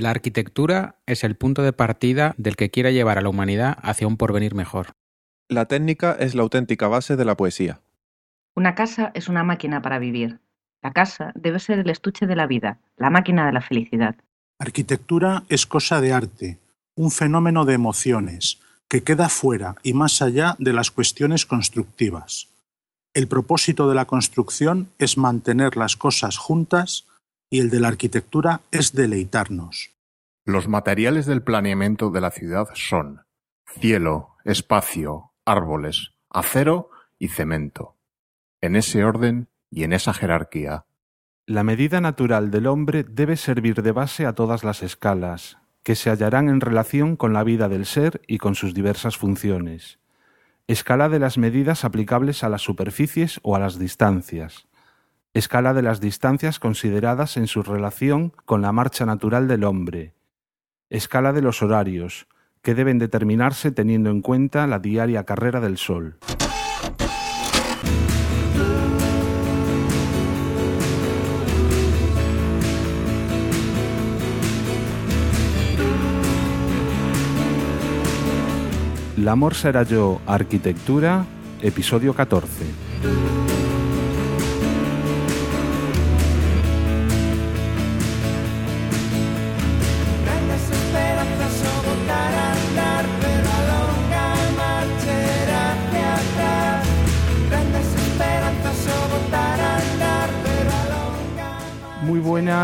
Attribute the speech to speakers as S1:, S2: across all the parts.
S1: La arquitectura es el punto de partida del que quiera llevar a la humanidad hacia un porvenir mejor.
S2: La técnica es la auténtica base de la poesía.
S3: Una casa es una máquina para vivir. La casa debe ser el estuche de la vida, la máquina de la felicidad.
S4: Arquitectura es cosa de arte, un fenómeno de emociones, que queda fuera y más allá de las cuestiones constructivas. El propósito de la construcción es mantener las cosas juntas y el de la arquitectura es deleitarnos.
S5: Los materiales del planeamiento de la ciudad son cielo, espacio, árboles, acero y cemento. En ese orden y en esa jerarquía.
S6: La medida natural del hombre debe servir de base a todas las escalas, que se hallarán en relación con la vida del ser y con sus diversas funciones. Escala de las medidas aplicables a las superficies o a las distancias. Escala de las distancias consideradas en su relación con la marcha natural del hombre. Escala de los horarios, que deben determinarse teniendo en cuenta la diaria carrera del Sol. La amor será yo, arquitectura, episodio 14.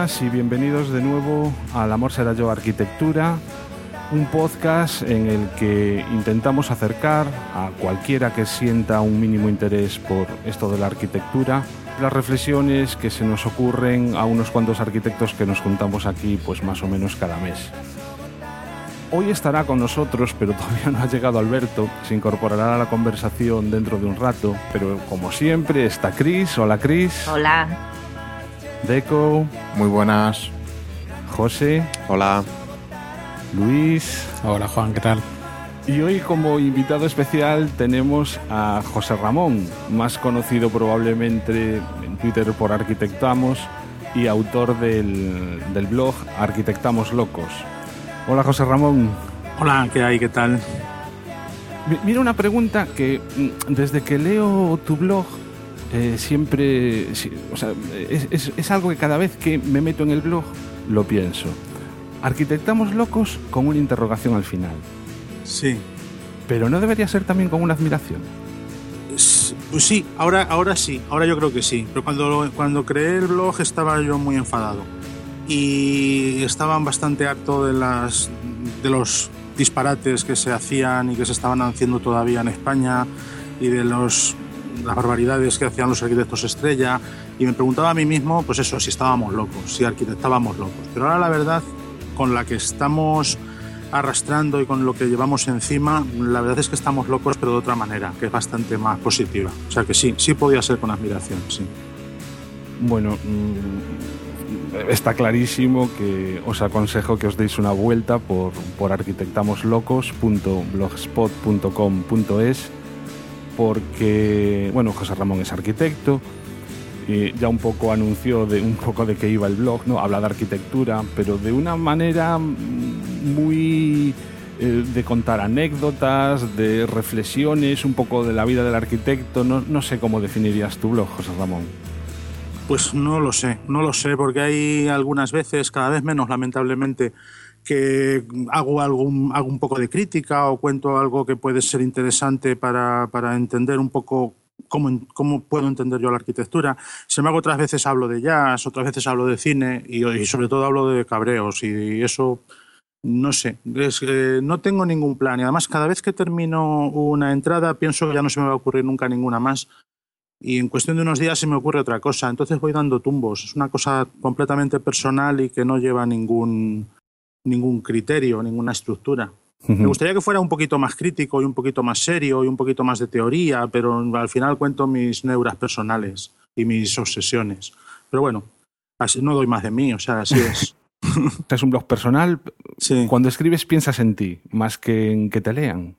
S6: Y bienvenidos de nuevo al Amor será yo, arquitectura, un podcast en el que intentamos acercar a cualquiera que sienta un mínimo interés por esto de la arquitectura las reflexiones que se nos ocurren a unos cuantos arquitectos que nos juntamos aquí pues más o menos cada mes. Hoy estará con nosotros, pero todavía no ha llegado Alberto, se incorporará a la conversación dentro de un rato, pero como siempre está Cris. Hola Cris.
S3: Hola.
S6: Deco.
S5: Muy buenas.
S6: José.
S2: Hola.
S6: Luis.
S1: Hola Juan, ¿qué tal?
S6: Y hoy como invitado especial tenemos a José Ramón, más conocido probablemente en Twitter por Arquitectamos y autor del, del blog Arquitectamos Locos. Hola José Ramón.
S4: Hola, ¿qué hay? ¿Qué tal?
S6: Mi- Mira una pregunta que mm, desde que leo tu blog eh, siempre, o sea, es, es- es algo que cada vez que me meto en el blog lo pienso. Arquitectamos locos con una interrogación al final.
S4: Sí.
S6: Pero no debería ser también con una admiración.
S4: Pues sí, ahora, ahora sí, ahora yo creo que sí. Pero cuando, cuando creé el blog estaba yo muy enfadado. Y estaban bastante harto de, las, de los disparates que se hacían y que se estaban haciendo todavía en España y de los, las barbaridades que hacían los arquitectos estrella. Y me preguntaba a mí mismo, pues eso, si estábamos locos, si arquitectábamos locos. Pero ahora la verdad, con la que estamos arrastrando y con lo que llevamos encima, la verdad es que estamos locos, pero de otra manera, que es bastante más positiva. O sea que sí, sí podía ser con admiración, sí.
S6: Bueno, mm, está clarísimo que os aconsejo que os deis una vuelta por, por arquitectamoslocos.blogspot.com.es porque, bueno, José Ramón es arquitecto y ya un poco anunció de un poco de qué iba el blog, ¿no? Habla de arquitectura, pero de una manera muy eh, de contar anécdotas, de reflexiones, un poco de la vida del arquitecto. No sé cómo definirías tu blog, José Ramón.
S4: Pues no lo sé, no lo sé, porque hay algunas veces, cada vez menos lamentablemente, que hago, algún, hago un poco de crítica o cuento algo que puede ser interesante para, para entender un poco cómo, cómo puedo entender yo la arquitectura. Sin embargo, otras veces hablo de jazz, otras veces hablo de cine y, y sobre todo hablo de cabreos y eso no sé, es, eh, no tengo ningún plan. Y además cada vez que termino una entrada pienso que ya no se me va a ocurrir nunca ninguna más. Y en cuestión de unos días se me ocurre otra cosa, entonces voy dando tumbos, es una cosa completamente personal y que no lleva ningún, ningún criterio, ninguna estructura. Me gustaría que fuera un poquito más crítico y un poquito más serio y un poquito más de teoría, pero al final cuento mis neuras personales y mis obsesiones. Pero bueno, así, no doy más de mí, o sea, así es.
S6: es un blog personal.
S4: Sí.
S6: Cuando escribes piensas en ti, más que en que te lean.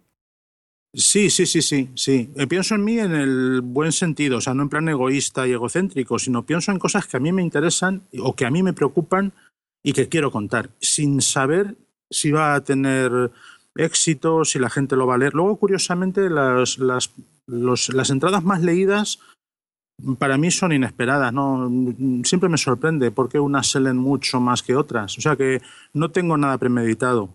S4: Sí, sí, sí, sí, sí. Eh, pienso en mí en el buen sentido, o sea, no en plan egoísta y egocéntrico, sino pienso en cosas que a mí me interesan o que a mí me preocupan y que quiero contar, sin saber si va a tener éxito, si la gente lo va a leer. Luego, curiosamente, las, las, las entradas más leídas para mí son inesperadas, ¿no? Siempre me sorprende porque unas se leen mucho más que otras. O sea que no tengo nada premeditado.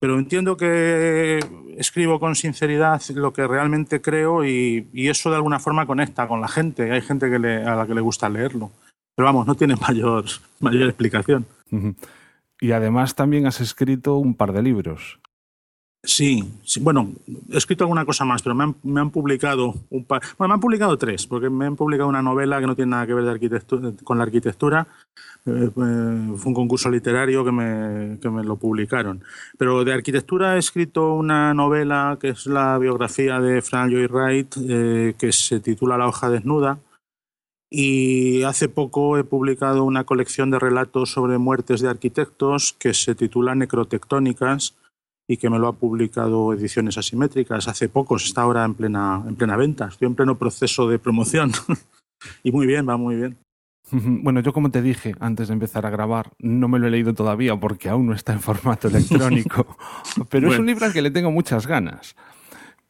S4: Pero entiendo que escribo con sinceridad lo que realmente creo y, eso de alguna forma conecta con la gente. Hay gente a la que le gusta leerlo. Pero vamos, no tiene mayor, mayor explicación.
S6: Y además también has escrito un par de libros.
S4: Sí, bueno, he escrito alguna cosa más, pero me han, publicado un par. Bueno, me han publicado tres, porque me han publicado una novela que no tiene nada que ver de arquitectura, con la arquitectura. Eh, eh, fue un concurso literario que me, que me lo publicaron. Pero de arquitectura he escrito una novela que es la biografía de Frank Lloyd Wright, eh, que se titula La hoja desnuda. Y hace poco he publicado una colección de relatos sobre muertes de arquitectos que se titula Necrotectónicas y que me lo ha publicado Ediciones Asimétricas. Hace poco, está ahora en plena, en plena venta, estoy en pleno proceso de promoción. Y muy bien, va muy bien.
S6: Bueno, yo como te dije antes de empezar a grabar, no me lo he leído todavía porque aún no está en formato electrónico, pero es un libro al que le tengo muchas ganas,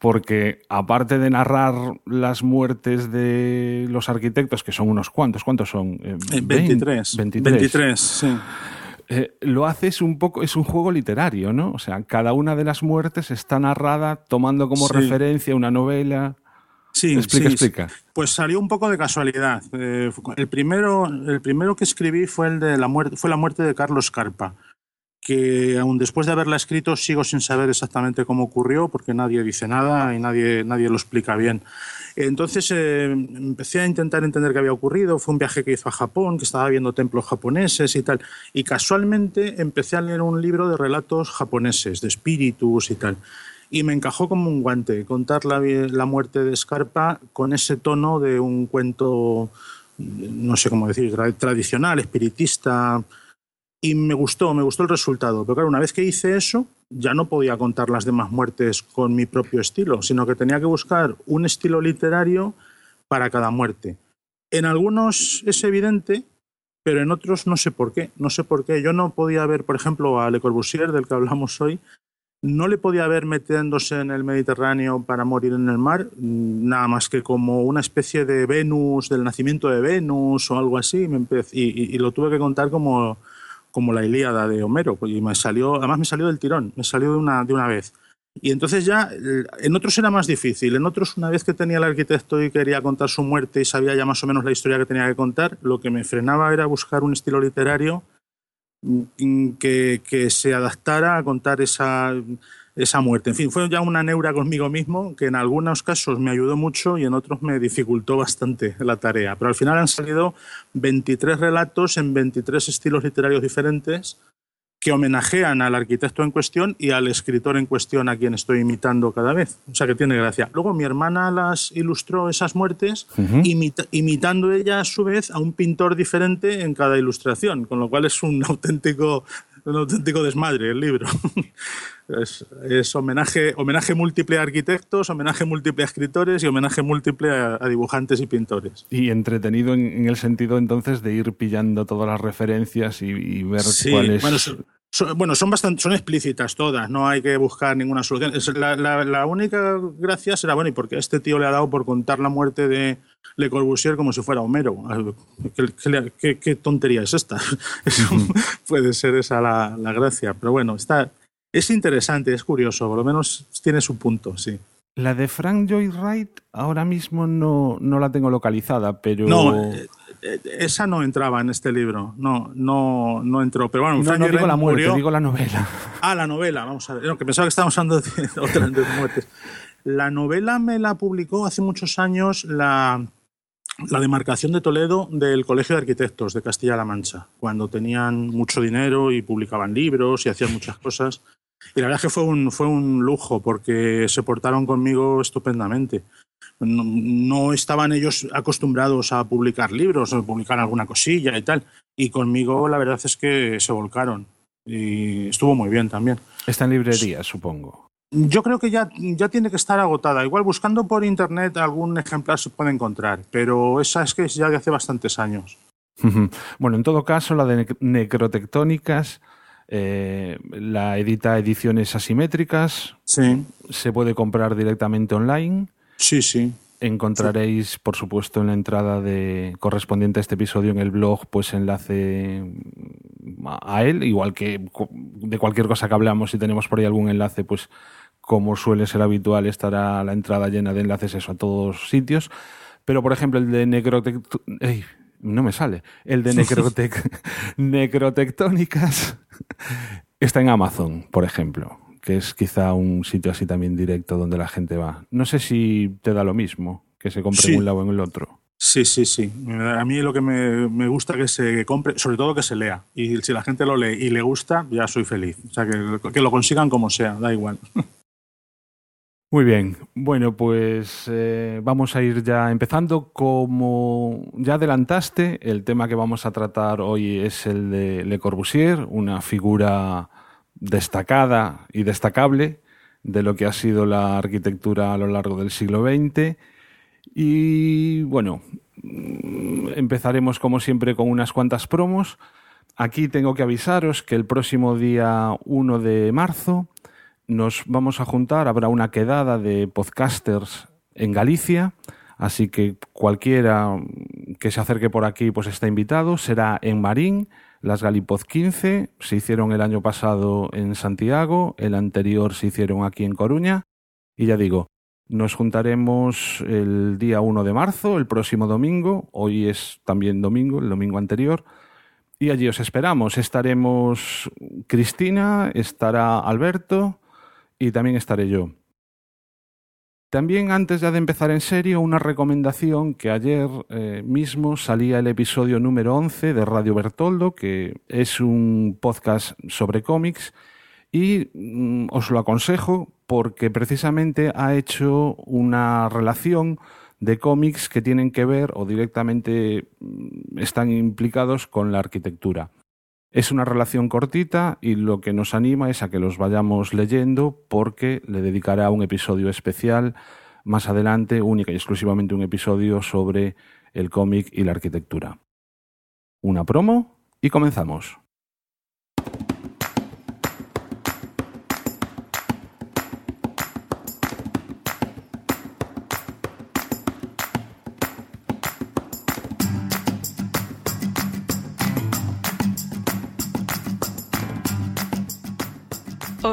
S6: porque aparte de narrar las muertes de los arquitectos, que son unos cuantos, ¿cuántos son?
S4: 23. 23. 23, sí.
S6: Eh, lo haces un poco, es un juego literario, ¿no? O sea, cada una de las muertes está narrada tomando como referencia una novela.
S4: Sí, explica, explica. Pues salió un poco de casualidad. Eh, el, primero, el primero que escribí fue el de la muerte, fue la muerte de Carlos Carpa, que aún después de haberla escrito sigo sin saber exactamente cómo ocurrió, porque nadie dice nada y nadie, nadie lo explica bien. Entonces eh, empecé a intentar entender qué había ocurrido. Fue un viaje que hizo a Japón, que estaba viendo templos japoneses y tal. Y casualmente empecé a leer un libro de relatos japoneses, de espíritus y tal. Y me encajó como un guante contar la, la muerte de Scarpa con ese tono de un cuento, no sé cómo decir, tradicional, espiritista, y me gustó, me gustó el resultado. Pero claro, una vez que hice eso, ya no podía contar las demás muertes con mi propio estilo, sino que tenía que buscar un estilo literario para cada muerte. En algunos es evidente, pero en otros no sé por qué. No sé por qué. Yo no podía ver, por ejemplo, a Le Corbusier, del que hablamos hoy, no le podía ver metiéndose en el Mediterráneo para morir en el mar, nada más que como una especie de Venus, del nacimiento de Venus o algo así, y lo tuve que contar como como la Ilíada de Homero, pues, y me salió, además me salió del tirón, me salió de una, de una vez. Y entonces ya, eh, en otros era más difícil, en otros una vez que tenía el arquitecto y quería contar su muerte y sabía ya más o menos la historia que tenía que contar, lo que me frenaba era buscar un estilo literario mm, que, que se adaptara a contar esa, esa muerte. En fin, fue ya una neura conmigo mismo que en algunos casos me ayudó mucho y en otros me dificultó bastante la tarea. Pero al final han salido 23 relatos en 23 estilos literarios diferentes que homenajean al arquitecto en cuestión y al escritor en cuestión a quien estoy imitando cada vez. O sea que tiene gracia. Luego mi hermana las ilustró esas muertes, imitando ella a su vez a un pintor diferente en cada ilustración, con lo cual es un auténtico un auténtico desmadre el libro. es, homenaje, homenaje múltiple a arquitectos, homenaje múltiple a escritores y homenaje múltiple a, dibujantes y pintores.
S6: Y entretenido en, el sentido entonces de ir pillando todas las referencias y, ver cuáles...
S4: Bueno, son, bueno, son bastante, son explícitas todas, no hay que buscar ninguna solución. la, única gracia será, bueno, ¿y porque este tío le ha dado por contar la muerte de, le Corbusier como si fuera Homero. ¿Qué, tontería es esta? puede ser esa la, gracia. Pero bueno, está, es interesante, es curioso, por lo menos tiene su punto, sí.
S6: La de Frank Lloyd Wright ahora mismo no, no la tengo localizada, pero...
S4: No, eh, esa no entraba en este libro, no, no, no entró. Pero bueno,
S6: no, no digo la muerte, digo la novela.
S4: Ah, la novela, vamos a ver. No, que pensaba que estábamos hablando de otras muertes. La novela me la publicó hace muchos años la, la demarcación de Toledo del Colegio de Arquitectos de Castilla-La Mancha, cuando tenían mucho dinero y publicaban libros y hacían muchas cosas. Y la verdad es que fue un, fue un lujo porque se portaron conmigo estupendamente. No, estaban ellos acostumbrados a publicar libros o publicar alguna cosilla y tal. Y conmigo la verdad es que se volcaron. Y estuvo muy bien también.
S6: Está en librería, supongo.
S4: Yo creo que ya, ya tiene que estar agotada. Igual buscando por internet algún ejemplar se puede encontrar, pero esa es que es ya de hace bastantes años.
S6: Bueno, en todo caso, la de necrotectónicas eh, la edita ediciones asimétricas.
S4: Sí.
S6: Se puede comprar directamente online.
S4: Sí, sí.
S6: Encontraréis, por supuesto, en la entrada de correspondiente a este episodio en el blog, pues enlace a él, igual que de cualquier cosa que hablamos, si tenemos por ahí algún enlace, pues como suele ser habitual, estará la entrada llena de enlaces eso a todos sitios. Pero, por ejemplo, el de Necrotect... no me sale. El de necrotec... Necrotectónicas está en Amazon, por ejemplo, que es quizá un sitio así también directo donde la gente va. No sé si te da lo mismo, que se compre en un lado o en el otro.
S4: Sí, sí, sí. A mí lo que me, me, gusta que se compre, sobre todo que se lea. Y si la gente lo lee y le gusta, ya soy feliz. O sea, que, que lo consigan como sea, da igual.
S6: Muy bien, bueno, pues eh, vamos a ir ya empezando. Como ya adelantaste, el tema que vamos a tratar hoy es el de Le Corbusier, una figura destacada y destacable de lo que ha sido la arquitectura a lo largo del siglo XX. Y bueno, empezaremos como siempre con unas cuantas promos. Aquí tengo que avisaros que el próximo día 1 de marzo nos vamos a juntar, habrá una quedada de podcasters en Galicia, así que cualquiera que se acerque por aquí pues está invitado, será en Marín, las Galipod 15 se hicieron el año pasado en Santiago, el anterior se hicieron aquí en Coruña y ya digo, nos juntaremos el día 1 de marzo, el próximo domingo, hoy es también domingo, el domingo anterior, y allí os esperamos. Estaremos Cristina, estará Alberto, y también estaré yo. También antes ya de empezar en serio, una recomendación que ayer eh, mismo salía el episodio número 11 de Radio Bertoldo, que es un podcast sobre cómics, y mm, os lo aconsejo porque precisamente ha hecho una relación de cómics que tienen que ver o directamente mm, están implicados con la arquitectura. Es una relación cortita y lo que nos anima es a que los vayamos leyendo porque le dedicará un episodio especial más adelante, única y exclusivamente un episodio sobre el cómic y la arquitectura. Una promo y comenzamos.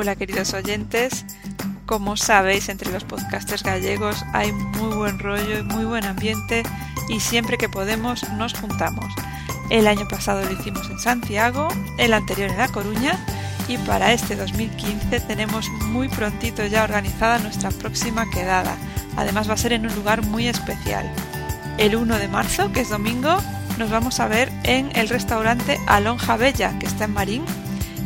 S7: Hola queridos oyentes, como sabéis entre los podcasters gallegos hay muy buen rollo y muy buen ambiente y siempre que podemos nos juntamos. El año pasado lo hicimos en Santiago, el anterior en La Coruña y para este 2015 tenemos muy prontito ya organizada nuestra próxima quedada. Además va a ser en un lugar muy especial. El 1 de marzo, que es domingo, nos vamos a ver en el restaurante Alonja Bella, que está en Marín,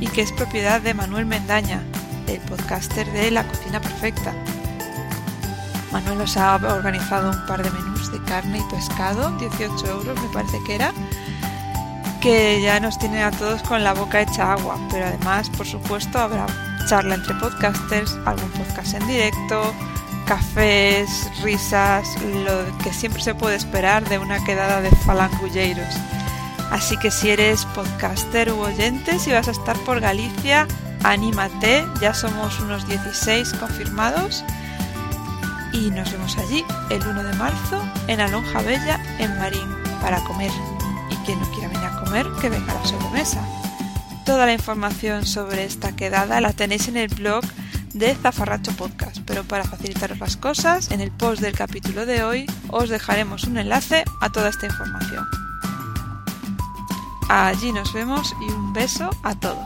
S7: y que es propiedad de Manuel Mendaña, el podcaster de La Cocina Perfecta. Manuel nos ha organizado un par de menús de carne y pescado, 18 euros me parece que era, que ya nos tiene a todos con la boca hecha agua, pero además, por supuesto, habrá charla entre podcasters, algún podcast en directo, cafés, risas, lo que siempre se puede esperar de una quedada de falangulleiros. Así que si eres podcaster u oyente, si vas a estar por Galicia, anímate, ya somos unos 16 confirmados. Y nos vemos allí el 1 de marzo en Alonja Bella, en Marín, para comer. Y quien no quiera venir a comer, que venga a la sobremesa. Toda la información sobre esta quedada la tenéis en el blog de Zafarracho Podcast, pero para facilitaros las cosas, en el post del capítulo de hoy os dejaremos un enlace a toda esta información. Allí nos vemos y un beso a todos.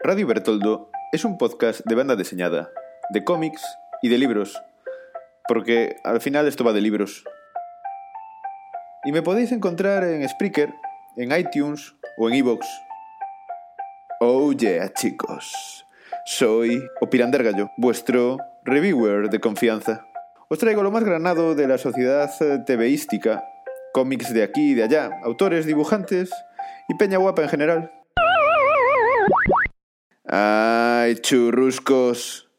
S8: Radio Bertoldo es un podcast de banda diseñada, de cómics y de libros, porque al final esto va de libros. Y me podéis encontrar en Spreaker, en iTunes o en iVoox. Oh yeah, chicos. Soy Opirander Gallo, vuestro reviewer de confianza. Os traigo lo más granado de la sociedad eh, TVística, cómics de aquí y de allá, autores, dibujantes y peña guapa en general. ¡Ay, churruscos!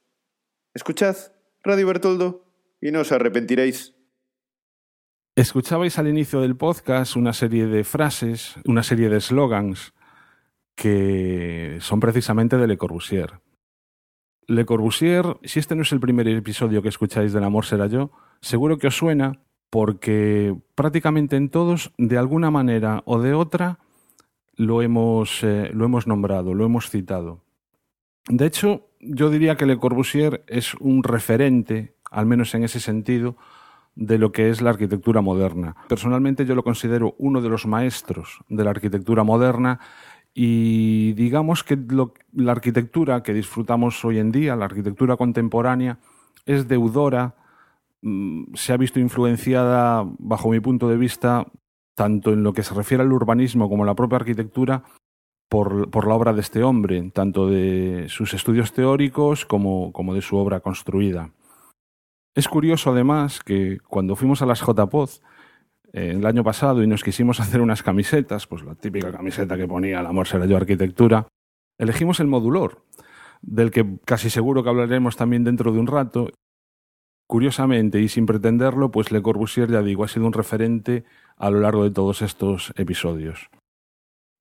S8: Escuchad, Radio Bertoldo, y no os arrepentiréis.
S6: Escuchabais al inicio del podcast una serie de frases, una serie de slogans que son precisamente de Le Corbusier. Le Corbusier, si este no es el primer episodio que escucháis del Amor será yo, seguro que os suena porque prácticamente en todos, de alguna manera o de otra, lo hemos, eh, lo hemos nombrado, lo hemos citado. De hecho, yo diría que Le Corbusier es un referente, al menos en ese sentido, de lo que es la arquitectura moderna. Personalmente yo lo considero uno de los maestros de la arquitectura moderna y digamos que la arquitectura que disfrutamos hoy en día, la arquitectura contemporánea, es deudora, mm, se ha visto influenciada, bajo mi punto de vista, tanto en lo que se refiere al urbanismo como a la propia arquitectura, por, por, la obra de este hombre, tanto de sus estudios teóricos como, como de su obra construida. Es curioso además que cuando fuimos a las JPOZ eh, el año pasado y nos quisimos hacer unas camisetas, pues la típica camiseta que ponía el amor será yo arquitectura, elegimos el modulor, del que casi seguro que hablaremos también dentro de un rato. Curiosamente y sin pretenderlo, pues Le Corbusier, ya digo, ha sido un referente a lo largo de todos estos episodios.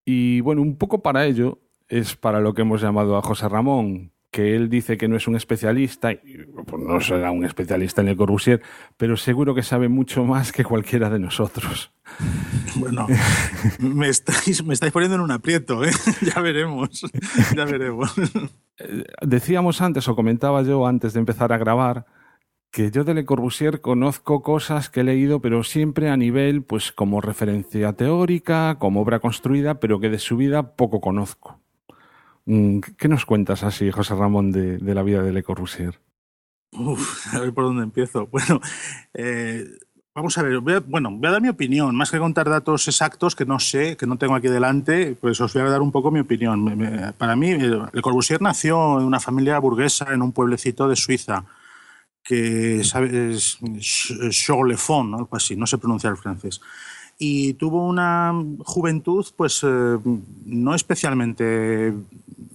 S6: Y bueno, un poco para ello es para lo que hemos llamado a José Ramón, que él dice que no es un especialista, y pues no será un especialista en el Corbusier, pero seguro que sabe mucho más que cualquiera de nosotros.
S4: Bueno, me estáis, me estáis poniendo en un aprieto, ¿eh? ya veremos, ya veremos.
S6: Eh, decíamos antes, o comentaba yo antes de empezar a grabar, que yo de Le Corbusier conozco cosas que he leído, pero siempre a nivel, pues como referencia teórica, como obra construida, pero que de su vida poco conozco. Mm, ¿Qué nos cuentas así, José Ramón, de, la vida de Le Corbusier?
S4: Uf, a ver por dónde empiezo. Bueno, eh, vamos a ver, bueno, voy a dar mi opinión, más que contar datos exactos que no sé, que no tengo aquí delante, pues os voy a dar un poco mi opinión. para mí, eh, Le Corbusier nació en una familia burguesa en un pueblecito de Suiza, que es Chorlefond, algo así, no sé pronunciar el francés y tuvo una juventud pues eh, no especialmente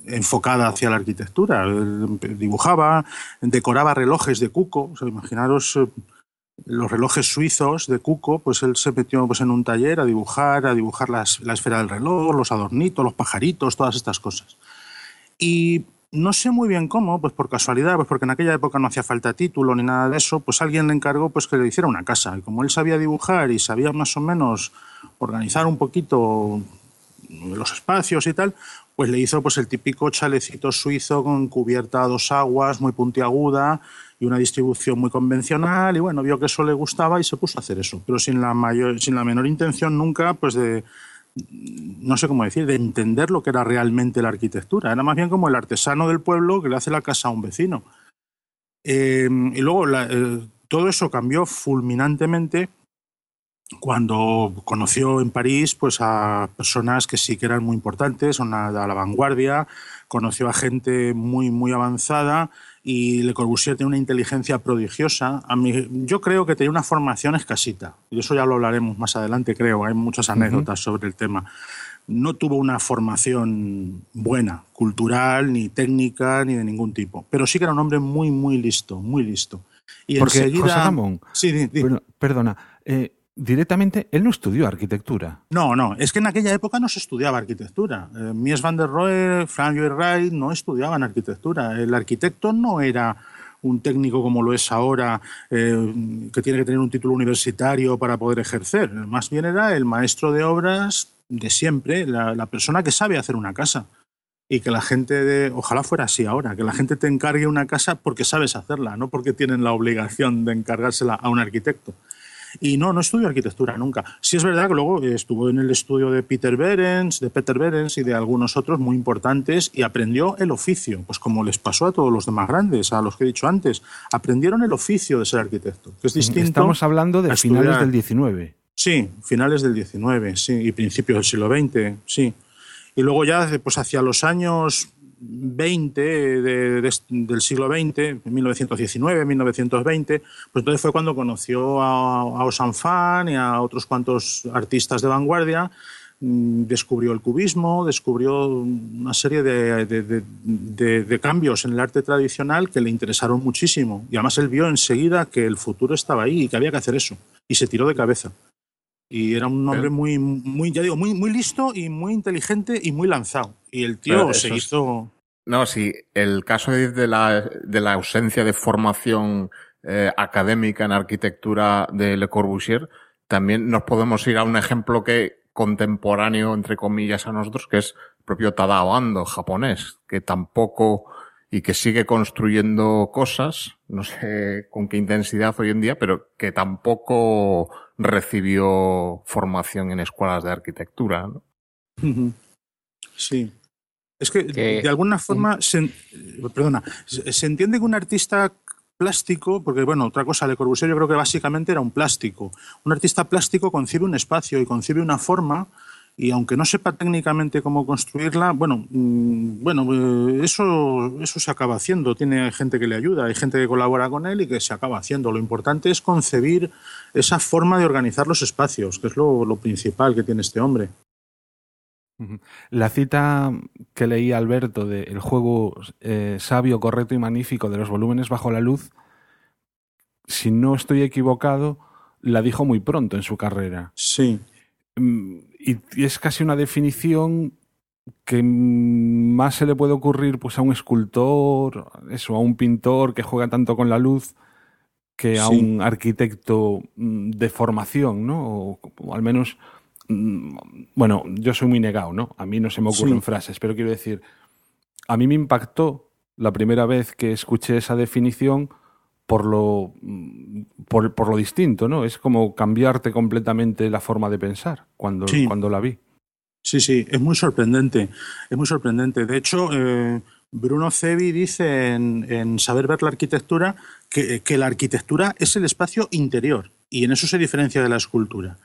S4: enfocada hacia la arquitectura. Dibujaba, decoraba relojes de Cuco. imaginaros eh, los relojes suizos de Cuco, pues él se metió pues, en un taller a dibujar, a dibujar la esfera del reloj, los adornitos, los pajaritos, todas estas cosas. Y no sé muy bien cómo, pues por casualidad, pues porque en aquella época no hacía falta título ni nada de eso, pues alguien le encargó pues que le hiciera una casa. Y como él sabía dibujar y sabía más o menos organizar un poquito los espacios y tal, pues le hizo pues el típico chalecito suizo con cubierta a dos aguas, muy puntiaguda y una distribución muy convencional y bueno, vio que eso le gustaba y se puso a hacer eso, pero sin la mayor sin la menor intención nunca pues de no sé cómo decir, de entender lo que era realmente la arquitectura. Era más bien como el artesano del pueblo que le hace la casa a un vecino. Eh, y luego eh, todo eso cambió fulminantemente cuando conoció en París pues, a personas que sí que eran muy importantes, una, a la vanguardia, conoció a gente muy, muy avanzada y Le Corbusier tiene una inteligencia prodigiosa. A mí, yo creo que tenía una formación escasita, y eso ya lo hablaremos más adelante, creo, hay muchas anécdotas sobre el tema. No tuvo una formación buena, cultural, ni técnica, ni de ningún tipo, pero sí que era un hombre muy, muy listo, muy listo.
S6: Y Porque, enseguida... José Ramón, sí, perdona, eh, directamente, él no estudió arquitectura.
S4: No, no, es que en aquella época no se estudiaba arquitectura. Eh, Mies van der Rohe, Frank Lloyd Wright no estudiaban arquitectura. El arquitecto no era un técnico como lo es ahora, eh, que tiene que tener un título universitario para poder ejercer. Más bien era el maestro de obras de siempre, la, la persona que sabe hacer una casa. Y que la gente, de, ojalá fuera así ahora, que la gente te encargue una casa porque sabes hacerla, no porque tienen la obligación de encargársela a un arquitecto. Y no, no estudió arquitectura nunca. Sí es verdad que luego estuvo en el estudio de Peter Behrens, de Peter Behrens y de algunos otros muy importantes y aprendió el oficio, pues como les pasó a todos los demás grandes, a los que he dicho antes, aprendieron el oficio de ser arquitecto, que es distinto.
S6: Estamos hablando de finales del 19.
S4: Sí, finales del 19, sí, y principios del siglo XX, sí. Y luego ya, pues hacia los años 20 del siglo XX, 1919, 1920, pues entonces fue cuando conoció a, a Osanfan y a otros cuantos artistas de vanguardia mm, descubrió el cubismo, descubrió una serie de, de, cambios en el arte tradicional que le interesaron muchísimo. Y además él vio enseguida que el futuro estaba ahí y que había que hacer eso. Y se tiró de cabeza. Y era un hombre muy, muy, ya digo, muy, muy listo y muy inteligente y muy lanzado. Y el tío se hizo.
S5: No, sí, el caso de la, de la ausencia de formación eh, académica en arquitectura de Le Corbusier, también nos podemos ir a un ejemplo que contemporáneo, entre comillas, a nosotros, que es el propio Tadao Ando, japonés, que tampoco y que sigue construyendo cosas, no sé con qué intensidad hoy en día, pero que tampoco recibió formación en escuelas de arquitectura. ¿no?
S4: Sí. Es que, de alguna forma, se, perdona, se entiende que un artista plástico, porque bueno, otra cosa, Le Corbusier yo creo que básicamente era un plástico. Un artista plástico concibe un espacio y concibe una forma y aunque no sepa técnicamente cómo construirla, bueno, mm, bueno, eh, eso, eso se acaba haciendo. Tiene gente que le ayuda, hay gente que colabora con él y que se acaba haciendo. Lo importante es concebir esa forma de organizar los espacios, que es lo principal que tiene este hombre.
S6: La cita que leí Alberto de el juego eh, sabio, correcto y magnífico de los volúmenes bajo la luz, si no estoy equivocado, la dijo muy pronto en su carrera.
S4: Sí.
S6: Mm, y, es casi una definición que más se le puede ocurrir pues, a un escultor, eso, a un pintor que juega tanto con la luz, que a un arquitecto mm, de formación, ¿no? o al menos Mm, bueno, yo soy muy negado, ¿no? A mí no se me ocurren frases, pero quiero decir, a mí me impactó la primera vez que escuché esa definición por lo, mm, por, lo distinto, ¿no? Es como cambiarte completamente la forma de pensar cuando, cuando la vi.
S4: Sí, sí, es muy sorprendente, es muy sorprendente. De hecho, eh, Bruno Cevi dice en, Saber ver la arquitectura que, que la arquitectura es el espacio interior y en eso se diferencia de la escultura.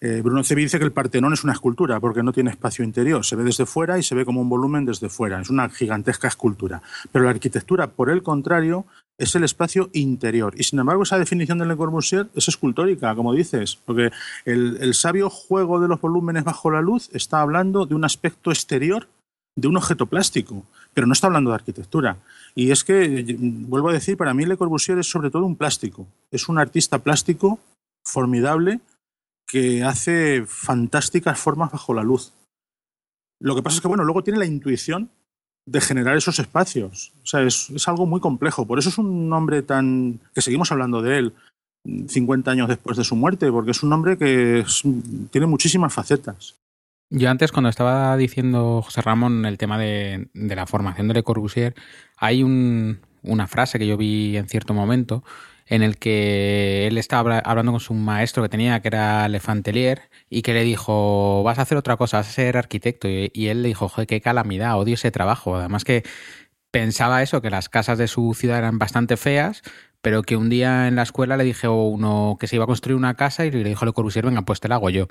S4: Eh, Bruno Cevi dice que el Partenón es una escultura porque no tiene espacio interior, se ve desde fuera y se ve como un volumen desde fuera, es una gigantesca escultura. Pero la arquitectura, por el contrario, es el espacio interior. Y sin embargo, esa definición de Le Corbusier es escultórica, como dices, porque el, el sabio juego de los volúmenes bajo la luz está hablando de un aspecto exterior de un objeto plástico, pero no está hablando de arquitectura. Y es que, vuelvo a decir, para mí Le Corbusier es sobre todo un plástico. Es un artista plástico formidable que hace fantásticas formas bajo la luz. Lo que pasa es que, bueno, luego tiene la intuición de generar esos espacios. O sea, es, algo muy complejo. Por eso es un nombre tan. que seguimos hablando de él 50 años después de su muerte, porque es un hombre que tiene muchísimas facetas.
S1: Yo antes, cuando estaba diciendo José Ramón el tema de, la formación de Le Corbusier, hay una frase que yo vi en cierto momento en el que él estaba hablando con su maestro que tenía, que era Lefantelier, y que le dijo, vas a hacer otra cosa, vas a ser arquitecto. Y, él le dijo, joder, qué calamidad, odio ese trabajo. Además que pensaba eso, que las casas de su ciudad eran bastante feas, pero que un día en la escuela le dije uno que se iba a construir una casa y le dijo Le Corbusier, venga, pues te la hago yo.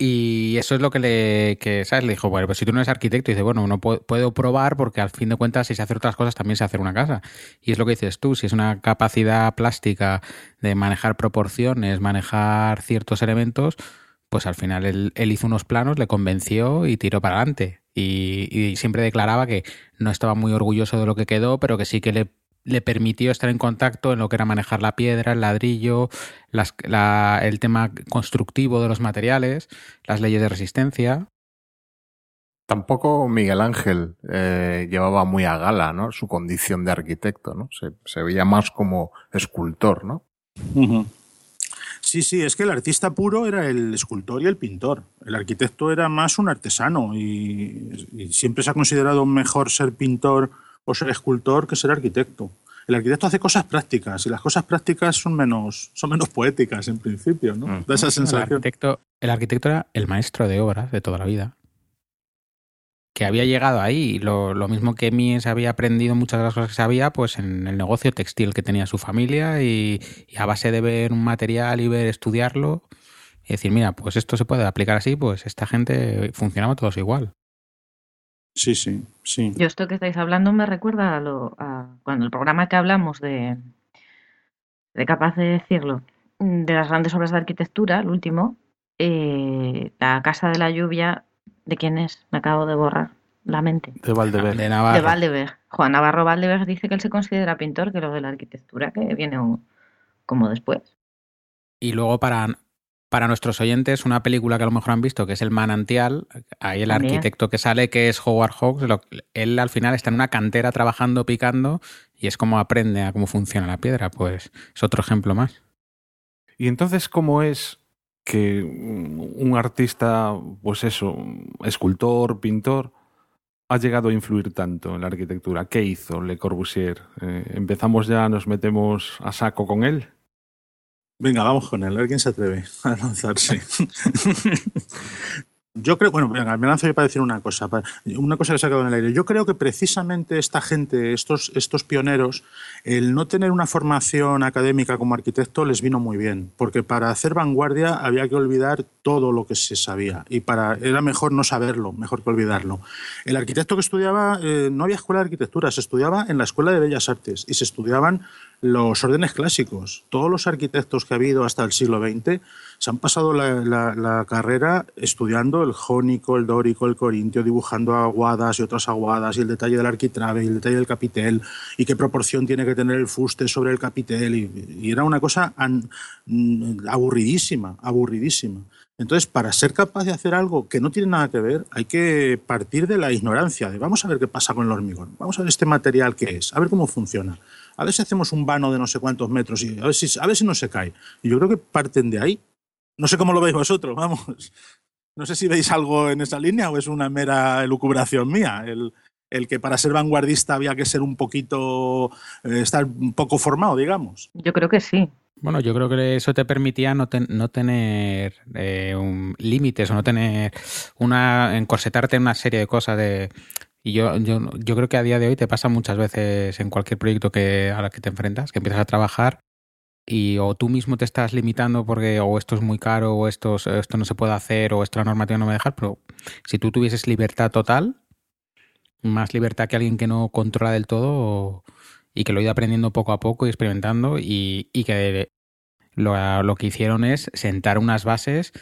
S1: Y eso es lo que le, que, ¿sabes? Le dijo, bueno, pues si tú no eres arquitecto, dice, bueno, no puedo, probar porque al fin de cuentas si se hace otras cosas también se hace una casa. Y es lo que dices tú, si es una capacidad plástica de manejar proporciones, manejar ciertos elementos, pues al final él, hizo unos planos, le convenció y tiró para adelante. Y, y siempre declaraba que no estaba muy orgulloso de lo que quedó, pero que sí que le le permitió estar en contacto en lo que era manejar la piedra, el ladrillo, el tema constructivo de los materiales, las leyes de resistencia.
S5: Tampoco Miguel Ángel eh, llevaba muy a gala ¿no? su condición de arquitecto, ¿no? Se, veía más como escultor, ¿no?
S4: Sí, sí, es que el artista puro era el escultor y el pintor. El arquitecto era más un artesano y siempre se ha considerado mejor ser pintor o ser escultor que ser arquitecto. El arquitecto hace cosas prácticas y las cosas prácticas son menos, son menos poéticas en principio, ¿no? Da esa sensación.
S1: El arquitecto, el arquitecto era el maestro de obras de toda la vida. Que había llegado ahí, lo, lo mismo que Mies había aprendido muchas de las cosas que sabía, pues en el negocio textil que tenía su familia y, y a base de ver un material y ver, estudiarlo y decir, mira, pues esto se puede aplicar así, pues esta gente funcionaba todos igual.
S4: Sí, sí, sí.
S3: Yo esto que estáis hablando me recuerda a, lo, a cuando el programa que hablamos de, de capaz de decirlo, de las grandes obras de arquitectura, el último, eh, la casa de la lluvia, ¿de quién es? Me acabo de borrar la mente.
S6: De Valdever.
S1: De
S3: De. Valdeberg. Juan Navarro Valdeberg dice que él se considera pintor, que lo de la arquitectura que viene como después.
S1: Y luego para, para nuestros oyentes, una película que a lo mejor han visto, que es El Manantial, ahí el
S3: También.
S1: arquitecto que sale, que es Howard Hawks, lo- él al final está en una cantera trabajando, picando, y es como aprende a cómo funciona la piedra. Pues es otro ejemplo más.
S6: Y entonces, ¿cómo es que un artista, pues eso, escultor, pintor, ha llegado a influir tanto en la arquitectura? ¿Qué hizo Le Corbusier? Eh, ¿Empezamos ya, nos metemos a saco con él?
S4: Venga, vamos con él, a se atreve a lanzarse. Yo creo, bueno, venga, me lanzo yo para decir una cosa, una cosa que se ha quedado en el aire. Yo creo que precisamente esta gente, estos, estos pioneros, el no tener una formación académica como arquitecto les vino muy bien, porque para hacer vanguardia había que olvidar todo lo que se sabía y para era mejor no saberlo, mejor que olvidarlo. El arquitecto que estudiaba, eh, no había escuela de arquitectura, se estudiaba en la Escuela de Bellas Artes y se estudiaban los órdenes clásicos. Todos los arquitectos que ha habido hasta el siglo XX se han pasado la, carrera estudiando el jónico, el dórico, el corintio, dibujando aguadas y otras aguadas, y el detalle del arquitrabe, y el detalle del capitel, y qué proporción tiene que tener el fuste sobre el capitel. Y, era una cosa mm, aburridísima, aburridísima. Entonces, para ser capaz de hacer algo que no tiene nada que ver, hay que partir de la ignorancia, de vamos a ver qué pasa con el hormigón, vamos a ver este material qué es, a ver cómo funciona, a ver si hacemos un vano de no sé cuántos metros y a ver si, a ver si no se cae. Y yo creo que parten de ahí. No sé cómo lo veis vosotros, vamos. No sé si veis algo en esa línea o es una mera elucubración mía. El, el que para ser vanguardista había que ser un poquito, eh, estar un poco formado, digamos.
S3: Yo creo que sí.
S1: Bueno, yo creo que eso te permitía no, ten- no tener eh, un- límites o no tener una encorsetarte en una serie de cosas de y yo, yo, yo creo que a día de hoy te pasa muchas veces en cualquier proyecto que a la que te enfrentas, que empiezas a trabajar y o tú mismo te estás limitando porque o esto es muy caro o esto, es- esto no se puede hacer o esto la normativa no me deja, pero si tú tuvieses libertad total, más libertad que alguien que no controla del todo y que lo ha ido aprendiendo poco a poco y experimentando y, y que lo, lo que hicieron es sentar unas bases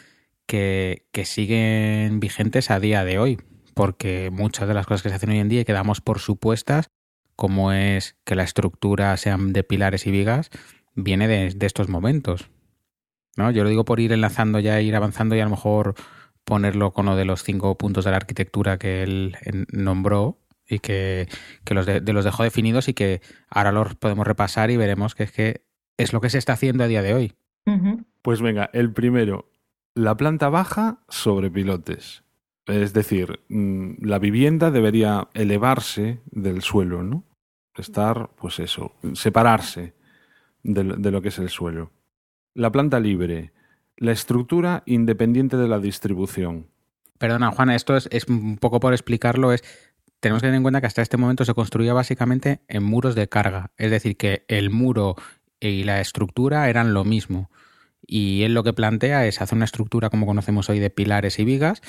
S1: que, que siguen vigentes a día de hoy, porque muchas de las cosas que se hacen hoy en día y que damos por supuestas, como es que la estructura sean de pilares y vigas, viene de, de estos momentos. ¿no? Yo lo digo por ir enlazando ya, ir avanzando y a lo mejor ponerlo con lo de los cinco puntos de la arquitectura que él nombró y que, que los, de, de los dejó definidos y que ahora los podemos repasar y veremos que es que es lo que se está haciendo a día de hoy.
S6: Pues venga, el primero, la planta baja sobre pilotes. Es decir, mm, la vivienda debería elevarse del suelo, ¿no? Estar, pues eso, separarse de, lo- que es el suelo. La planta libre, la estructura independiente de la distribución.
S1: Perdona, Juana, esto es, es un poco por explicarlo, es tenemos que tener en cuenta que hasta este momento se construía básicamente en muros de carga, es decir, que el muro y la estructura eran lo mismo. Y él lo que plantea es hacer una estructura como conocemos hoy de pilares y vigas,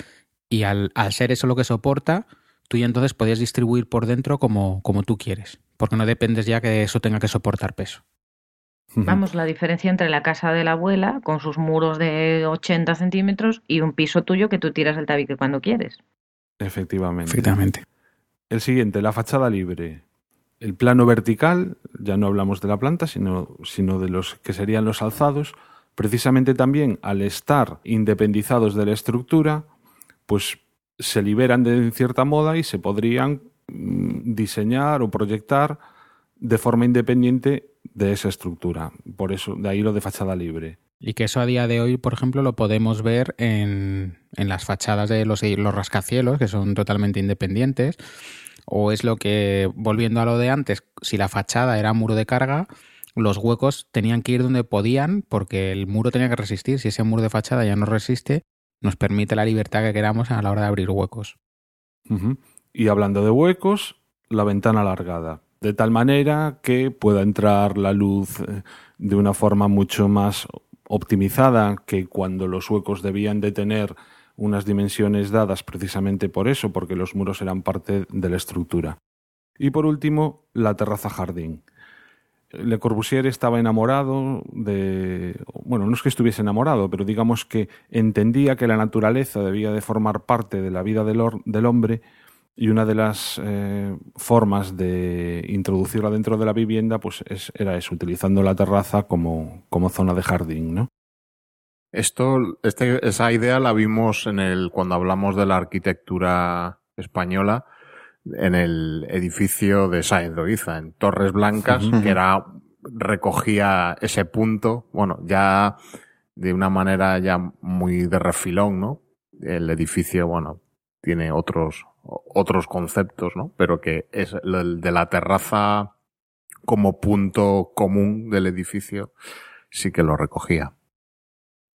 S1: y al, al ser eso lo que soporta, tú ya entonces podías distribuir por dentro como, como tú quieres, porque no dependes ya que eso tenga que soportar peso.
S3: Vamos, la diferencia entre la casa de la abuela, con sus muros de 80 centímetros, y un piso tuyo que tú tiras el tabique cuando quieres.
S6: Efectivamente.
S1: Efectivamente.
S6: El siguiente, la fachada libre. El plano vertical, ya no hablamos de la planta, sino, sino de los que serían los alzados. Precisamente también al estar independizados de la estructura, pues se liberan de cierta moda y se podrían mm, diseñar o proyectar de forma independiente de esa estructura. Por eso, de ahí lo de fachada libre.
S1: Y que eso a día de hoy, por ejemplo, lo podemos ver en, en las fachadas de los, los rascacielos, que son totalmente independientes. O es lo que, volviendo a lo de antes, si la fachada era muro de carga, los huecos tenían que ir donde podían porque el muro tenía que resistir. Si ese muro de fachada ya no resiste, nos permite la libertad que queramos a la hora de abrir huecos.
S6: Y hablando de huecos, la ventana alargada, de tal manera que pueda entrar la luz eh, de una forma mucho más optimizada que cuando los huecos debían de tener unas dimensiones dadas precisamente por eso, porque los muros eran parte de la estructura. Y por último, la terraza jardín. Le Corbusier estaba enamorado de... Bueno, no es que estuviese enamorado, pero digamos que entendía que la naturaleza debía de formar parte de la vida del, del hombre y una de las eh, formas de introducirla dentro de la vivienda pues era eso, utilizando la terraza como, como zona de jardín, ¿no?
S5: Esto, este, esa idea la vimos en el, cuando hablamos de la arquitectura española, en el edificio de Sáenz en Torres Blancas, que era, recogía ese punto, bueno, ya de una manera ya muy de refilón, ¿no? El edificio, bueno, tiene otros, otros conceptos, ¿no? Pero que es el de la terraza como punto común del edificio, sí que lo recogía.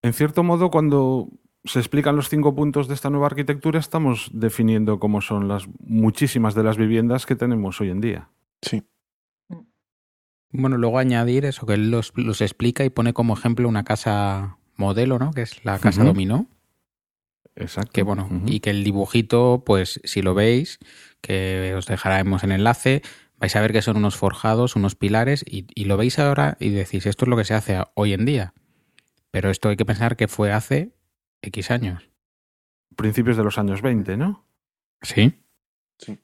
S6: En cierto modo, cuando se explican los cinco puntos de esta nueva arquitectura, estamos definiendo cómo son las muchísimas de las viviendas que tenemos hoy en día.
S2: Sí.
S1: Bueno, luego añadir eso, que él los, explica y pone como ejemplo una casa modelo, ¿no? Que es la casa dominó.
S6: Exacto.
S1: Que bueno, y que el dibujito, pues si lo veis, que os dejaremos en enlace, vais a ver que son unos forjados, unos pilares, y, y, lo veis ahora y decís, esto es lo que se hace hoy en día. Pero esto hay que pensar que fue hace X años.
S6: Principios de los años 20, ¿no?
S1: Sí.
S2: Sí.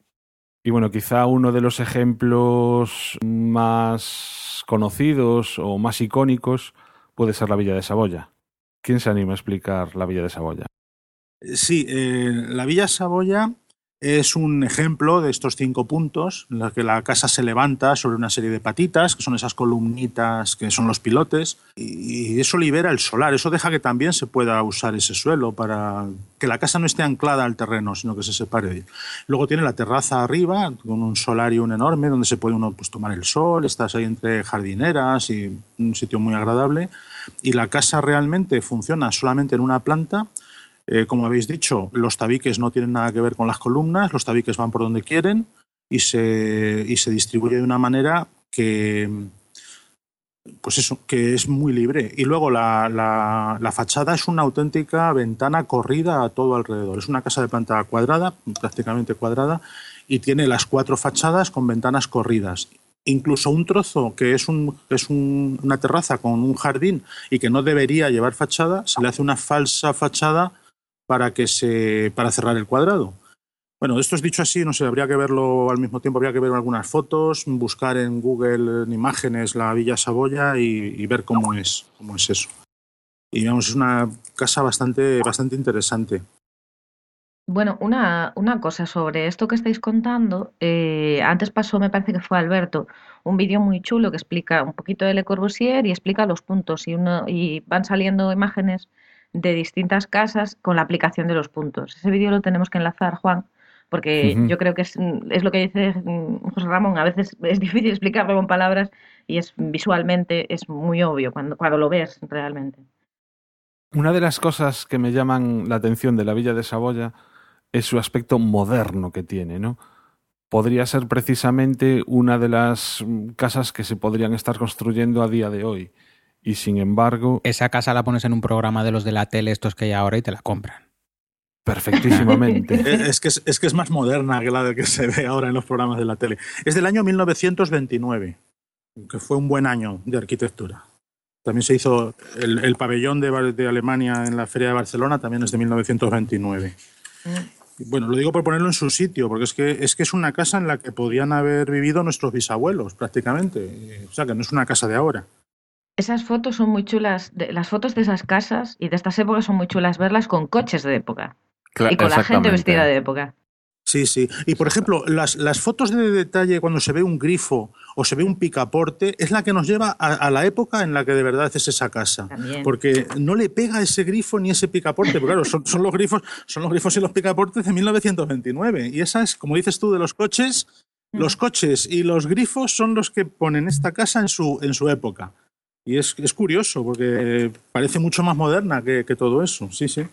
S6: Y bueno, quizá uno de los ejemplos más conocidos o más icónicos puede ser la Villa de Saboya. ¿Quién se anima a explicar la Villa de Saboya?
S4: Sí, eh, la Villa Saboya es un ejemplo de estos cinco puntos, en los que la casa se levanta sobre una serie de patitas, que son esas columnitas que son los pilotes, y eso libera el solar, eso deja que también se pueda usar ese suelo para que la casa no esté anclada al terreno, sino que se separe. Luego tiene la terraza arriba, con un solarium enorme, donde se puede uno pues, tomar el sol, estás ahí entre jardineras y un sitio muy agradable. Y la casa realmente funciona solamente en una planta, eh, como habéis dicho, los tabiques no tienen nada que ver con las columnas, los tabiques van por donde quieren y se, y se distribuye de una manera que, pues eso, que es muy libre. Y luego la, la, fachada es una auténtica ventana corrida a todo alrededor. Es una casa de planta cuadrada, prácticamente cuadrada, y tiene las cuatro fachadas con ventanas corridas. Incluso un trozo que es, un, es una terraza con un jardín y que no debería llevar fachada, se le hace una falsa fachada para, que se, para cerrar el cuadrado. Bueno, esto es dicho así, no sé, habría que verlo al mismo tiempo, habría que ver algunas fotos, buscar en Google en imágenes la Villa Saboya y, ver cómo es, cómo es eso. Y vamos, es una casa bastante, bastante interesante.
S3: Bueno, una, una cosa sobre esto que estáis contando. Eh, antes pasó, me parece que fue Alberto, un vídeo muy chulo que explica un poquito de Le Corbusier y explica los puntos y, uno, y van saliendo imágenes de distintas casas con la aplicación de los puntos. Ese vídeo lo tenemos que enlazar, Juan, porque yo creo que es, es, lo que dice José Ramón. A veces es difícil explicarlo con palabras y es visualmente es muy obvio cuando, cuando lo ves realmente.
S6: Una de las cosas que me llaman la atención de la Villa de Saboya es su aspecto moderno que tiene, ¿no? Podría ser precisamente una de las casas que se podrían estar construyendo a día de hoy y sin embargo...
S1: Esa casa la pones en un programa de los de la tele, estos que hay ahora, y te la compran.
S6: Perfectísimamente.
S4: es, que es, que es más moderna que la de que se ve ahora en los programas de la tele. Es del año 1929, que fue un buen año de arquitectura. También se hizo el, pabellón de, de, Alemania en la Feria de Barcelona, también es de 1929. Mm. Bueno, lo digo por ponerlo en su sitio, porque es que, es que es una casa en la que podían haber vivido nuestros bisabuelos, prácticamente. O sea, que no es una casa de ahora.
S3: Esas fotos son muy chulas, las fotos de esas casas y de estas épocas son muy chulas verlas con coches de época y con la gente vestida de época.
S4: Sí, sí. Y por ejemplo, las, las, fotos de detalle cuando se ve un grifo o se ve un picaporte es la que nos lleva a, la época en la que de verdad es esa casa. Porque no le pega ese grifo ni ese picaporte. Porque claro, son, son, los grifos, son los grifos y los picaportes de 1929. Y esa es, como dices tú, de los coches. Los mm. coches y los grifos son los que ponen esta casa en su, en su época. Y es, es curioso porque parece mucho más moderna que, que todo eso, sí, sí.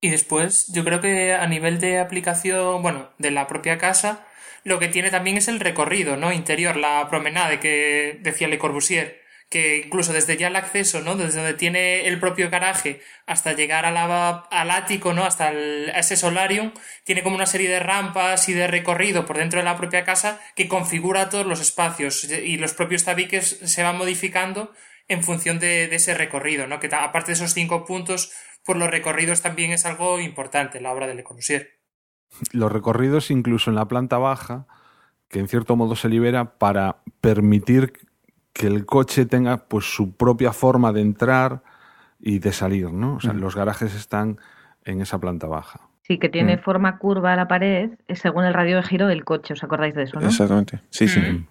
S9: Y después, yo creo que a nivel de aplicación, bueno, de la propia casa, lo que tiene también es el recorrido, ¿no? Interior, la promenade que decía Le Corbusier, que incluso desde ya el acceso, ¿no? Desde donde tiene el propio garaje hasta llegar al ático, ¿no? Hasta ese solarium, tiene como una serie de rampas y de recorrido por dentro de la propia casa que configura todos los espacios y los propios tabiques se van modificando en función de, ese recorrido, ¿no? Que aparte de esos cinco puntos, por los recorridos también es algo importante en la obra de Le Corbusier.
S6: Los recorridos incluso en la planta baja, que en cierto modo se libera para permitir que el coche tenga pues su propia forma de entrar y de salir, ¿no? O sea, mm. los garajes están en esa planta baja.
S3: Sí, que tiene mm. forma curva a la pared según el radio de giro del coche, ¿os acordáis de eso, no?
S2: Exactamente, sí, sí.
S5: Mm.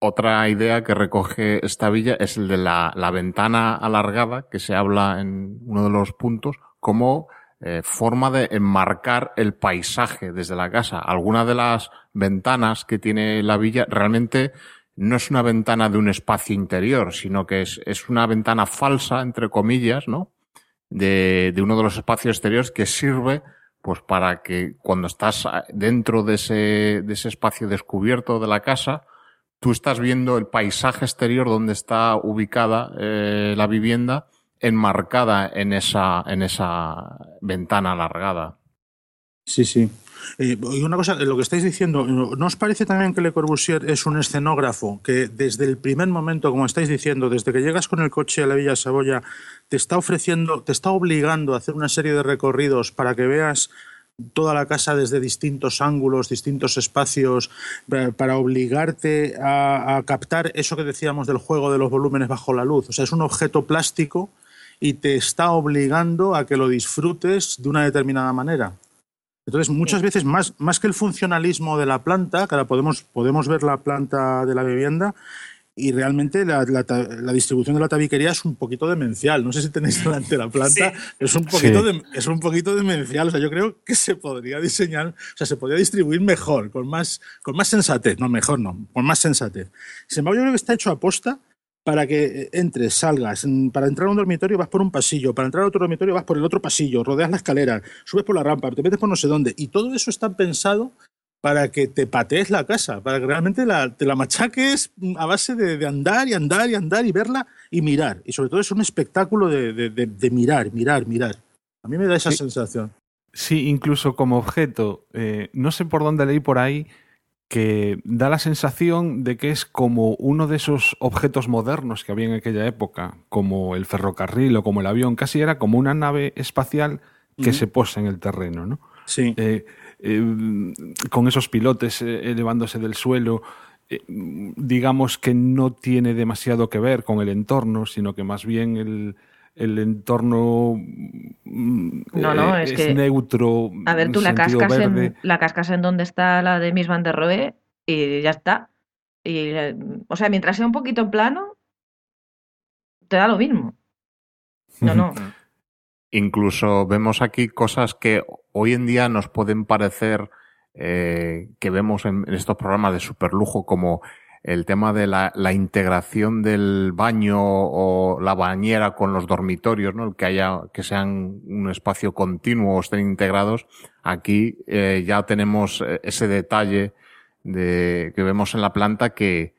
S5: Otra idea que recoge esta villa es el de la, ventana alargada, que se habla en uno de los puntos, como eh, forma de enmarcar el paisaje desde la casa. Algunas de las ventanas que tiene la villa realmente no es una ventana de un espacio interior, sino que es, es una ventana falsa, entre comillas, ¿no? De, de, uno de los espacios exteriores que sirve pues para que cuando estás dentro de ese, de ese espacio descubierto de la casa, tú estás viendo el paisaje exterior donde está ubicada eh, la vivienda enmarcada en esa, en esa ventana alargada.
S4: Sí, sí. Eh, y una cosa, lo que estáis diciendo, ¿no os parece también que Le Corbusier es un escenógrafo que desde el primer momento, como estáis diciendo, desde que llegas con el coche a la Villa Saboya, te está ofreciendo, te está obligando a hacer una serie de recorridos para que veas toda la casa desde distintos ángulos, distintos espacios, para obligarte a, captar eso que decíamos del juego de los volúmenes bajo la luz. O sea, es un objeto plástico y te está obligando a que lo disfrutes de una determinada manera. Entonces, muchas veces, más, más que el funcionalismo de la planta, que ahora podemos, podemos ver la planta de la vivienda, y realmente la, distribución de la tabiquería es un poquito demencial. No sé si tenéis delante la planta, es, un poquito es un poquito demencial. O sea, yo creo que se podría diseñar, o sea, se podría distribuir mejor, con más, con más sensatez. No, mejor no, con más sensatez. Sin embargo, yo creo que está hecho a posta para que entres, salgas. Para entrar a un dormitorio vas por un pasillo, para entrar a otro dormitorio vas por el otro pasillo, rodeas la escalera, subes por la rampa, te metes por no sé dónde. Y todo eso está pensado para que te patees la casa, para que realmente te la machaques a base de, andar y andar y andar y verla y mirar. Y sobre todo es un espectáculo de, mirar, mirar, mirar. A mí me da esa sensación.
S6: Sí, incluso como objeto. Eh, no sé por dónde leí por ahí que da la sensación de que es como uno de esos objetos modernos que había en aquella época, como el ferrocarril o como el avión, casi era como una nave espacial que se posa en el terreno, ¿no?
S4: Sí.
S6: Eh, eh, con esos pilotes eh, elevándose del suelo, eh, digamos que no tiene demasiado que ver con el entorno, sino que más bien el, el entorno
S3: mm, no, es, neutro.
S6: A
S3: ver, tú la cascas, en, la cascas en donde está la de Miss Van der Rohe y ya está. Y, o sea, mientras sea un poquito en plano, te da lo mismo. No, no.
S5: Incluso vemos aquí cosas que hoy en día nos pueden parecer eh, que vemos en, estos programas de superlujo como el tema de la, integración del baño o la bañera con los dormitorios, ¿no? El que haya, que sean un espacio continuo o estén integrados. Aquí eh, ya tenemos eh, ese detalle de, que vemos en la planta que,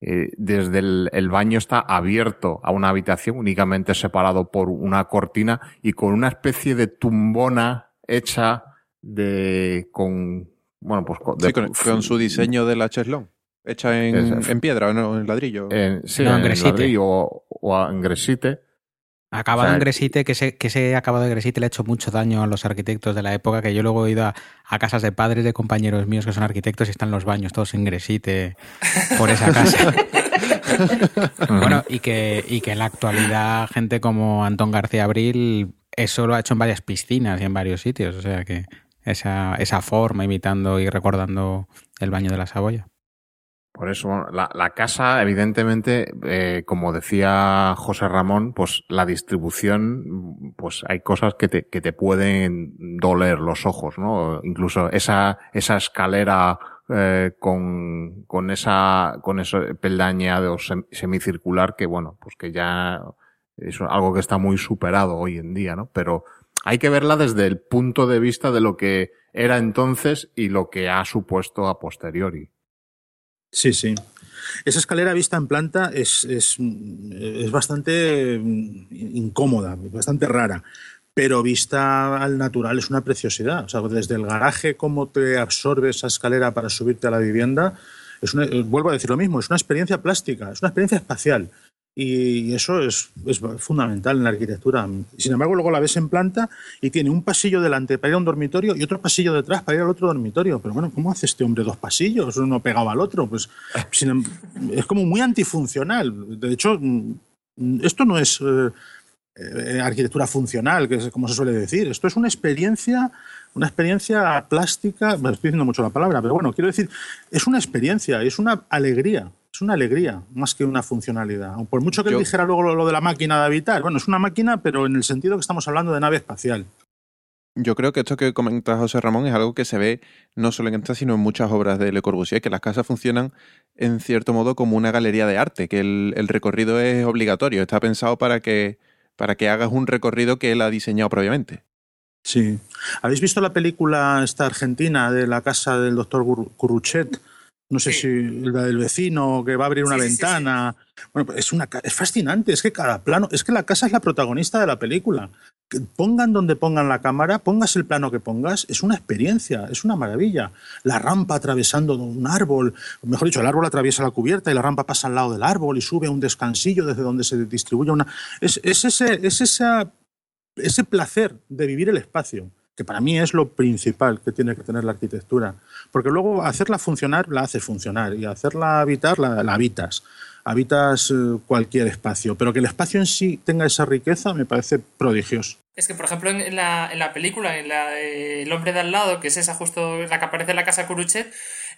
S5: eh, desde el, baño está abierto a una habitación únicamente separado por una cortina y con una especie de tumbona hecha de con bueno pues
S2: con, su diseño de la cheslón hecha en, piedra o en ladrillo
S5: sí, en, ladrillo o, en gresite
S1: Acabado en Gresite, que ese, que ese acabado de Gresite le ha hecho mucho daño a los arquitectos de la época, que yo luego he ido a, casas de padres de compañeros míos que son arquitectos y están los baños todos en Gresite por esa casa. bueno, y que, y que en la actualidad gente como Antón García Abril eso lo ha hecho en varias piscinas y en varios sitios, o sea que esa, esa forma imitando y recordando el baño de la Saboya.
S5: Por eso, la, la casa, evidentemente, eh, como decía José Ramón, pues la distribución, pues hay cosas que te, que te pueden doler los ojos, ¿no? Incluso esa, esa escalera eh, con, con esa, con ese peldañado semicircular que, bueno, pues que ya es algo que está muy superado hoy en día, ¿no? Pero hay que verla desde el punto de vista de lo que era entonces y lo que ha supuesto a posteriori.
S4: Sí, sí. Esa escalera vista en planta es, es, es bastante mm, incómoda, bastante rara pero vista al natural es una preciosidad. O sea, desde el garaje, cómo te absorbe esa escalera para subirte a la vivienda, es una, vuelvo a decir lo mismo, es una experiencia plástica, es una experiencia espacial. Y eso es, es, fundamental en la arquitectura. Sin embargo, luego la ves en planta y tiene un pasillo delante para ir a un dormitorio y otro pasillo detrás para ir al otro dormitorio. Pero bueno, ¿cómo hace este hombre dos pasillos? Uno pegado al otro. Pues em, es como muy antifuncional. De hecho, esto no es eh, eh, arquitectura funcional, que es como se suele decir. Esto es una experiencia, una experiencia plástica, me estoy diciendo mucho la palabra, pero bueno, quiero decir, es una experiencia, es una alegría, es una alegría más que una funcionalidad. Por mucho que Yo... dijera luego lo, de la máquina de habitar, bueno, es una máquina, pero en el sentido que estamos hablando de nave espacial.
S2: Yo creo que esto que comenta José Ramón es algo que se ve no solo en esta, sino en muchas obras de Le Corbusier, que las casas funcionan en cierto modo como una galería de arte, que el recorrido es obligatorio, está pensado para que para que hagas un recorrido que él ha diseñado previamente.
S4: Sí. ¿Habéis visto la película esta argentina de la casa del doctor Curruchet? No sé si la del vecino que va a abrir una ventana. bueno, es, una, es fascinante. Es que cada plano, es que la casa es la protagonista de la película pongan donde pongan la cámara, pongas el plano que pongas, es una experiencia, es una maravilla. La rampa atravesando un árbol, mejor dicho, el árbol atraviesa la cubierta y la rampa pasa al lado del árbol y sube a un descansillo desde donde se distribuye una... Es, ese, es ese placer de vivir el espacio, que para mí es lo principal que tiene que tener la arquitectura. Porque luego hacerla funcionar, la haces funcionar, y hacerla habitar, la, habitas habitas eh, cualquier espacio, pero que el espacio en sí tenga esa riqueza me parece prodigioso.
S9: Es que, por ejemplo, en la, en la película, en la, El hombre de al lado, que es esa justo la que aparece en la casa Curuchet,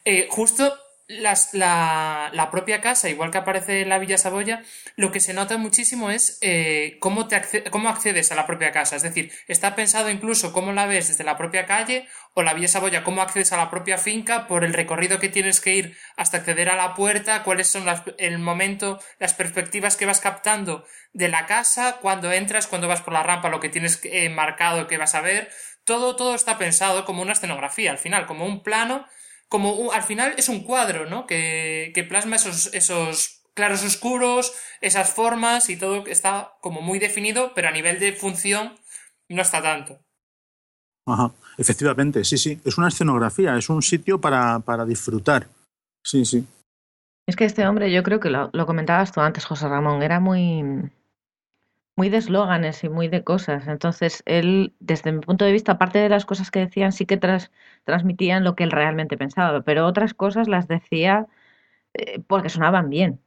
S9: eh, justo las, la, la, propia casa, igual que aparece en la Villa Saboya, lo que se nota muchísimo es eh, cómo, te cómo accedes a la propia casa. Es decir, está pensado incluso cómo la ves desde la propia calle o la Villa Saboya, cómo accedes a la propia finca por el recorrido que tienes que ir hasta acceder a la puerta, cuáles son las, el momento, las perspectivas que vas captando de la casa, cuando entras, cuando vas por la rampa, lo que tienes eh, marcado que vas a ver. Todo, todo está pensado como una escenografía, al final, como un plano como al final es un cuadro, ¿no? Que, que plasma esos, esos claros oscuros, esas formas y todo está como muy definido, pero a nivel de función no está tanto.
S4: Ajá, efectivamente, sí, sí. Es una escenografía, es un sitio para, para disfrutar. Sí, sí.
S3: Es que este hombre, yo creo que lo, lo comentabas tú antes, José Ramón, era muy, muy de eslóganes y muy de cosas. Entonces, él, desde mi punto de vista, aparte de las cosas que decían, sí que tras, transmitían lo que él realmente pensaba, pero otras cosas las decía eh, porque sonaban bien.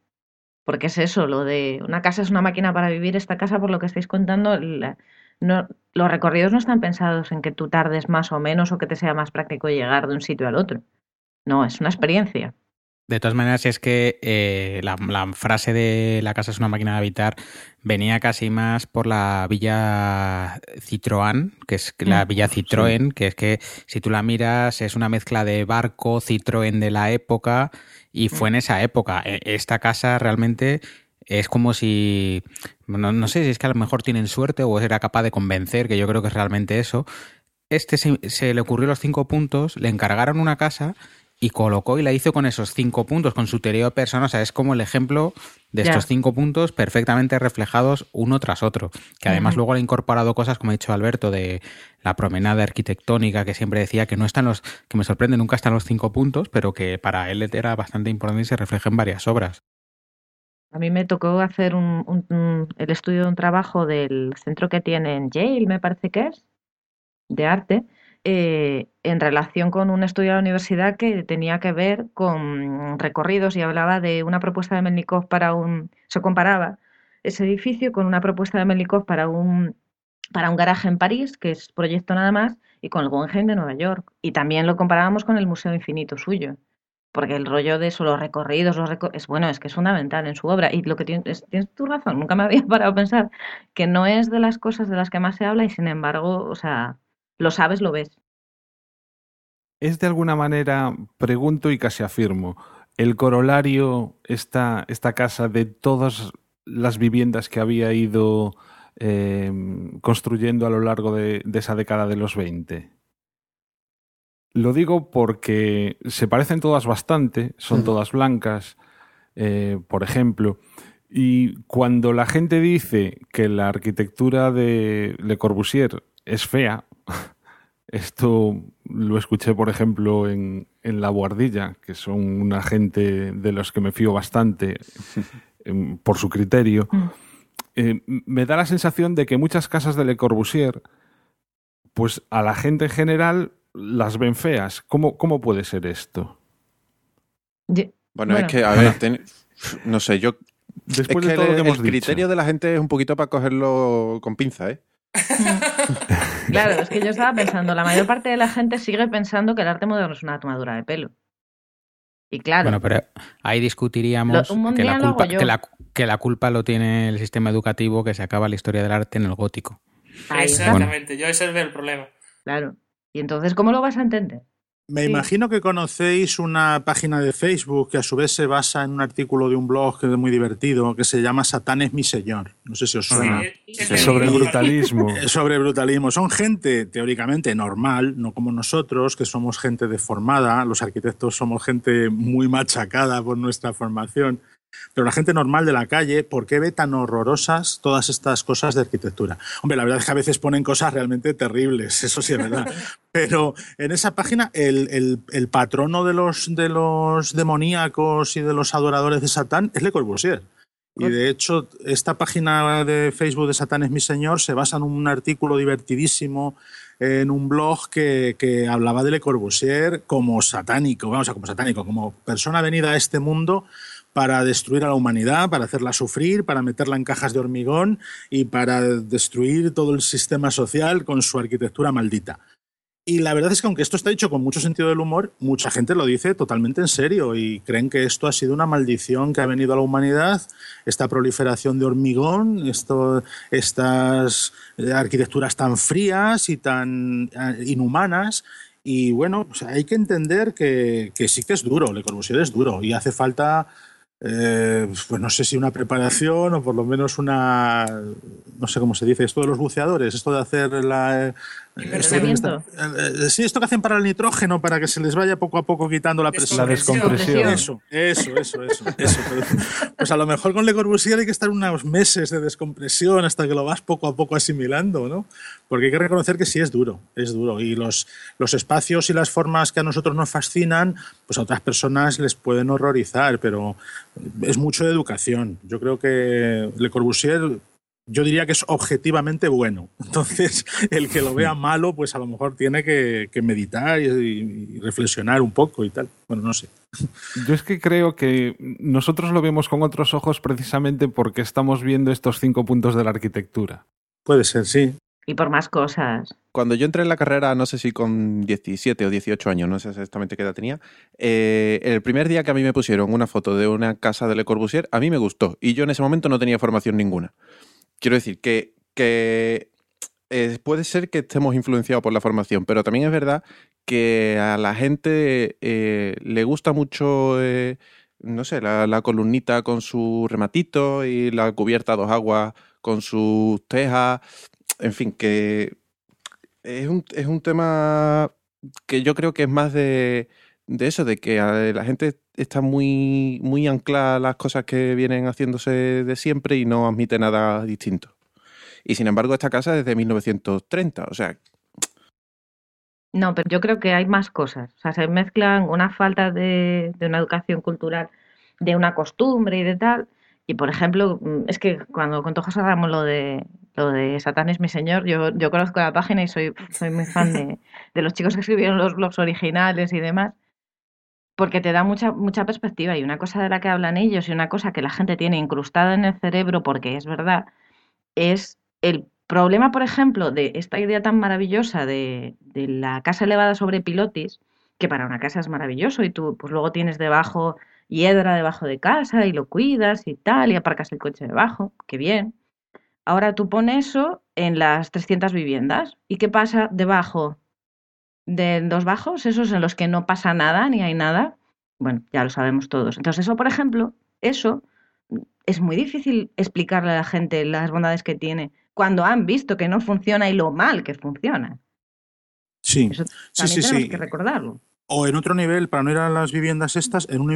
S3: Porque es eso, lo de una casa es una máquina para vivir, esta casa, por lo que estáis contando, no, los recorridos no están pensados en que tú tardes más o menos o que te sea más práctico llegar de un sitio al otro. No, es una experiencia.
S1: De todas maneras, es que eh, la, frase de la casa es una máquina de habitar venía casi más por la villa Citroën, que es la mm. villa Citroën, que es que si tú la miras es una mezcla de barco, Citroën de la época, y fue en mm. esa época. E, esta casa realmente es como si, no, no sé si es que a lo mejor tienen suerte o era capaz de convencer, que yo creo que es realmente eso. Este se, se le ocurrió los cinco puntos, le encargaron una casa y colocó y la hizo con esos cinco puntos, con su teoría de persona. O sea, es como el ejemplo de estos cinco puntos perfectamente reflejados uno tras otro. Que además luego le ha incorporado cosas, como ha dicho Alberto, de la promenada arquitectónica, que siempre decía que no están los, que me sorprende, nunca están los cinco puntos, pero que para él era bastante importante y se refleja en varias obras.
S3: A mí me tocó hacer un, el estudio de un trabajo del centro que tiene en Yale, me parece que es, de arte, eh, en relación con un estudio de la universidad que tenía que ver con recorridos y hablaba de una propuesta de Melnikov para un... Se comparaba ese edificio con una propuesta de Melnikov para un, para un garaje en París, que es proyecto nada más, y con el Guggenheim de Nueva York. Y también lo comparábamos con el Museo Infinito suyo. Porque el rollo de eso, los recorridos, los es bueno, es que es fundamental en su obra. Y lo que tienes, tienes tu razón, nunca me había parado a pensar que no es de las cosas de las que más se habla y sin embargo, o sea, lo sabes, lo ves.
S6: Es de alguna manera, pregunto y casi afirmo, el corolario, esta, esta casa de todas las viviendas que había ido eh, construyendo a lo largo de, de, esa década de los 20. Lo digo porque se parecen todas bastante, son todas blancas, eh, por ejemplo. Y cuando la gente dice que la arquitectura de Le Corbusier es fea, esto lo escuché, por ejemplo, en, en La Guardilla, que son una gente de los que me fío bastante em, por su criterio.
S3: Mm.
S6: Eh, me da la sensación de que muchas casas de Le Corbusier, pues a la gente en general las ven feas. ¿Cómo, cómo puede ser esto?
S2: Bueno,
S3: Bueno.
S2: es que, a ver, ten- no sé, yo...
S6: Después
S2: es
S6: de
S2: que
S6: todo lo
S2: el,
S6: que hemos
S2: el
S6: dicho.
S2: criterio de la gente es un poquito para cogerlo con pinza, ¿eh?
S3: Claro, es que yo estaba pensando, la mayor parte de la gente sigue pensando que el arte moderno es una tomadura de pelo. Y claro,
S1: Bueno, pero ahí discutiríamos
S3: Lo-
S1: que, la culpa, que, la, que la culpa lo tiene el sistema educativo que se acaba la historia del arte en el gótico.
S3: ahí
S9: Exactamente, yo ese es el problema.
S3: claro. Y entonces, ¿cómo lo vas a entender?
S4: Me
S3: Sí.
S4: imagino que conocéis una página de Facebook que a su vez se basa en un artículo de un blog que es muy divertido que se llama Satán es mi señor. No sé si os suena.
S6: Es
S9: ese-
S6: sobre brutalismo.
S4: Sobre brutalismo. Son gente teóricamente normal, no como nosotros, que somos gente deformada. Los arquitectos somos gente muy machacada por nuestra formación. Pero la gente normal de la calle, ¿por qué ve tan horrorosas todas estas cosas de arquitectura? Hombre, la verdad es que a veces ponen cosas realmente terribles, eso sí es verdad. Pero en esa página, el, el- el patrono de los, de los demoníacos y de los adoradores de Satán es Le Corbusier. Y de hecho, esta página de Facebook de Satán es mi señor se basa en un artículo divertidísimo en un blog que, que hablaba de Le Corbusier como satánico, vamos a como satánico, como persona venida a este mundo para destruir a la humanidad, para hacerla sufrir, para meterla en cajas de hormigón y para destruir todo el sistema social con su arquitectura maldita. Y la verdad es que aunque esto está dicho con mucho sentido del humor, mucha gente lo dice totalmente en serio y creen que esto ha sido una maldición que ha venido a la humanidad, esta proliferación de hormigón, esto, estas eh, arquitecturas tan frías y tan eh, inhumanas. Y bueno, hay que entender que, que sí que es duro, Le Corbusier es duro y hace falta eh, pues no sé si una preparación o por lo menos una, no sé cómo se dice, esto de los buceadores, esto de hacer la... eh, esto está- eh, sí, esto que hacen para el nitrógeno, para que se les vaya poco a poco quitando la presión.
S6: La descompresión.
S4: Eso, eso, eso, eso. eso. Pues a lo mejor con Le Corbusier hay que estar unos meses de descompresión hasta que lo vas poco a poco asimilando, ¿no? Porque hay que reconocer que sí es duro, es duro. Y los, los espacios y las formas que a nosotros nos fascinan, pues a otras personas les pueden horrorizar, pero es mucho de educación. Yo creo que Le Corbusier yo diría que es objetivamente bueno. Entonces, el que lo vea malo, pues a lo mejor tiene que, que meditar y, y reflexionar un poco y tal. Bueno, no sé.
S6: Yo es que creo que nosotros lo vemos con otros ojos precisamente porque estamos viendo estos cinco puntos de la arquitectura.
S4: Puede ser, sí.
S3: Y por más cosas.
S2: Cuando yo entré en la carrera, no sé si con 17 o 18 años, no sé exactamente qué edad tenía, eh, el primer día que a mí me pusieron una foto de una casa de Le Corbusier, a mí me gustó. Y yo en ese momento no tenía formación ninguna. Quiero decir que, eh, puede ser que estemos influenciados por la formación, pero también es verdad que a la gente eh, le gusta mucho, eh, no sé, la, columnita con su rematito y la cubierta dos aguas con sus tejas. En fin, que es un, es un tema que yo creo que es más de, de eso, de que la gente está muy, muy anclada a las cosas que vienen haciéndose de siempre y no admite nada distinto. Y sin embargo, esta casa es de 1930, o sea,
S3: No, pero yo creo que hay más cosas. O sea, se mezclan una falta de, de una educación cultural, de una costumbre y de tal. Y por ejemplo, mm, es que cuando contó José Ramos lo de lo de Satán es mi señor, yo, yo conozco la página y soy, soy muy fan de, de los chicos que escribieron los blogs originales y demás, porque te da mucha, mucha perspectiva. Y una cosa de la que hablan ellos y una cosa que la gente tiene incrustada en el cerebro, porque es verdad, es el problema, por ejemplo, de esta idea tan maravillosa de, la casa elevada sobre pilotis, que para una casa es maravilloso y tú pues luego tienes debajo hiedra debajo de casa y lo cuidas y tal y aparcas el coche debajo, qué bien. Ahora tú pones eso en las 300 viviendas y ¿qué pasa debajo de los bajos? Esos en los que no pasa nada ni hay nada. Bueno, ya lo sabemos todos. Entonces eso, por ejemplo, eso es muy difícil explicarle a la gente las bondades que tiene cuando han visto que no funciona y lo mal que funciona.
S4: Sí,
S3: Eso
S4: sí, sí.
S3: tenemos
S4: sí.
S3: que recordarlo.
S4: O en otro nivel, para no ir a las viviendas estas, en un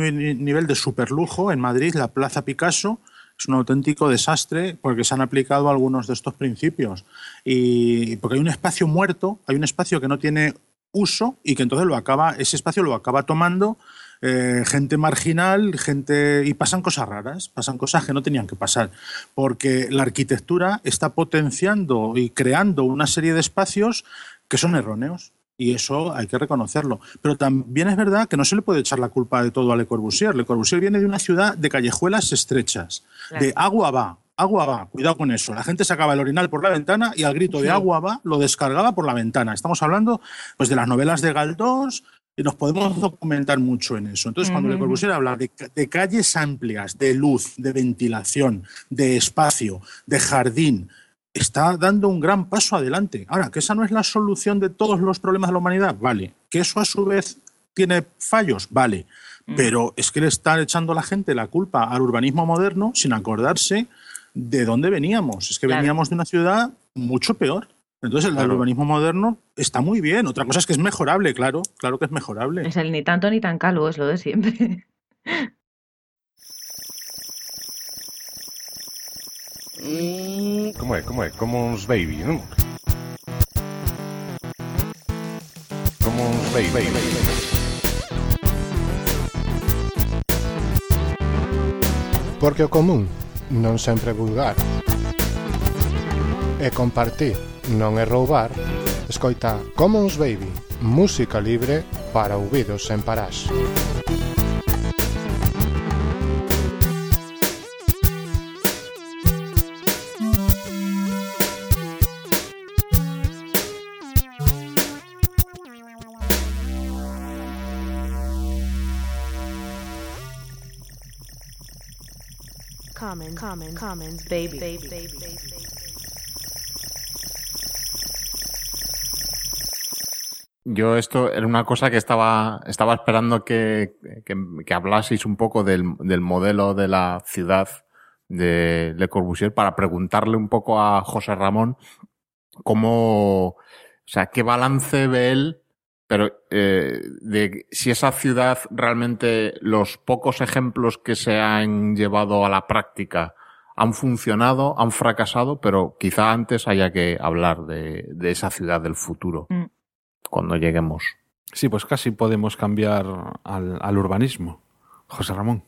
S4: nivel de superlujo, en Madrid, la Plaza Picasso es un auténtico desastre porque se han aplicado algunos de estos principios. Y porque hay un espacio muerto, hay un espacio que no tiene uso y que entonces lo acaba, ese espacio lo acaba tomando eh, gente marginal, gente y pasan cosas raras, pasan cosas que no tenían que pasar, porque la arquitectura está potenciando y creando una serie de espacios que son erróneos. Y eso hay que reconocerlo. Pero también es verdad que no se le puede echar la culpa de todo a Le Corbusier. Le Corbusier viene de una ciudad de callejuelas estrechas, de agua va, agua va, cuidado con eso. La gente sacaba el orinal por la ventana y al grito de agua va lo descargaba por la ventana. Estamos hablando pues de las novelas de Galdós y nos podemos documentar mucho en eso. Entonces, cuando Le Corbusier habla de, de, calles amplias, de luz, de ventilación, de espacio, de jardín, está dando un gran paso adelante. Ahora, que esa no es la solución de todos los problemas de la humanidad, vale. Que eso a su vez tiene fallos, vale. Pero es que le está echando a la gente la culpa al urbanismo moderno sin acordarse de dónde veníamos. Es que veníamos de una ciudad mucho peor. Entonces el urbanismo moderno está muy bien. Otra cosa es que es mejorable, claro, claro que es mejorable.
S3: Es el ni tanto ni tan calvo, es lo de siempre.
S6: Como é, como é? Como uns baby, non? Como uns baby. baby.
S10: Porque o común non sempre é vulgar. E compartir non é roubar, escoita Commons Baby, música libre para ouvidos sen parás.
S11: Commons, commons, commons, baby, baby, baby, baby.
S5: Yo esto era una cosa que estaba, estaba esperando que, que, que hablaseis un poco del, del, modelo de la ciudad de Le Corbusier para preguntarle un poco a José Ramón cómo, o sea, qué balance ve él, pero eh, de si esa ciudad realmente los pocos ejemplos que se han llevado a la práctica han funcionado, han fracasado, pero quizá antes haya que hablar de, de esa ciudad del futuro. Mm cuando lleguemos.
S6: Sí, pues casi podemos cambiar al, al urbanismo. José Ramón.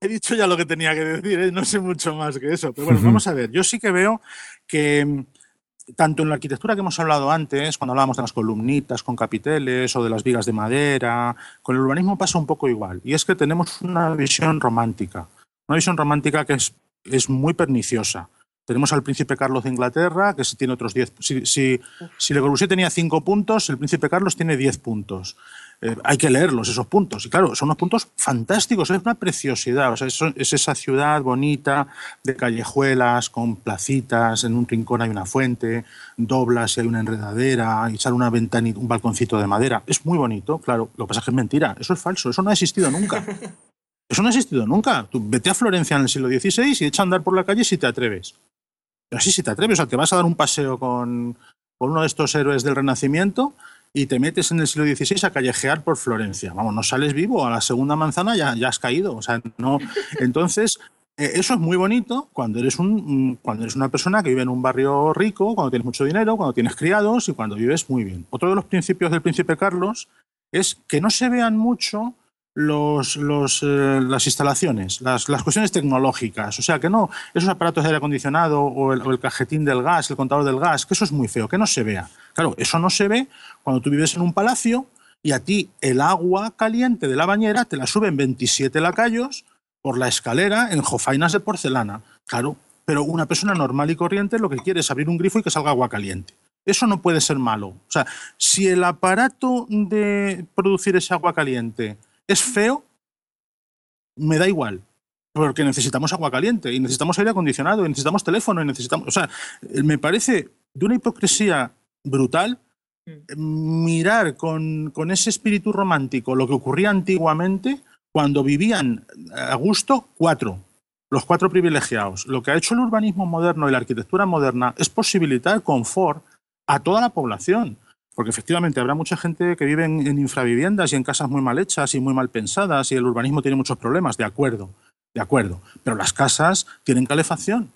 S4: He dicho ya lo que tenía que decir, ¿eh? no sé mucho más que eso. Pero bueno, vamos a ver. Yo sí que veo que mm, tanto en la arquitectura que hemos hablado antes, cuando hablábamos de las columnitas con capiteles o de las vigas de madera, con el urbanismo pasa un poco igual. Y es que tenemos una visión romántica. Una visión romántica que es, es muy perniciosa. Tenemos al príncipe Carlos de Inglaterra, que tiene otros 10. Si, si, si, Le Corbusier tenía 5 puntos, el príncipe Carlos tiene 10 puntos. Eh, hay que leerlos, esos puntos. Y claro, son unos puntos fantásticos, es una preciosidad. O sea, es, es, esa ciudad bonita, de callejuelas, con placitas, en un rincón hay una fuente, doblas y hay una enredadera, y sale una ventana, un balconcito de madera. Es muy bonito, claro. Lo que pasa es que es mentira, eso es falso, eso no ha existido nunca. Eso no ha existido nunca. Tú vete a Florencia en el siglo XVI y echa a andar por la calle si te atreves. Pero sí, si te atreves, o sea, te vas a dar un paseo con, con uno de estos héroes del Renacimiento y te metes en el siglo XVI a callejear por Florencia. Vamos, no sales vivo, a la segunda manzana ya, ya has caído. O sea, no. Entonces, eh, eso es muy bonito cuando eres, un, cuando eres una persona que vive en un barrio rico, cuando tienes mucho dinero, cuando tienes criados y cuando vives muy bien. Otro de los principios del príncipe Carlos es que no se vean mucho los, eh, las instalaciones, las, cuestiones tecnológicas. O sea, que no esos aparatos de aire acondicionado o el, o el, cajetín del gas, el contador del gas, que eso es muy feo, que no se vea. Claro, eso no se ve cuando tú vives en un palacio y a ti el agua caliente de la bañera te la suben 27 lacayos por la escalera en jofainas de porcelana. Claro, pero una persona normal y corriente lo que quiere es abrir un grifo y que salga agua caliente. Eso no puede ser malo. O sea, si el aparato de producir ese agua caliente es feo, me da igual. Porque necesitamos agua caliente y necesitamos aire acondicionado y necesitamos teléfono y necesitamos. O sea, me parece de una hipocresía brutal mirar con, con ese espíritu romántico lo que ocurría antiguamente cuando vivían a gusto cuatro, los cuatro privilegiados. Lo que ha hecho el urbanismo moderno y la arquitectura moderna es posibilitar confort a toda la población. Porque efectivamente habrá mucha gente que vive en, en infraviviendas y en casas muy mal hechas y muy mal pensadas y el urbanismo tiene muchos problemas, de acuerdo, de acuerdo. Pero las casas tienen calefacción,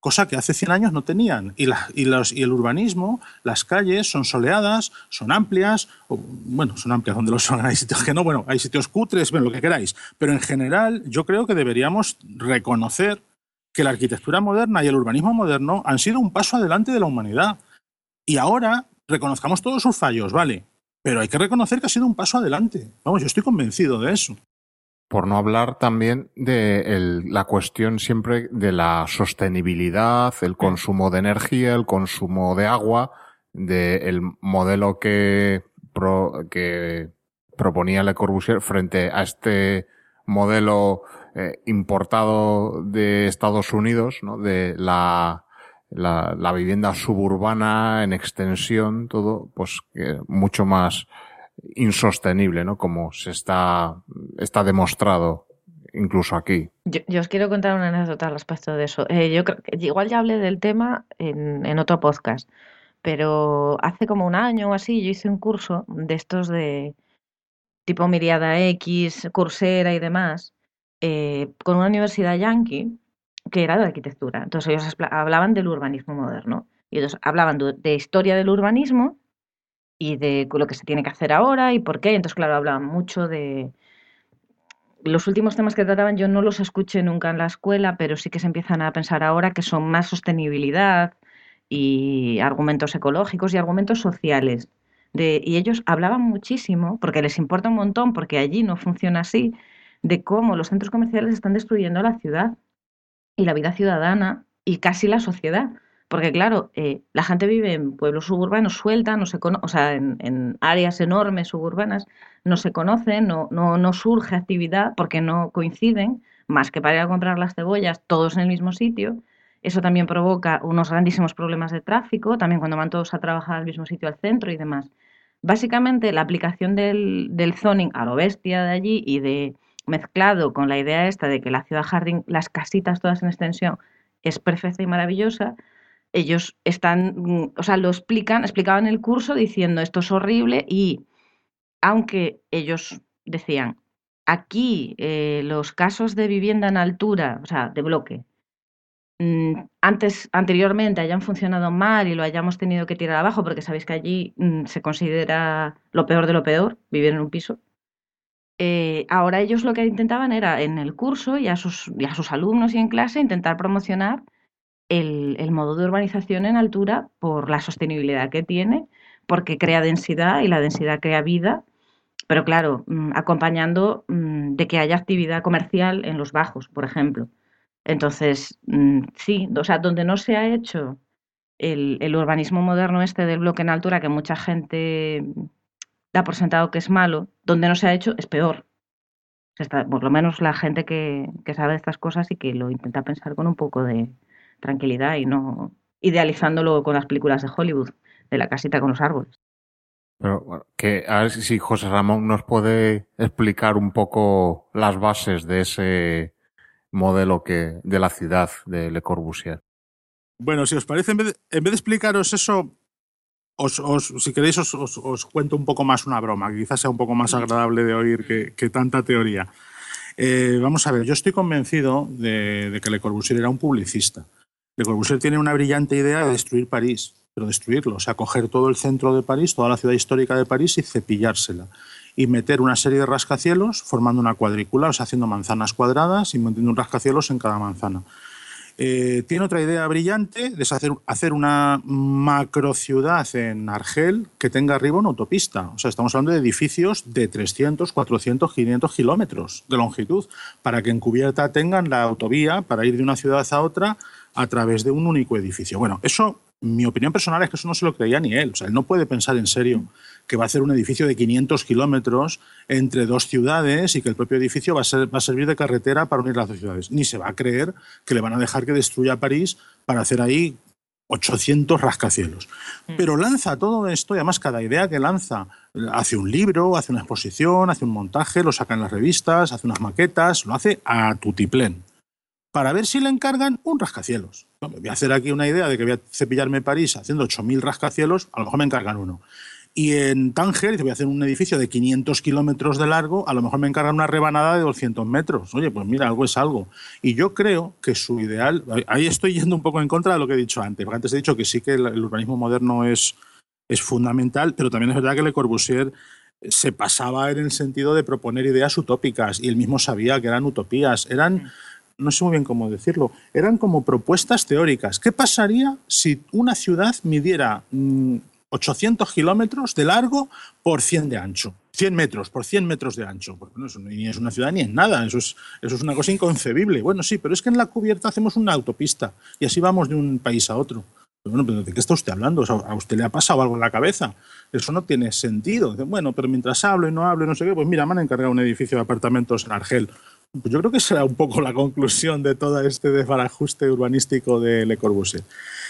S4: cosa que hace 100 años no tenían. Y, el urbanismo, las calles son soleadas, son amplias, bueno, son amplias donde lo son, hay sitios que no, bueno, hay sitios cutres, bueno, lo que queráis. Pero en general yo creo que deberíamos reconocer que la arquitectura moderna y el urbanismo moderno han sido un paso adelante de la humanidad. Y ahora reconozcamos todos sus fallos, vale, pero hay que reconocer que ha sido un paso adelante. Vamos, yo estoy convencido de eso.
S5: Por no hablar también de la cuestión siempre de la sostenibilidad, el consumo de energía, el consumo de agua, del modelo que, pro- que proponía Le Corbusier frente a este modelo eh, importado de Estados Unidos, ¿no? de la, la, la vivienda suburbana en extensión, todo, pues mucho más insostenible, ¿no? Como se está, está demostrado incluso aquí.
S3: Yo, os quiero contar una anécdota al respecto de eso. Eh, yo igual ya hablé del tema en, en otro podcast, pero hace como un año o así yo hice un curso de estos de tipo Miriada X, Coursera y demás, eh, con una universidad yankee que era de arquitectura. Entonces ellos hablaban del urbanismo moderno. Y ellos hablaban de, historia del urbanismo y de lo que se tiene que hacer ahora y por qué. Entonces, claro, hablaban mucho de, los últimos temas que trataban yo no los escuché nunca en la escuela, pero sí que se empiezan a pensar ahora que son más sostenibilidad y argumentos ecológicos y argumentos sociales. Y ellos hablaban muchísimo, porque les importa un montón, porque allí no funciona así, de cómo los centros comerciales están destruyendo la ciudad y la vida ciudadana y casi la sociedad. Porque claro, eh, la gente vive en pueblos suburbanos suelta, no se o sea, en, en áreas enormes suburbanas, no se conocen, no, no, no surge actividad porque no coinciden, más que para ir a comprar las cebollas, todos en el mismo sitio. Eso también provoca unos grandísimos problemas de tráfico, también cuando van todos a trabajar al mismo sitio al centro y demás. Básicamente, la aplicación del, del zoning a lo bestia de allí y de mezclado con la idea esta de que la ciudad jardín, las casitas todas en extensión, es perfecta y maravillosa, ellos están, mm, o sea, lo explican, explicaban el curso diciendo esto es horrible y aunque ellos decían, aquí eh, los casos de vivienda en altura, o sea, de bloque, mm, antes, anteriormente hayan funcionado mal y lo hayamos tenido que tirar abajo, porque sabéis que allí mm, se considera lo peor de lo peor, vivir en un piso. Eh, ahora ellos lo que intentaban era en el curso y a sus, y a sus alumnos y en clase intentar promocionar el, modo de urbanización en altura por la sostenibilidad que tiene, porque crea densidad y la densidad crea vida, pero claro, mm, acompañando mm, de que haya actividad comercial en los bajos, por ejemplo. Entonces, mm, sí, o sea, donde no se ha hecho el urbanismo moderno este del bloque en altura, que mucha gente da por sentado que es malo, donde no se ha hecho es peor. Está- por lo menos la gente que, que sabe de estas cosas y que lo intenta pensar con un poco de tranquilidad y no idealizándolo con las películas de Hollywood, de la casita con los árboles.
S5: Pero bueno, que a ver si- si José Ramón nos puede explicar un poco las bases de ese modelo que de la ciudad de Le Corbusier.
S4: Bueno, si os parece, en vez de, en vez de explicaros eso, si queréis os, cuento un poco más una broma, que quizás sea un poco más agradable de oír que, que tanta teoría. Eh, vamos a ver, yo estoy convencido de, de que Le Corbusier era un publicista. Le Corbusier tiene una brillante idea de destruir París, pero destruirlo, o sea, coger todo el centro de París, toda la ciudad histórica de París y cepillársela. Y meter una serie de rascacielos formando una cuadrícula, o sea, haciendo manzanas cuadradas y metiendo un rascacielos en cada manzana. Eh, tiene otra idea brillante, de hacer, hacer una macrociudad en Argel que tenga arriba una autopista. O sea, estamos hablando de edificios de 300, 400, 500 kilómetros de longitud, para que en cubierta tengan la autovía para ir de una ciudad a otra a través de un único edificio. Bueno, eso, mi opinión personal es que eso no se lo creía ni él. O sea, él no puede pensar en serio que va a hacer un edificio de 500 kilómetros entre dos ciudades y que el propio edificio va a, ser, va a servir de carretera para unir las dos ciudades. Ni se va a creer que le van a dejar que destruya París para hacer ahí 800 rascacielos. Pero lanza todo esto y además cada idea que lanza hace un libro, hace una exposición, hace un montaje, lo saca en las revistas, hace unas maquetas, lo hace a tutiplén para ver si le encargan un rascacielos. Voy a hacer aquí una idea de que voy a cepillarme París haciendo 8.000 rascacielos, a lo mejor me encargan uno. Y en Tánger, te voy a hacer un edificio de 500 kilómetros de largo, a lo mejor me encargan una rebanada de 200 metros. Oye, pues mira, algo es algo. Y yo creo que su ideal, ahí estoy yendo un poco en contra de lo que he dicho antes, porque antes he dicho que sí que el, urbanismo moderno es, es fundamental, pero también es verdad que Le Corbusier se pasaba en el sentido de proponer ideas utópicas y él mismo sabía que eran utopías, eran no sé muy bien cómo decirlo, eran como propuestas teóricas. ¿Qué pasaría si una ciudad midiera mm, 800 kilómetros de largo por 100 de ancho? 100 metros por 100 metros de ancho. Pues bueno, eso ni es una ciudad ni es nada, eso es, eso es una cosa inconcebible. Bueno, sí, pero es que en la cubierta hacemos una autopista y así vamos de un país a otro. Pero bueno, pero ¿de qué está usted hablando? O sea, ¿A usted le ha pasado algo en la cabeza? Eso no tiene sentido. Bueno, pero mientras hablo y no hablo y no sé qué, pues mira, me han encargado un edificio de apartamentos en Argel. Pues yo creo que será un poco la conclusión de todo este desbarajuste urbanístico de Le Corbusier.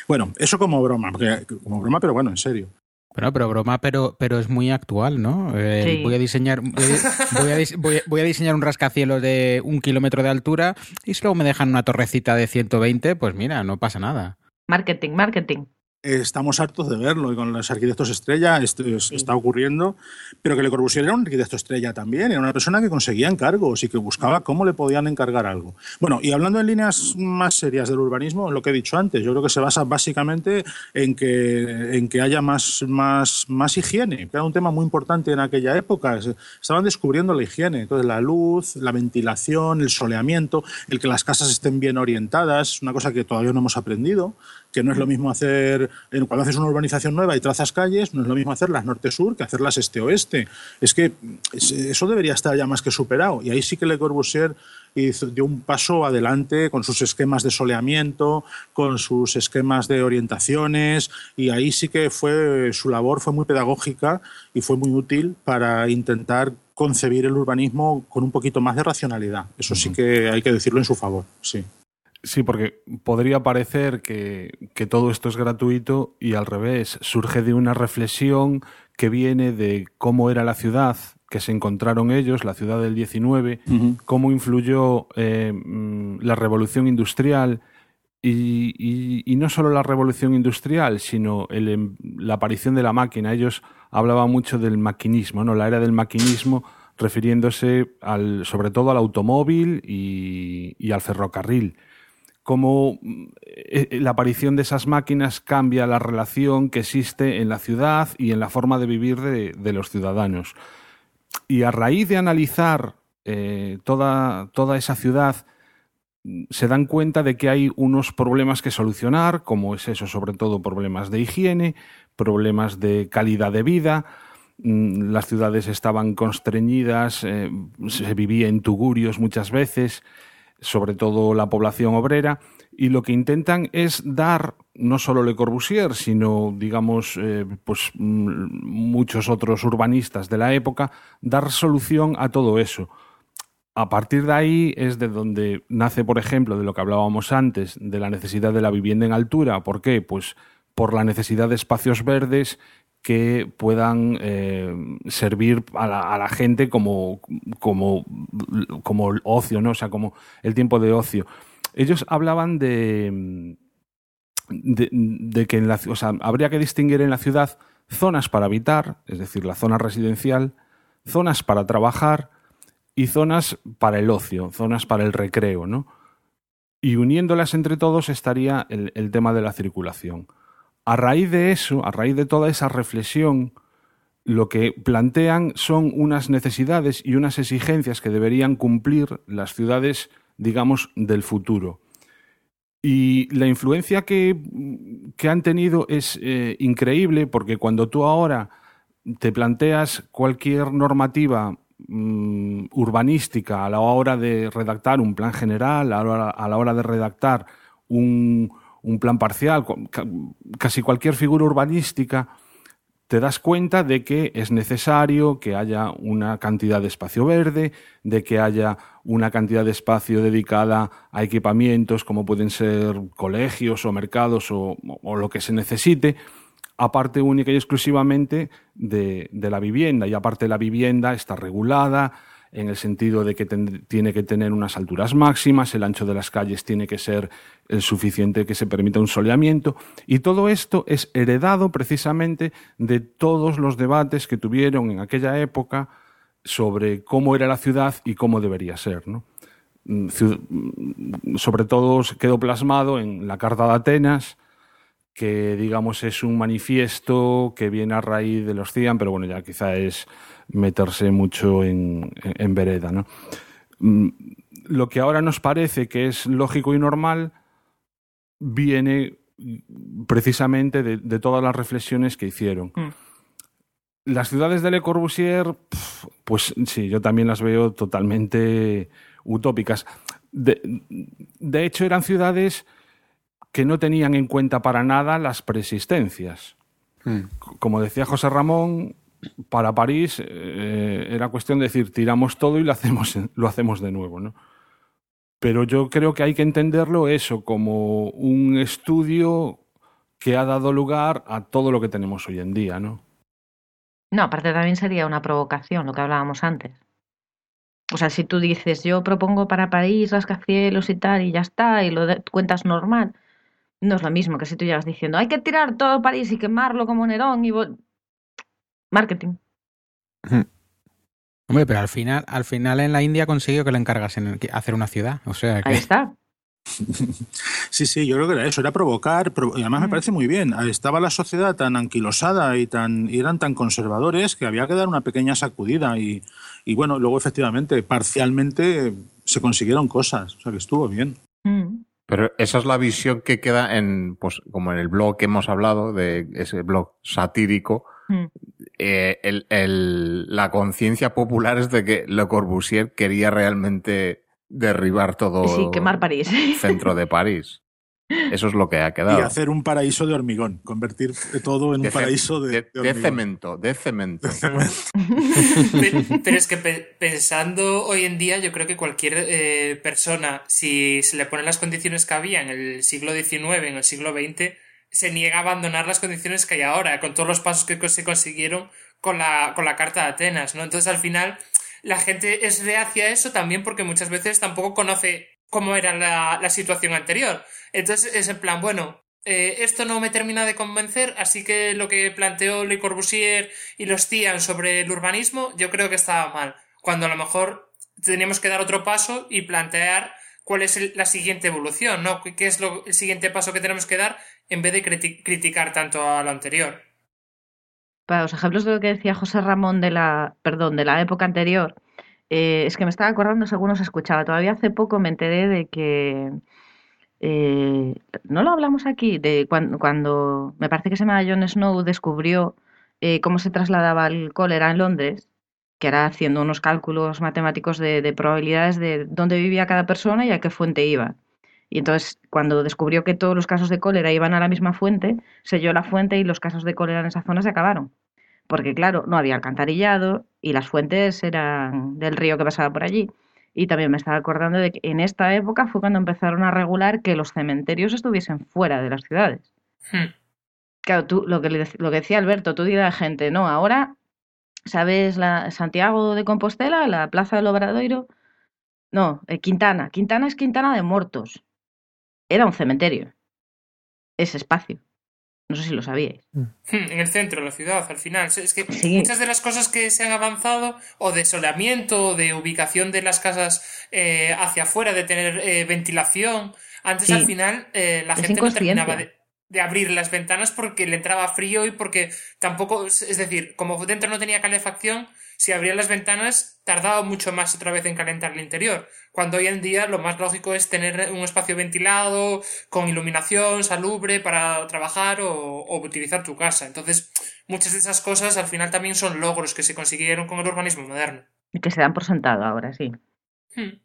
S4: Bueno, eso como broma, porque- como broma, pero bueno, en serio.
S1: Bueno, pero broma, pero, pero es muy actual, ¿no? Eh,
S3: Sí.
S1: Voy a diseñar voy a, voy a dis- voy a- voy a diseñar un rascacielos de un kilómetro de altura y si luego me dejan una torrecita de 120, pues mira, no pasa nada.
S3: Marketing, marketing.
S4: Estamos hartos de verlo y con los arquitectos estrella esto es- está ocurriendo, pero que Le Corbusier era un arquitecto estrella también, era una persona que conseguía encargos y que buscaba cómo le podían encargar algo. Bueno, y hablando en líneas más serias del urbanismo, lo que he dicho antes, yo creo que se basa básicamente en que, en que haya más, más, más higiene, que era un tema muy importante en aquella época. Estaban descubriendo la higiene, entonces la luz, la ventilación, el soleamiento, el que las casas estén bien orientadas, una cosa que todavía no hemos aprendido que no es lo mismo hacer, cuando haces una urbanización nueva y trazas calles, no es lo mismo hacerlas norte-sur que hacerlas este-oeste. Es que es- eso debería estar ya más que superado. Y ahí sí que Le Corbusier hizo, dio un paso adelante con sus esquemas de soleamiento, con sus esquemas de orientaciones, y ahí sí que fue su labor fue muy pedagógica y fue muy útil para intentar concebir el urbanismo con un poquito más de racionalidad. Eso sí que hay que decirlo en su favor, sí.
S6: Sí, porque podría parecer que, que todo esto es gratuito y al revés, surge de una reflexión que viene de cómo era la ciudad que se encontraron ellos, la ciudad del 19, cómo influyó eh, mm, la revolución industrial y, y- y no solo la revolución industrial, sino el em- la aparición de la máquina. Ellos hablaban mucho del maquinismo, ¿no? la era del maquinismo refiriéndose al, sobre todo al automóvil y, y al ferrocarril cómo mm, eh, la aparición de esas máquinas cambia la relación que existe en la ciudad y en la forma de vivir de, los ciudadanos. Y a raíz de analizar eh, toda, toda esa ciudad, mm, se dan cuenta de que hay unos problemas que solucionar, como es eso, sobre todo problemas de higiene, problemas de calidad de vida. Mm, Las ciudades estaban constreñidas, eh, se vivía en tugurios muchas veces, sobre todo la población obrera, y lo que intentan es dar no solo Le Corbusier, sino, digamos, eh, pues mm, muchos otros urbanistas de la época, dar solución a todo eso. A partir de ahí es de donde nace, por ejemplo, de lo que hablábamos antes, de la necesidad de la vivienda en altura. ¿Por qué? Pues por la necesidad de espacios verdes que puedan eh, servir a la, gente como, como, como ocio, ¿no? O sea, como el tiempo de ocio. Ellos hablaban de, de, de que en la, o sea, habría que distinguir en la ciudad zonas para habitar, es decir, la zona residencial, zonas para trabajar y zonas para el ocio, zonas para el recreo, ¿no? Y uniéndolas entre todos estaría el, el tema de la circulación. A raíz de eso, a raíz de toda esa reflexión, lo que plantean son unas necesidades y unas exigencias que deberían cumplir las ciudades, digamos, del futuro. Y la influencia que, que han tenido es eh, increíble porque cuando tú ahora te planteas cualquier normativa mm, urbanística a la hora de redactar un plan general, a la hora, a la hora de redactar un, un plan parcial, casi cualquier figura urbanística, te das cuenta de que es necesario que haya una cantidad de espacio verde, de que haya una cantidad de espacio dedicada a equipamientos como pueden ser colegios o mercados o, o lo que se necesite, aparte única y exclusivamente de, de la vivienda. Y aparte la vivienda está regulada, en el sentido de que tiene que tener unas alturas máximas, el ancho de las calles tiene que ser el suficiente que se permita un soleamiento, y todo esto es heredado precisamente de todos los debates que tuvieron en aquella época sobre cómo era la ciudad y cómo debería ser. ¿no? Mm, mm, Sobre todo quedó plasmado en la Carta de Atenas, que digamos es un manifiesto que viene a raíz de los CIAN, pero bueno, ya quizá es meterse mucho en, en- en vereda. ¿no? Mm, Lo que ahora nos parece que es lógico y normal viene precisamente de, de todas las reflexiones que hicieron.
S3: Mm.
S6: Las ciudades de Le Corbusier, pues sí, yo también las veo totalmente utópicas. De, de hecho, eran ciudades que no tenían en cuenta para nada las preexistencias.
S1: Mm.
S6: Como decía José Ramón, para París eh, era cuestión de decir, tiramos todo y lo hacemos, lo hacemos de nuevo. ¿no? Pero yo creo que hay que entenderlo eso como un estudio que ha dado lugar a todo lo que tenemos hoy en día. ¿no?
S3: No, aparte también sería una provocación, lo que hablábamos antes. O sea, si tú dices, yo propongo para París rascacielos y tal, y ya está, y lo cuentas normal, no es lo mismo que si tú llegas diciendo, hay que tirar todo París y quemarlo como Nerón y... vo-". Marketing.
S1: Hombre, pero al final, al final en la India consiguió que le encargasen que- hacer una ciudad. O sea que
S3: Ahí está.
S4: Sí, sí, yo creo que era eso, era provocar, provo- y además me parece muy bien. Estaba la sociedad tan anquilosada y tan y eran tan conservadores que había que dar una pequeña sacudida y, y bueno, luego efectivamente, parcialmente se consiguieron cosas, o sea que estuvo bien.
S3: Mm.
S5: Pero esa es la visión que queda en, pues, como en el blog que hemos hablado, de ese blog satírico.
S3: Mm.
S5: eh, el- el- la conciencia popular es de que Le Corbusier quería realmente derribar todo
S3: Sí, quemar París.
S5: el centro de París. Eso es lo que ha
S4: Y
S5: quedado.
S4: hacer un paraíso de hormigón, convertir todo en un
S5: De
S4: paraíso de,
S5: de-
S4: de
S5: de
S4: hormigón.
S5: cemento, de cemento.
S9: Pe- Pero es que pe- pensando hoy en día, yo creo que cualquier eh, persona, si se le ponen las condiciones que había en el siglo XIX, en el siglo XX, se niega a abandonar las condiciones que hay ahora, con todos los pasos que se consiguieron con la, con la Carta de Atenas, ¿no? Entonces, al final, la gente es reacia a eso también porque muchas veces tampoco conoce cómo era la, la situación anterior. Entonces, es en plan, bueno, eh, esto no me termina de convencer, así que lo que planteó Le Corbusier y los Tian sobre el urbanismo, yo creo que estaba mal. Cuando a lo mejor teníamos que dar otro paso y plantear cuál es el- la siguiente evolución, ¿no? ¿Qué es lo, el siguiente paso que tenemos que dar en vez de criti- criticar tanto a lo anterior?
S3: Para los ejemplos de lo que decía José Ramón de la, perdón, de la época anterior, eh, es que me estaba acordando según nos escuchaba. Todavía hace poco me enteré de que eh, no lo hablamos aquí, de cuando, cuando me parece que se llama Jon Snow descubrió eh, cómo se trasladaba el cólera en Londres, que era haciendo unos cálculos matemáticos de, de probabilidades de dónde vivía cada persona y a qué fuente iba. Y entonces, cuando descubrió que todos los casos de cólera iban a la misma fuente, selló la fuente y los casos de cólera en esa zona se acabaron. Porque, claro, no había alcantarillado y las fuentes eran del río que pasaba por allí. Y también me estaba acordando de que en esta época fue cuando empezaron a regular que los cementerios estuviesen fuera de las ciudades.
S9: Hmm.
S3: Claro, tú, lo que, le lo que decía Alberto, tú dirás a la gente, no, ahora, ¿sabes la Santiago de Compostela, la Plaza del Obradoiro? No, eh, Quintana. Quintana es Quintana de Muertos. Era un cementerio. Ese espacio. No sé si lo sabíais.
S9: Hmm, En el centro de la ciudad, al final. Es que
S3: Sí.
S9: muchas de las cosas que se han avanzado, o de soleamiento, o de ubicación de las casas eh, hacia afuera, de tener eh, ventilación, antes
S3: Sí.
S9: al final eh, la
S3: Es
S9: gente no terminaba de, de abrir las ventanas porque le entraba frío y porque tampoco, es decir, como dentro no tenía calefacción, si abrían las ventanas tardaba mucho más otra vez en calentar el interior. Cuando hoy en día lo más lógico es tener un espacio ventilado, con iluminación, salubre para trabajar o, o utilizar tu casa. Entonces, muchas de esas cosas al final también son logros que se consiguieron con el urbanismo moderno.
S3: Y que se dan por sentado ahora, sí.
S9: Hmm.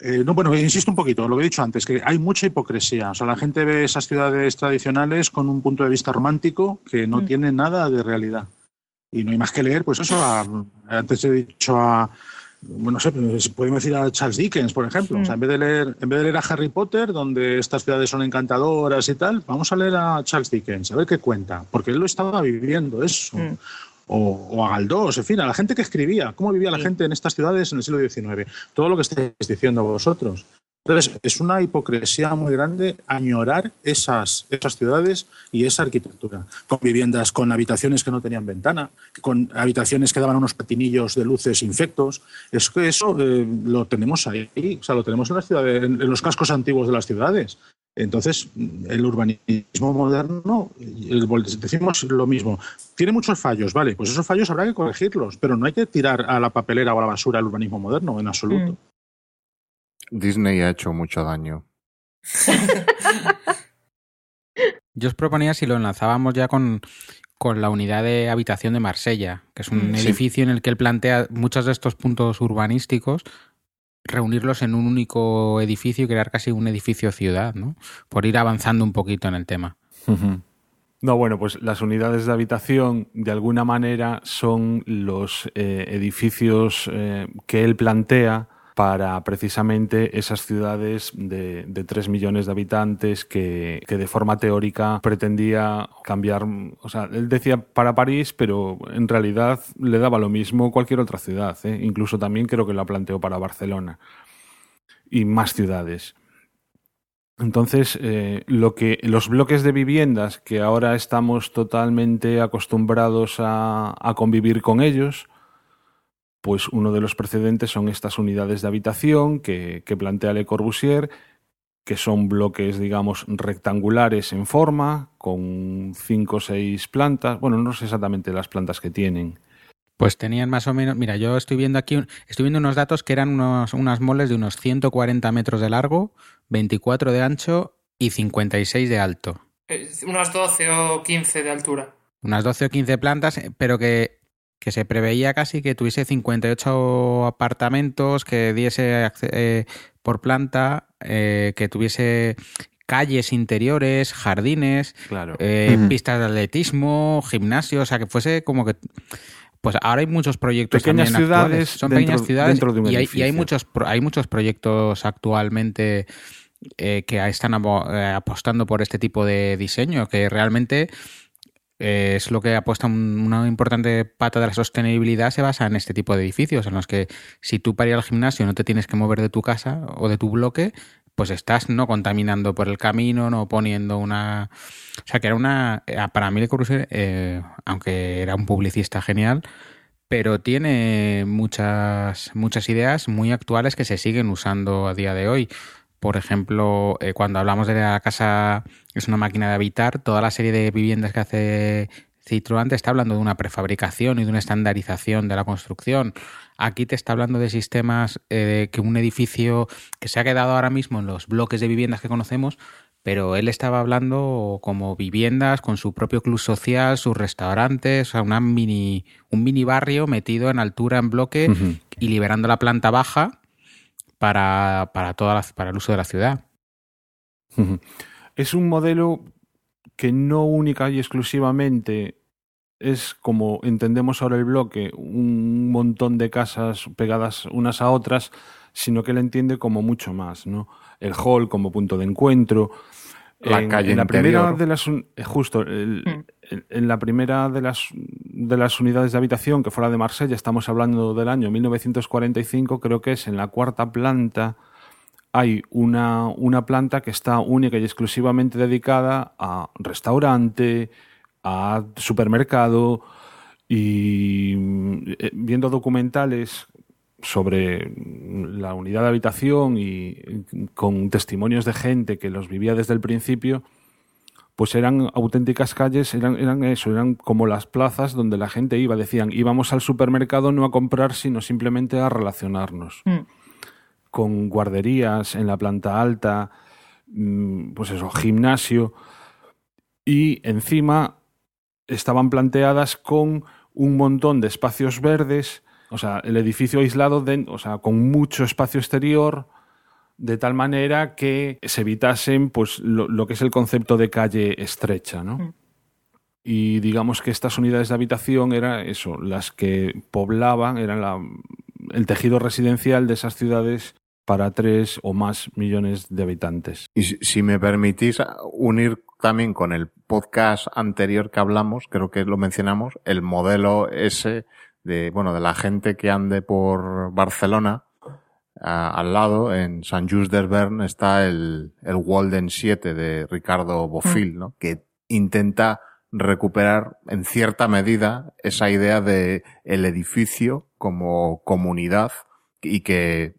S4: Eh, no, bueno, insisto un poquito, lo que he dicho antes, que hay mucha hipocresía. O sea, la gente ve esas ciudades tradicionales con un punto de vista romántico que no
S3: Mm.
S4: tiene nada de realidad. Y no hay más que leer, pues eso, a- antes he dicho a, bueno, no sé, pues podemos decir a Charles Dickens, por ejemplo. O sea, en vez, de leer, en vez de leer a Harry Potter, donde estas ciudades son encantadoras y tal, vamos a leer a Charles Dickens, a ver qué cuenta, porque él lo estaba viviendo eso.
S3: Mm.
S4: O, o a Galdós, en fin, a la gente que escribía, cómo vivía la gente en estas ciudades en el siglo XIX. Todo lo que estáis diciendo vosotros. Entonces, es una hipocresía muy grande añorar esas, esas ciudades y esa arquitectura, con viviendas, con habitaciones que no tenían ventana, con habitaciones que daban unos patinillos de luces infectos. Es que eso eh, lo tenemos ahí, o sea, lo tenemos en, las ciudades, en los cascos antiguos de las ciudades. Entonces, el urbanismo moderno, decimos lo mismo, tiene muchos fallos, ¿vale? Pues esos fallos habrá que corregirlos, pero no hay que tirar a la papelera o a la basura el urbanismo moderno, en absoluto.
S3: Mm.
S5: Disney ha hecho mucho daño.
S1: Yo os proponía si lo enlazábamos ya con, con la unidad de habitación de Marsella, que es un
S2: Mm, sí.
S1: edificio en el que él plantea muchos de estos puntos urbanísticos, reunirlos en un único edificio y crear casi un edificio ciudad, ¿no? Por ir avanzando un poquito en el tema.
S6: No, bueno, pues las unidades de habitación de alguna manera son los eh, edificios eh, que él plantea para precisamente esas ciudades de, de 3 millones de habitantes que, que de forma teórica pretendía cambiar. O sea, él decía para París, pero en realidad le daba lo mismo cualquier otra ciudad. ¿eh? Incluso también creo que la planteó para Barcelona y más ciudades. Entonces, eh, lo que los bloques de viviendas que ahora estamos totalmente acostumbrados a, a convivir con ellos, pues uno de los precedentes son estas unidades de habitación que, que plantea Le Corbusier, que son bloques, digamos, rectangulares en forma, con cinco o seis plantas. Bueno, no sé exactamente las plantas que tienen.
S1: Pues tenían más o menos, mira, yo estoy viendo aquí, estoy viendo unos datos que eran unos, unas moles de unos 140 metros de largo, 24 de ancho y 56 de alto.
S9: Eh, Unas 12 o 15 de altura.
S1: Unas 12 o 15 plantas, eh, pero que, que se preveía casi que tuviese 58 apartamentos, que diese eh, por planta, eh, que tuviese calles interiores, jardines,
S6: Claro.
S1: eh, pistas de atletismo, gimnasio, o sea, que fuese como que... Pues ahora hay muchos proyectos
S6: Pequeñas
S1: también
S6: ciudades
S1: actuales. Son
S6: dentro-
S1: pequeñas ciudades
S6: dentro de un
S1: y, hay, y hay muchos hay muchos proyectos actualmente eh, que están apostando por este tipo de diseño, que realmente eh, es lo que apuesta un- una importante pata de la sostenibilidad se basa en este tipo de edificios, en los que si tú para ir al gimnasio no te tienes que mover de tu casa o de tu bloque, pues estás no contaminando por el camino, no poniendo una... O sea, que era una... eh, Para mí Le Corbusier, eh, aunque era un publicista genial, pero tiene muchas, muchas ideas muy actuales que se siguen usando a día de hoy. Por ejemplo, cuando hablamos de la casa es una máquina de habitar, toda la serie de viviendas que hace Citroën te está hablando de una prefabricación y de una estandarización de la construcción. Aquí te está hablando de sistemas eh, que un edificio que se ha quedado ahora mismo en los bloques de viviendas que conocemos, pero él estaba hablando como viviendas con su propio club social, sus restaurantes, o sea, una mini, un mini barrio metido en altura en bloque y liberando la planta baja para, para, toda la- para el uso de la ciudad.
S6: Es un modelo que no única y exclusivamente es como entendemos ahora el bloque, un montón de casas pegadas unas a otras, sino que él entiende como mucho más, ¿no? El hall como punto de encuentro.
S5: La
S6: en,
S5: calle
S6: en la primera de las un- eh, justo el-
S3: Mm.
S6: en- en la primera de las de las unidades de habitación que fuera de Marsella, estamos hablando del año 1945, creo que es en la cuarta planta hay una, una planta que está única y exclusivamente dedicada a restaurante, a supermercado y eh, viendo documentales sobre la unidad de habitación y eh, con testimonios de gente que los vivía desde el principio, pues eran auténticas calles, eran, eran eso, eran como las plazas donde la gente iba, decían, íbamos al supermercado no a comprar, sino simplemente a relacionarnos
S3: Mm.
S6: Con guarderías en la planta alta, mm, pues eso, gimnasio, y encima estaban planteadas con un montón de espacios verdes, o sea, el edificio aislado, de- o sea, con mucho espacio exterior, de tal manera que se evitasen pues, lo, lo que es el concepto de calle estrecha, ¿no?
S3: Mm.
S6: Y digamos que estas unidades de habitación eran eso, las que poblaban, eran la- el tejido residencial de esas ciudades para tres o más millones de habitantes.
S5: Y si, si me permitís unir también con el podcast anterior que hablamos, creo que lo mencionamos, el modelo ese de, bueno, de la gente que ande por Barcelona, a- al lado, en San Just Bern, está el, el Walden 7 de Ricardo Bofill, ¿no? Que intenta recuperar en cierta medida esa idea de el edificio como comunidad y que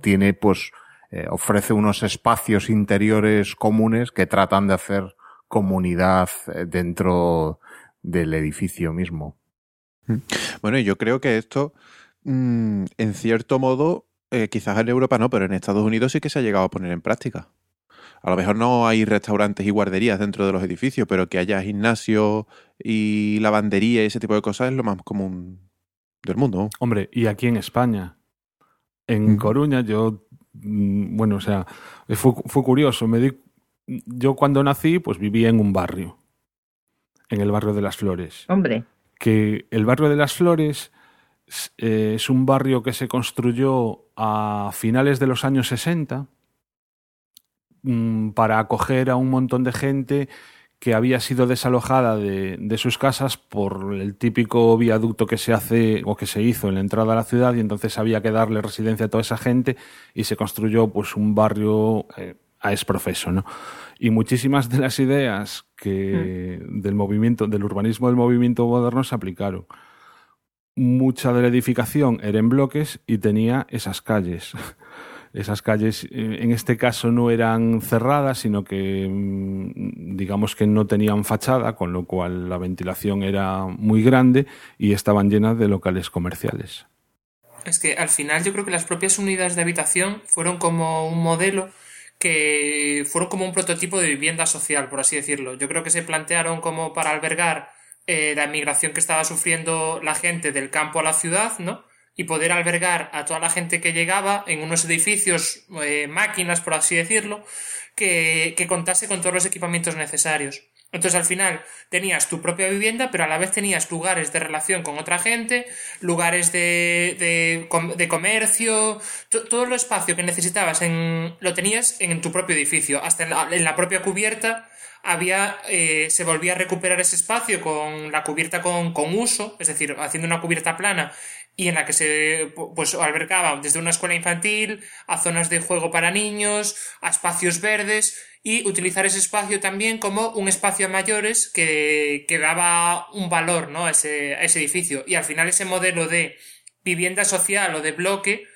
S5: tiene pues eh, ofrece unos espacios interiores comunes que tratan de hacer comunidad eh, dentro del edificio mismo.
S2: Bueno, y yo creo que esto, mm, en cierto modo, eh, quizás en Europa no, pero en Estados Unidos sí que se ha llegado a poner en práctica. A lo mejor no hay restaurantes y guarderías dentro de los edificios, pero que haya gimnasio y lavandería y ese tipo de cosas es lo más común del mundo.
S6: Hombre, y aquí en España, en. Coruña, yo, mm, bueno, o sea, fue, fue curioso. Me di, yo cuando nací, pues vivía en un barrio, en el barrio de las Flores.
S3: Hombre,
S6: Que el barrio de las Flores eh, es un barrio que se construyó a finales de los años 60 mm, para acoger a un montón de gente que había sido desalojada de, de sus casas por el típico viaducto que se hace o que se hizo en la entrada a la ciudad y entonces había que darle residencia a toda esa gente y se construyó pues un barrio eh, a exprofeso, ¿no? Y muchísimas de las ideas que del movimiento, del urbanismo del movimiento moderno se aplicaron. Mucha de la edificación era en bloques y tenía esas calles. Esas calles, eh, en este caso, no eran cerradas, sino que, mm, digamos que no tenían fachada, con lo cual la ventilación era muy grande y estaban llenas de locales comerciales.
S9: Es que al final yo creo que las propias unidades de habitación fueron como un modelo que fueron como un prototipo de vivienda social, por así decirlo. Yo creo que se plantearon como para albergar eh, la migración que estaba sufriendo la gente del campo a la ciudad, ¿no? Y poder albergar a toda la gente que llegaba en unos edificios, eh, máquinas, por así decirlo, que, que contase con todos los equipamientos necesarios. Entonces al final tenías tu propia vivienda, pero a la vez tenías lugares de relación con otra gente, lugares de, de, com- de comercio, to- todo el espacio que necesitabas en, lo tenías en tu propio edificio, hasta en la, en la propia cubierta había eh, se volvía a recuperar ese espacio con la cubierta con, con uso, es decir, haciendo una cubierta plana y en la que se pu- pues albergaba desde una escuela infantil a zonas de juego para niños, a espacios verdes y utilizar ese espacio también como un espacio a mayores que, que daba un valor ¿no? a, ese, a ese edificio. Y al final ese modelo de vivienda social o de bloque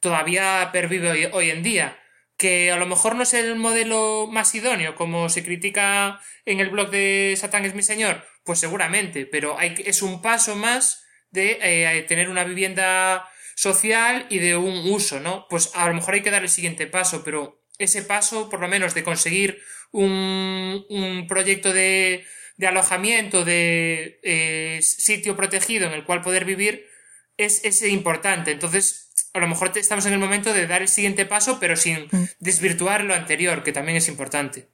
S9: todavía pervive hoy, hoy en día. Que a lo mejor no es el modelo más idóneo, como se critica en el blog de Satán es mi señor, pues seguramente, pero hay, es un paso más de eh, tener una vivienda social y de un uso, ¿no? Pues a lo mejor hay que dar el siguiente paso, pero ese paso, por lo menos, de conseguir un, un proyecto de, de alojamiento, de eh, sitio protegido en el cual poder vivir, es, es importante. Entonces, a lo mejor estamos en el momento de dar el siguiente paso, pero sin desvirtuar lo anterior, que también es importante.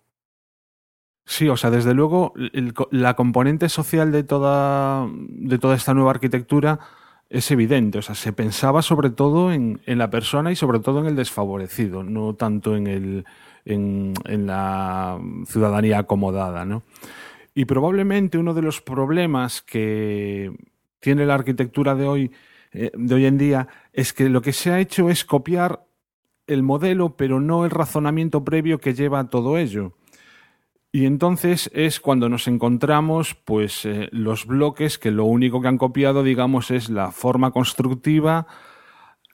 S6: Sí, o sea, desde luego el la componente social de toda, de toda esta nueva arquitectura es evidente. O sea, se pensaba sobre todo en, en la persona y sobre todo en el desfavorecido, no tanto en, el, en, en la ciudadanía acomodada, ¿no? Y probablemente uno de los problemas que tiene la arquitectura de hoy, eh, de hoy en día, es que lo que se ha hecho es copiar el modelo, pero no el razonamiento previo que lleva a todo ello. Y entonces es cuando nos encontramos pues eh, los bloques que lo único que han copiado digamos es la forma constructiva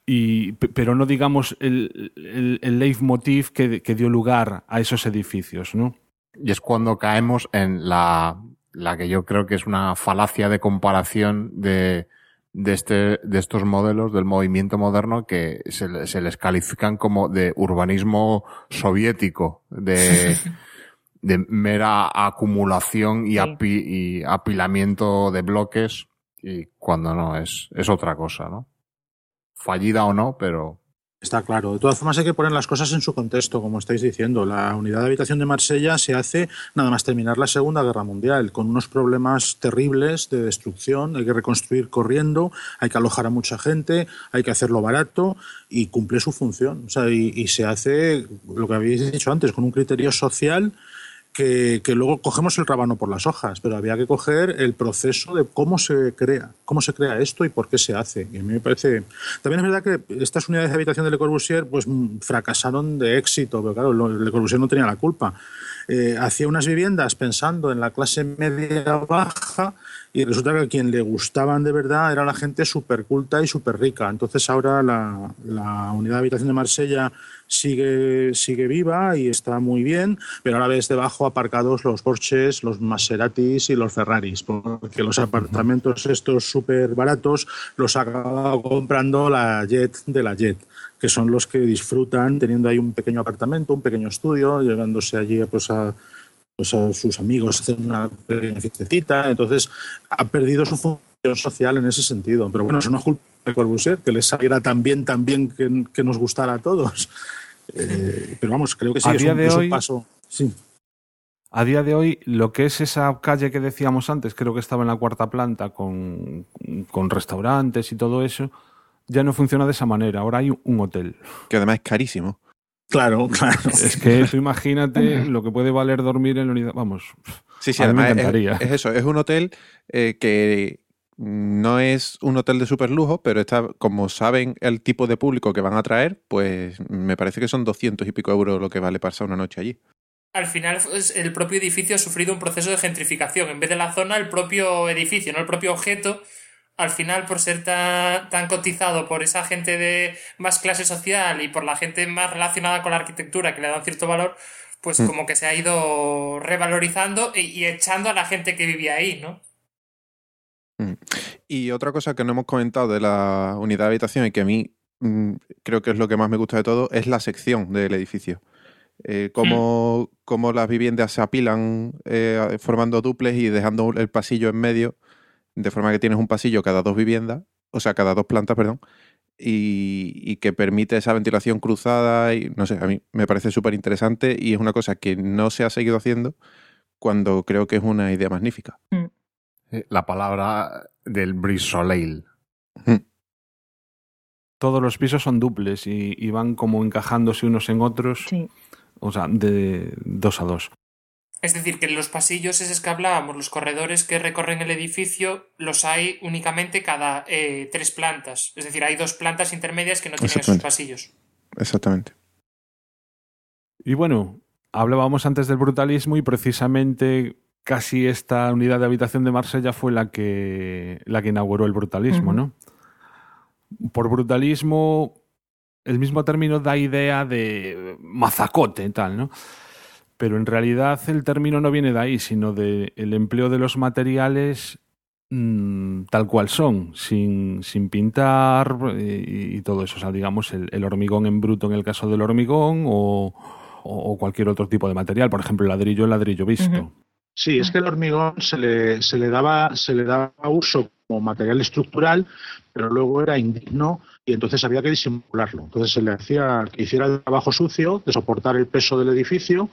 S6: y pe- pero no digamos el, el, el leitmotiv que, que dio lugar a esos edificios, ¿no?
S5: Y es cuando caemos en la, la que yo creo que es una falacia de comparación de, de, este, de estos modelos del movimiento moderno que se, se les califican como de urbanismo soviético, de, de mera acumulación y,
S3: Sí.
S5: api- y apilamiento de bloques, y cuando no, es, es otra cosa, ¿no? Fallida o no, pero
S4: Está claro. De todas formas hay que poner las cosas en su contexto, como estáis diciendo. La unidad de habitación de Marsella se hace nada más terminar la Segunda Guerra Mundial, con unos problemas terribles de destrucción. Hay que reconstruir corriendo, hay que alojar a mucha gente, hay que hacerlo barato y cumple su función. O sea, y, y se hace, lo que habéis dicho antes, con un criterio social que, luego cogemos el rábano por las hojas, pero había que coger el proceso de cómo se crea, cómo se crea esto y por qué se hace. Y a mí me parece. También es verdad que estas unidades de habitación de Le Corbusier pues, fracasaron de éxito, pero claro, Le Corbusier no tenía la culpa. Eh, hacía unas viviendas pensando en la clase media baja y resulta que a quien le gustaban de verdad era la gente súper culta y súper rica. Entonces ahora la, unidad de habitación de Marsella sigue, sigue viva y está muy bien, pero ahora ves debajo aparcados los Porsches, los Maseratis y los Ferraris, porque los apartamentos estos súper baratos los ha acabado comprando la Jet de la Jet que son los que disfrutan teniendo ahí un pequeño apartamento, un pequeño estudio, llegándose allí pues, a, pues, a sus amigos, hacer una pequeña fiestecita. Entonces, ha perdido su función social en ese sentido. Pero bueno, eso no es culpa de Corbusier, que les saliera tan bien, tan bien que, que nos gustara a todos. Eh, pero vamos, creo que sí,
S6: a
S4: es
S6: día
S4: un,
S6: de
S4: es un
S6: hoy,
S4: paso. Sí.
S6: A día de hoy, lo que es esa calle que decíamos antes, creo que estaba en la cuarta planta con, con restaurantes y todo eso, ya no funciona de esa manera. Ahora hay un hotel.
S2: Que además es carísimo.
S4: Claro, claro.
S6: Es que tú imagínate lo que puede valer dormir en la unidad. Vamos.
S2: Sí, sí,
S6: a mí me
S2: además es,
S6: encantaría.
S2: es eso, es un hotel eh, que no es un hotel de super lujo, pero está, como saben el tipo de público que van a traer, pues me parece que son 200 y pico euros lo que vale pasar una noche allí.
S9: Al final pues, el propio edificio ha sufrido un proceso de gentrificación. En vez de la zona, el propio edificio, no el propio objeto, al final por ser tan, tan cotizado por esa gente de más clase social y por la gente más relacionada con la arquitectura que le dan cierto valor, pues
S2: Mm.
S9: como que se ha ido revalorizando y, y echando a la gente que vivía ahí, ¿no?
S2: Mm. Y otra cosa que no hemos comentado de la unidad de habitación y que a mí mm, creo que es lo que más me gusta de todo es la sección del edificio. Eh, cómo, cómo las viviendas se apilan eh, formando duples y dejando el pasillo en medio, de forma que tienes un pasillo cada dos viviendas, o sea, cada dos plantas, perdón, y, y que permite esa ventilación cruzada y no sé, a mí me parece súper interesante y es una cosa que no se ha seguido haciendo cuando creo que es una idea magnífica.
S5: Eh, La palabra del brisoleil.
S6: Todos los pisos son duples y, y van como encajándose unos en otros.
S3: Sí.
S6: O sea, de dos a dos.
S9: Es decir, que en los pasillos esos que hablábamos, los corredores que recorren el edificio, los hay únicamente cada eh, tres plantas. Es decir, hay dos plantas intermedias que no tienen esos pasillos.
S2: Exactamente.
S6: Y bueno, hablábamos antes del brutalismo y precisamente casi esta unidad de habitación de Marsella fue la que, la que inauguró el brutalismo. ¿no? Por brutalismo, el mismo término da idea de mazacote y tal, ¿no? Pero en realidad el término no viene de ahí, sino del empleo de los materiales mm, tal cual son, sin, sin pintar eh, y, y todo eso. O sea, digamos, el, el hormigón en bruto en el caso del hormigón o, o- o cualquier otro tipo de material. Por ejemplo, el ladrillo, el ladrillo visto.
S4: Sí, es que el hormigón se le, se le daba se le daba uso como material estructural, pero luego era indigno y entonces había que disimularlo. Entonces se le hacía que hiciera el trabajo sucio de soportar el peso del edificio,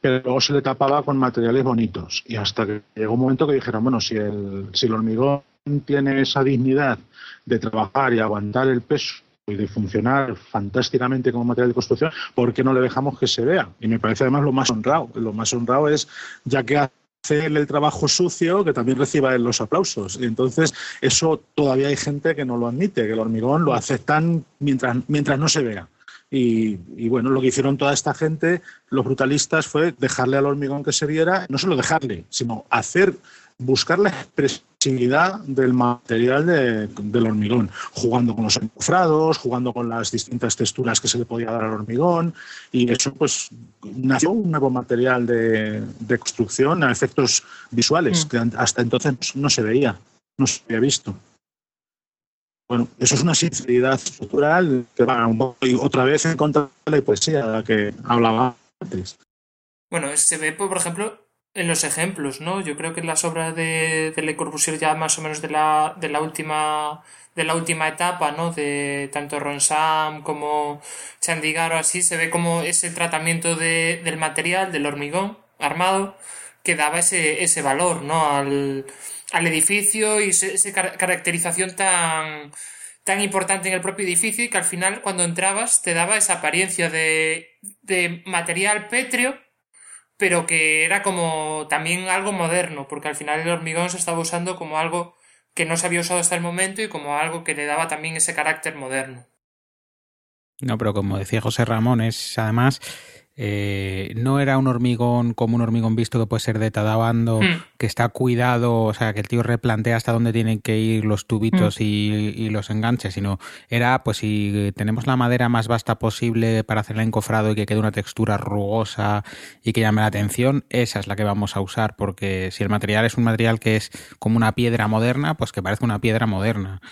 S4: pero luego se le tapaba con materiales bonitos. Y hasta que llegó un momento que dijeron, bueno, si el, si el hormigón tiene esa dignidad de trabajar y aguantar el peso y de funcionar fantásticamente como material de construcción, ¿por qué no le dejamos que se vea? Y me parece además lo más honrado. Lo más honrado es, ya que hace el trabajo sucio, que también reciba los aplausos. Y entonces, eso todavía hay gente que no lo admite, que el hormigón lo aceptan mientras, mientras no se vea. Y, y bueno, lo que hicieron toda esta gente, los brutalistas, fue dejarle al hormigón que se viera, no solo dejarle, sino hacer, buscar la expresividad del material de- del hormigón, jugando con los encofrados, jugando con las distintas texturas que se le podía dar al hormigón, y eso pues nació un nuevo material de, de construcción a efectos visuales,
S3: Mm.
S4: que hasta entonces no se veía, no se había visto. Bueno, eso es una sinceridad estructural que va un poco otra vez en contra de la poesía de la que hablaba antes.
S9: Bueno, se ve, por ejemplo, en los ejemplos, ¿no? Yo creo que en las obras de, de Le Corbusier ya más o menos de la, de la última de la última etapa, ¿no? De tanto Ronsam como Chandigarh o así, se ve como ese tratamiento de, del material, del hormigón armado, que daba ese, ese valor, ¿no? Al edificio y esa caracterización tan, tan importante en el propio edificio y que al final cuando entrabas te daba esa apariencia de, de material pétreo pero que era como también algo moderno, porque al final el hormigón se estaba usando como algo que no se había usado hasta el momento y como algo que le daba también ese carácter moderno.
S1: No, pero como decía José Ramón, es además eh, no era un hormigón como un hormigón visto que puede ser de Tadabando,
S9: Hmm.
S1: que está cuidado, o sea, que el tío replantea hasta dónde tienen que ir los tubitos y, y los enganches, sino era, pues si tenemos la madera más vasta posible para hacer el encofrado y que quede una textura rugosa y que llame la atención, esa es la que vamos a usar, porque si el material es un material que es como una piedra moderna, pues que parezca una piedra moderna.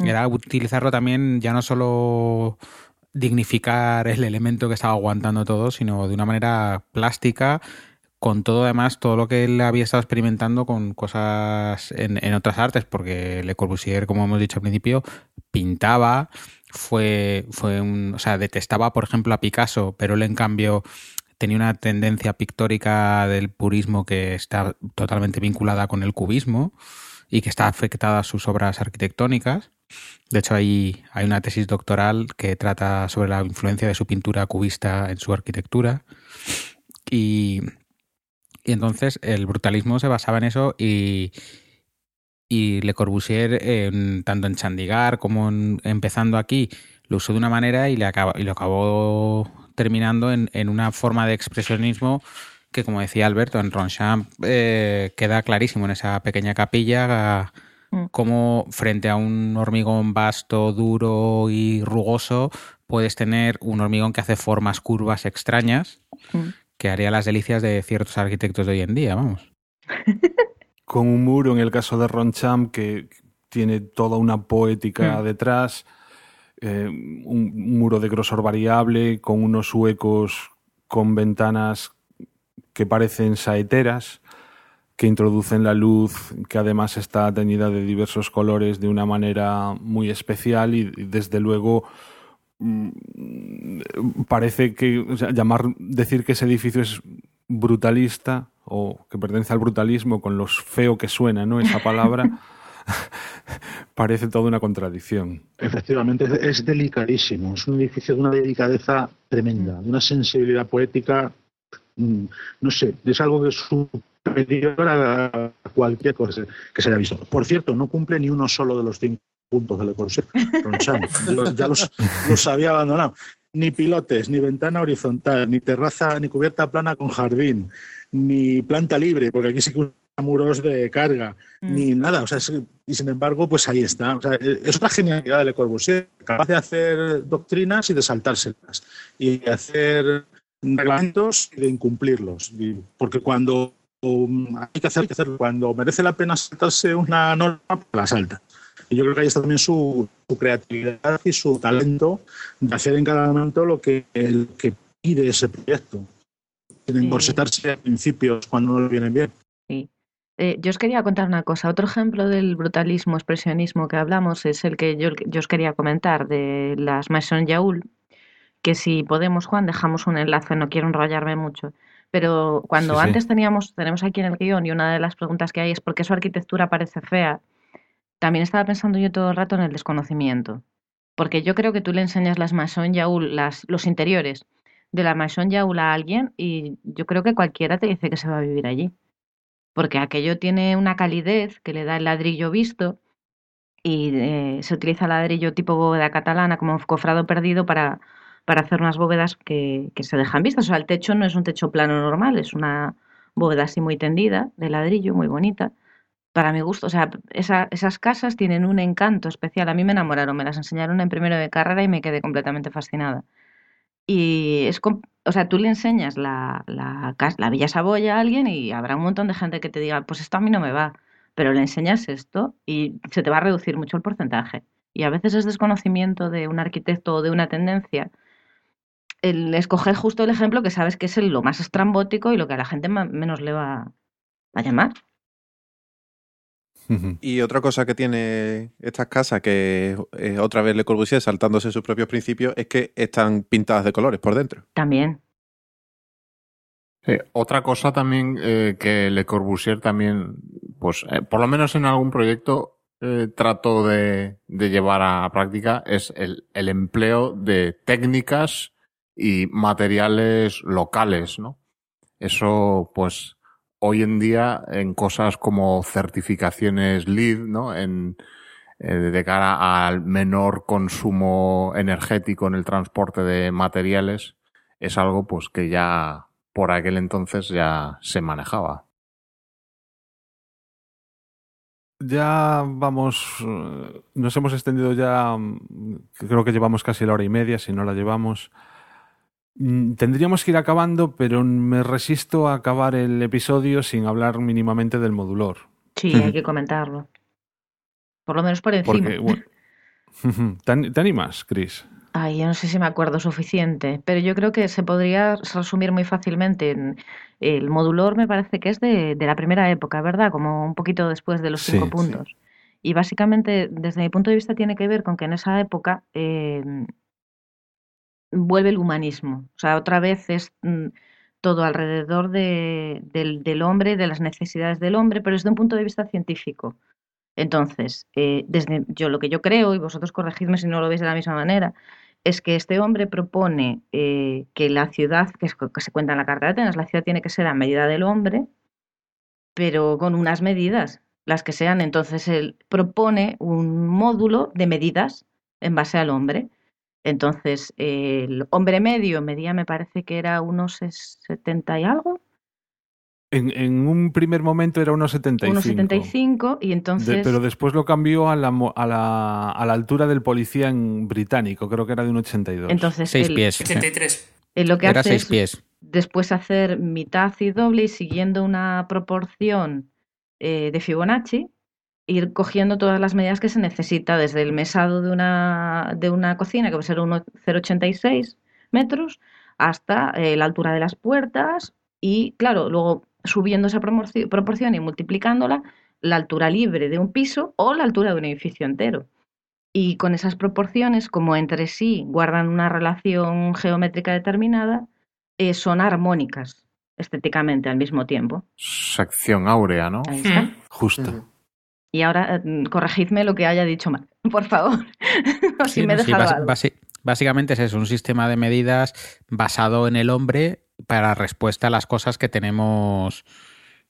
S1: Era utilizarlo también ya no solo dignificar el elemento que estaba aguantando todo, sino de una manera plástica, con todo además, todo lo que él había estado experimentando con cosas en, en otras artes, porque Le Corbusier, como hemos dicho al principio, pintaba, fue, fue un, o sea, detestaba, por ejemplo, a Picasso, pero él en cambio tenía una tendencia pictórica del purismo que está totalmente vinculada con el cubismo y que está afectada a sus obras arquitectónicas. De hecho, hay, hay una tesis doctoral que trata sobre la influencia de su pintura cubista en su arquitectura. Y, y entonces el brutalismo se basaba en eso y, y Le Corbusier, tanto en Chandigarh como en- empezando aquí, lo usó de una manera y, le acaba- y lo acabó terminando en, en una forma de expresionismo que, como decía Alberto, en Ronchamp eh, queda clarísimo en esa pequeña capilla
S3: Mm.
S1: como frente a un hormigón vasto, duro y rugoso, puedes tener un hormigón que hace formas curvas extrañas
S3: Mm.
S1: que haría las delicias de ciertos arquitectos de hoy en día, vamos.
S6: con un muro, en el caso de Ronchamp, que tiene toda una poética
S3: Mm.
S6: detrás, eh, un muro de grosor variable, con unos huecos con ventanas que parecen saeteras, que introducen la luz, que además está teñida de diversos colores de una manera muy especial y, desde luego mm, parece que llamar decir que ese edificio es brutalista o que pertenece al brutalismo con lo feo que suena, ¿no? Esa palabra parece toda una contradicción.
S4: Efectivamente, es- delicadísimo. Es un edificio de una delicadeza tremenda, de una sensibilidad poética, no sé, es algo que es superior a cualquier cosa que se haya visto. Por cierto, no cumple ni uno solo de los cinco puntos de Le Corbusier. Ronchamp. Los- ya los, los había abandonado. Ni pilotes, ni ventana horizontal, ni terraza, ni cubierta plana con jardín, ni planta libre, porque aquí sí que muros de carga, ni nada. O sea, es- y sin embargo, pues ahí está. O sea, es otra genialidad de Le Corbusier, capaz de hacer doctrinas y de saltárselas, y de hacer reglamentos y de incumplirlos. Y- porque cuando um, hay que hacer, hay que hacerlo. Cuando merece la pena saltarse una norma, pues la salta. Y yo creo que ahí está también su, su creatividad y su talento de hacer en cada momento lo que, el que pide ese proyecto. Sin encorsetarse a principios cuando no le vienen bien.
S3: Sí. Eh, yo os quería contar una cosa. Otro ejemplo del brutalismo, expresionismo que hablamos es el que yo, yo os quería comentar de las Maison Yaoul, que si podemos, Juan, dejamos un enlace, no quiero enrollarme mucho. Pero cuando
S6: Sí, sí.
S3: antes teníamos, tenemos aquí en el guion y una de las preguntas que hay es por qué su arquitectura parece fea, también estaba pensando yo todo el rato en el desconocimiento. Porque yo creo que tú le enseñas las Maison Yaoul, las, los interiores de la Maison Yaoul a alguien y yo creo que cualquiera te dice que se va a vivir allí porque aquello tiene una calidez que le da el ladrillo visto y eh, se utiliza ladrillo tipo bóveda catalana como cofrado perdido para, para hacer unas bóvedas que, que se dejan vistas. O sea, el techo no es un techo plano normal, es una bóveda así muy tendida de ladrillo, muy bonita. Para mi gusto, o sea, esa- esas casas tienen un encanto especial. A mí me enamoraron, me las enseñaron en primero de carrera y me quedé completamente fascinada. Y es, o sea, tú le enseñas la, la, la Villa Saboya a alguien y habrá un montón de gente que te diga, pues esto a mí no me va, pero le enseñas esto y se te va a reducir mucho el porcentaje. Y a veces es desconocimiento de un arquitecto o de una tendencia el escoger justo el ejemplo que sabes que es el- lo más estrambótico y lo que a la gente menos le va a llamar.
S2: Y otra cosa que tiene estas casas, que eh, otra vez Le Corbusier saltándose sus propios principios, es que están pintadas de colores por dentro.
S3: También.
S5: Sí, otra cosa también eh, que Le Corbusier también, pues eh, por lo menos en algún proyecto eh, trato de, de llevar a práctica es el, el empleo de técnicas y materiales locales, ¿no? Eso, pues, hoy en día en cosas como certificaciones LEED, ¿no? En, eh, de cara al menor consumo energético en el transporte de materiales, es algo pues que ya por aquel entonces ya se manejaba.
S6: Ya vamos, eh, nos hemos extendido ya, mm, creo que llevamos casi la hora y media, si no la llevamos. Mm, Tendríamos que ir acabando, pero me resisto a acabar el episodio sin hablar mínimamente del modulor.
S3: Sí, hay que comentarlo. Por lo menos por encima.
S6: Porque, bueno, ¿te, an- te animas, Chris?
S3: Ay, yo no sé si me acuerdo suficiente, pero yo creo que se podría resumir muy fácilmente en el modulor me parece que es de, de la primera época, ¿verdad? Como un poquito después de los
S6: Sí,
S3: cinco
S6: sí.
S3: puntos. Y básicamente, desde mi punto de vista, tiene que ver con que en esa época eh, vuelve el humanismo. O sea, otra vez es mm, todo alrededor de- del, hombre, de las necesidades del hombre, pero desde un punto de vista científico. Entonces, eh, desde yo lo que yo creo, y vosotros corregidme si no lo veis de la misma manera, es que este hombre propone eh, que la ciudad, que, es- que se cuenta en la Carta de Atenas, la ciudad tiene que ser a medida del hombre, pero con unas medidas, las que sean. Entonces, él propone un módulo de medidas en base al hombre. Entonces, eh, el hombre medio medía, me parece que era unos 70 y algo,
S6: En, en un primer momento era unos 75.
S3: unos 75, y
S6: De-
S3: entonces...
S6: pero después lo cambió a la, mo- a, la, a la altura del policía en británico, creo que era de un 82.
S3: Entonces,
S1: Seis
S3: el-
S1: pies. sí.
S9: 83.
S3: eh, lo que
S1: Era
S3: hace
S1: seis
S3: es
S1: pies.
S3: después hacer mitad y doble y siguiendo una proporción eh, de Fibonacci, ir cogiendo todas las medidas que se necesita, desde el mesado de una, de una cocina, que puede ser un 0,86 metros, hasta eh, la altura de las puertas y, claro, luego subiendo esa proporción y multiplicándola, la altura libre de un piso o la altura de un edificio entero. Y con esas proporciones, como entre sí guardan una relación geométrica determinada, eh, son armónicas estéticamente al mismo tiempo.
S5: Sección áurea, ¿no?
S3: Ahí está.
S6: Justo.
S3: Y ahora eh, corregidme lo que haya dicho mal, por favor. o si
S1: Sí,
S3: me he
S1: sí,
S3: algo.
S1: básicamente es eso, un sistema de medidas basado en el hombre para respuesta a las cosas que tenemos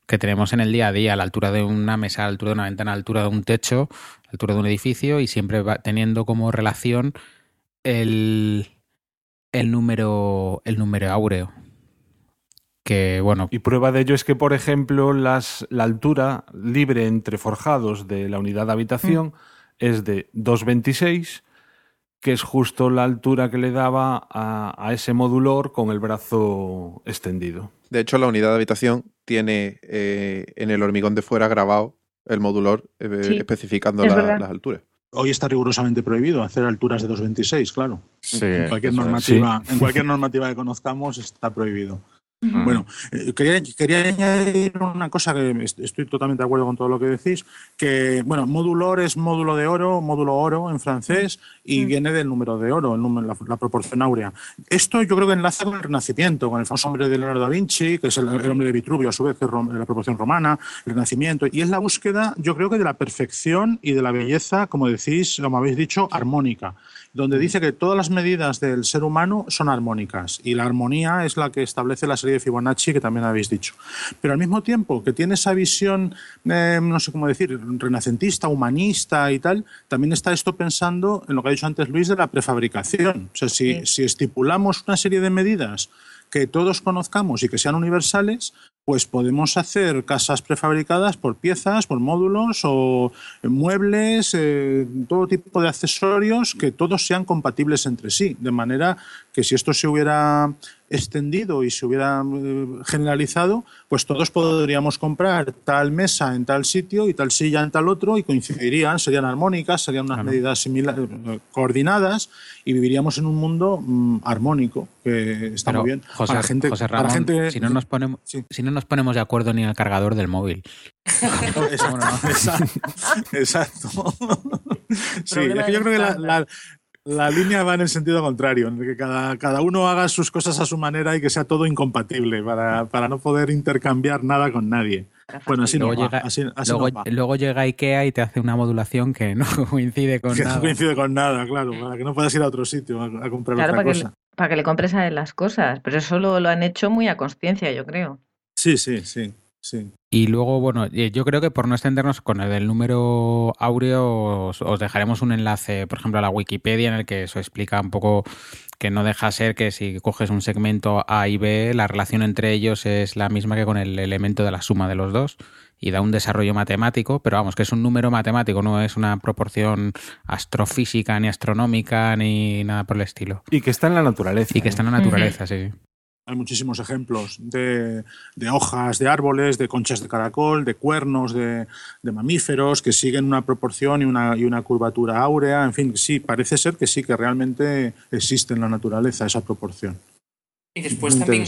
S1: que tenemos en el día a día, a la altura de una mesa, a la altura de una ventana, a la altura de un techo, a la altura de un edificio y siempre va teniendo como relación el, el número el número áureo. Que bueno,
S6: Y prueba de ello es que, por ejemplo, las, la altura libre entre forjados de la unidad de habitación es de 2,26, que es justo la altura que le daba a, a ese modulor con el brazo extendido.
S2: De hecho, la unidad de habitación tiene eh, en el hormigón de fuera grabado el modulor eh,
S3: Sí,
S2: especificando
S3: es
S2: la-
S3: verdad.
S2: las alturas.
S4: Hoy está rigurosamente prohibido hacer alturas de 2,26, claro.
S5: Sí,
S4: en, cualquier en cualquier normativa que conozcamos está prohibido.
S5: Mm.
S4: Bueno, eh, quería, quería añadir una cosa que est- estoy totalmente de acuerdo con todo lo que decís, que, bueno, modulor es módulo de oro, módulo oro en francés, y viene del número de oro, el número, la, la proporción áurea. Esto yo creo que enlaza con el Renacimiento, con el famoso hombre de Leonardo da Vinci, que es el, el hombre de Vitruvio, a su vez, que es la proporción romana, el Renacimiento, y es la búsqueda, yo creo que de la perfección y de la belleza, como decís, como habéis dicho, armónica donde dice que todas las medidas del ser humano son armónicas y la armonía es la que establece la serie de Fibonacci que también habéis dicho. Pero al mismo tiempo que tiene esa visión, eh, no sé cómo decir, renacentista, humanista y tal, también está esto pensando en lo que ha dicho antes Luis de la prefabricación. O sea, si,
S3: Sí.
S4: si estipulamos una serie de medidas que todos conozcamos y que sean universales, pues podemos hacer casas prefabricadas por piezas, por módulos o muebles, eh, todo tipo de accesorios que todos sean compatibles entre sí, de manera que si esto se hubiera extendido y se hubiera eh, generalizado, pues todos podríamos comprar tal mesa en tal sitio y tal silla en tal otro y coincidirían, serían armónicas, serían unas medidas similares, eh, coordinadas y viviríamos en un mundo mm, armónico, que está
S1: Pero,
S4: muy bien.
S1: José,
S4: para gente,
S1: José
S4: para
S1: Ramón,
S4: gente-
S1: si, no nos ponemos,
S4: Sí.
S1: si no nos ponemos de acuerdo ni en el cargador del móvil.
S4: Exacto. exacto. exacto. Sí, es que yo creo que la- la línea va en el sentido contrario, en el que cada, cada uno haga sus cosas a su manera y que sea todo incompatible para, para no poder intercambiar nada con nadie. Bueno, así no va,
S1: llega,
S4: así, así
S1: luego,
S4: no va.
S1: luego llega IKEA y te hace una modulación que no coincide con
S4: Que no
S1: nada.
S4: coincide con nada, claro, para que no puedas ir a otro sitio a, a comprar
S3: Claro,
S4: otra
S3: para que,
S4: cosa.
S3: le- para que le compres a él las cosas. Pero eso lo, lo han hecho muy a conciencia, yo creo.
S4: Sí, sí, sí, sí.
S1: Y luego, bueno, eh, yo creo que por no extendernos con el del número áureo, os, os dejaremos un enlace, por ejemplo, a la Wikipedia en el que eso explica un poco que no deja ser que si coges un segmento A y B, la relación entre ellos es la misma que con el elemento de la suma de los dos y da un desarrollo matemático, pero vamos, que es un número matemático, no es una proporción astrofísica, ni astronómica, ni nada por el estilo.
S6: Y que está en la naturaleza.
S1: Y que está en la naturaleza, sí.
S4: Hay muchísimos ejemplos de, de hojas de árboles, de conchas de caracol, de cuernos de, de mamíferos que siguen una proporción y una, y una curvatura áurea. En fin, sí, parece ser que sí, que realmente existe en la naturaleza esa proporción.
S9: Y después
S4: Muy
S9: también.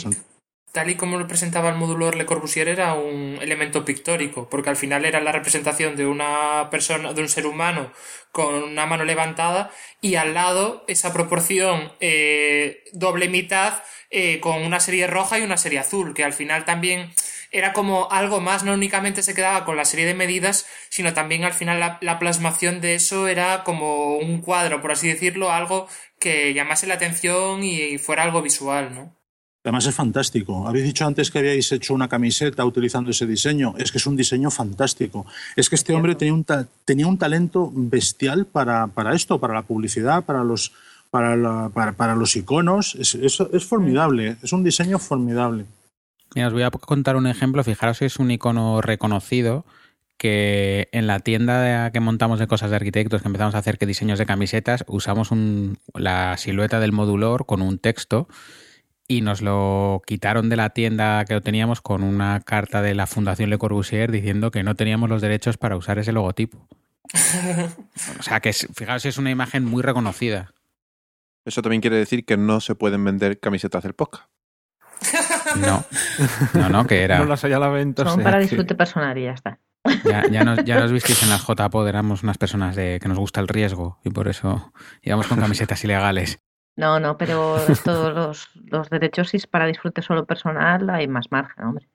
S9: Tal y como lo presentaba el módulo Le Corbusier, era un elemento pictórico, porque al final era la representación de una persona, de un ser humano con una mano levantada y al lado esa proporción eh, doble mitad eh, con una serie roja y una serie azul, que al final también era como algo más, no únicamente se quedaba con la serie de medidas, sino también al final la plasmación de eso era como un cuadro, por así decirlo, algo que llamase la atención y fuera algo visual, ¿no?
S4: Además es fantástico. Habéis dicho antes que habíais hecho una camiseta utilizando ese diseño. Es que es un diseño fantástico. Es que este hombre tenía un, ta- tenía un talento bestial para, para esto, para la publicidad, para los, para la- para, para los iconos. Es, es- es formidable. Es un diseño formidable.
S1: Mira, os voy a contar un ejemplo. Fijaros, es un icono reconocido que en la tienda que montamos de cosas de arquitectos, que empezamos a hacer que diseños de camisetas, usamos un- la silueta del modulor con un texto y nos lo quitaron de la tienda que lo teníamos con una carta de la Fundación Le Corbusier diciendo que no teníamos los derechos para usar ese logotipo. O sea que, fijaos, es una imagen muy reconocida.
S2: Eso también quiere decir que no se pueden vender camisetas del podcast.
S1: No, no, no, que era...
S6: No las hay a la venta.
S3: Son para disfrute personal y ya está.
S1: Ya, ya, nos, ya nos visteis en las JPod, éramos unas personas de, que nos gusta el riesgo y por eso íbamos con camisetas ilegales.
S3: No, no, pero todos los, los derechos, si es para disfrute solo personal, hay más margen, hombre.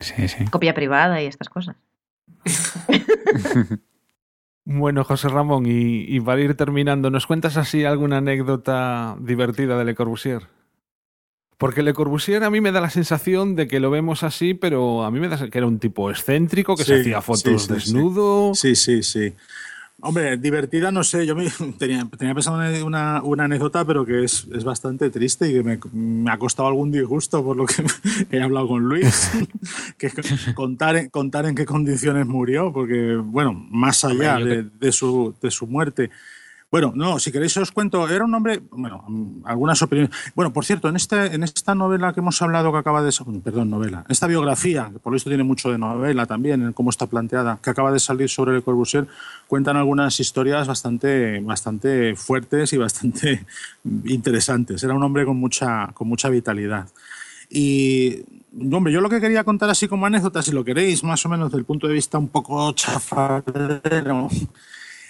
S1: Sí, sí.
S3: Copia privada y estas cosas.
S6: Bueno, José Ramón, y, y para ir terminando, ¿nos cuentas así alguna anécdota divertida de Le Corbusier? Porque Le Corbusier a mí me da la sensación de que lo vemos así, pero a mí me da que era un tipo excéntrico, que se hacía fotos
S4: sí, sí.
S6: desnudo.
S4: Sí, sí, sí. Hombre, divertida, no sé, yo me, tenía, tenía pensado en una, una anécdota, pero que es, es bastante triste y que me, me ha costado algún disgusto por lo que he hablado con Luis, que contar, contar en qué condiciones murió, porque, bueno, más allá
S1: Hombre,
S4: de, de su, de su muerte. Bueno, no, si queréis os cuento, era un hombre, bueno, algunas opiniones. Bueno, por cierto, en, este, en esta novela que hemos hablado que acaba de perdón, novela, esta biografía, que por lo visto tiene mucho de novela también, en cómo está planteada, que acaba de salir sobre Le Corbusier, cuentan algunas historias bastante, bastante fuertes y bastante interesantes. Era un hombre con mucha, con mucha vitalidad. Y, hombre, yo lo que quería contar así como anécdota, si lo queréis, más o menos desde el punto de vista un poco chafardero,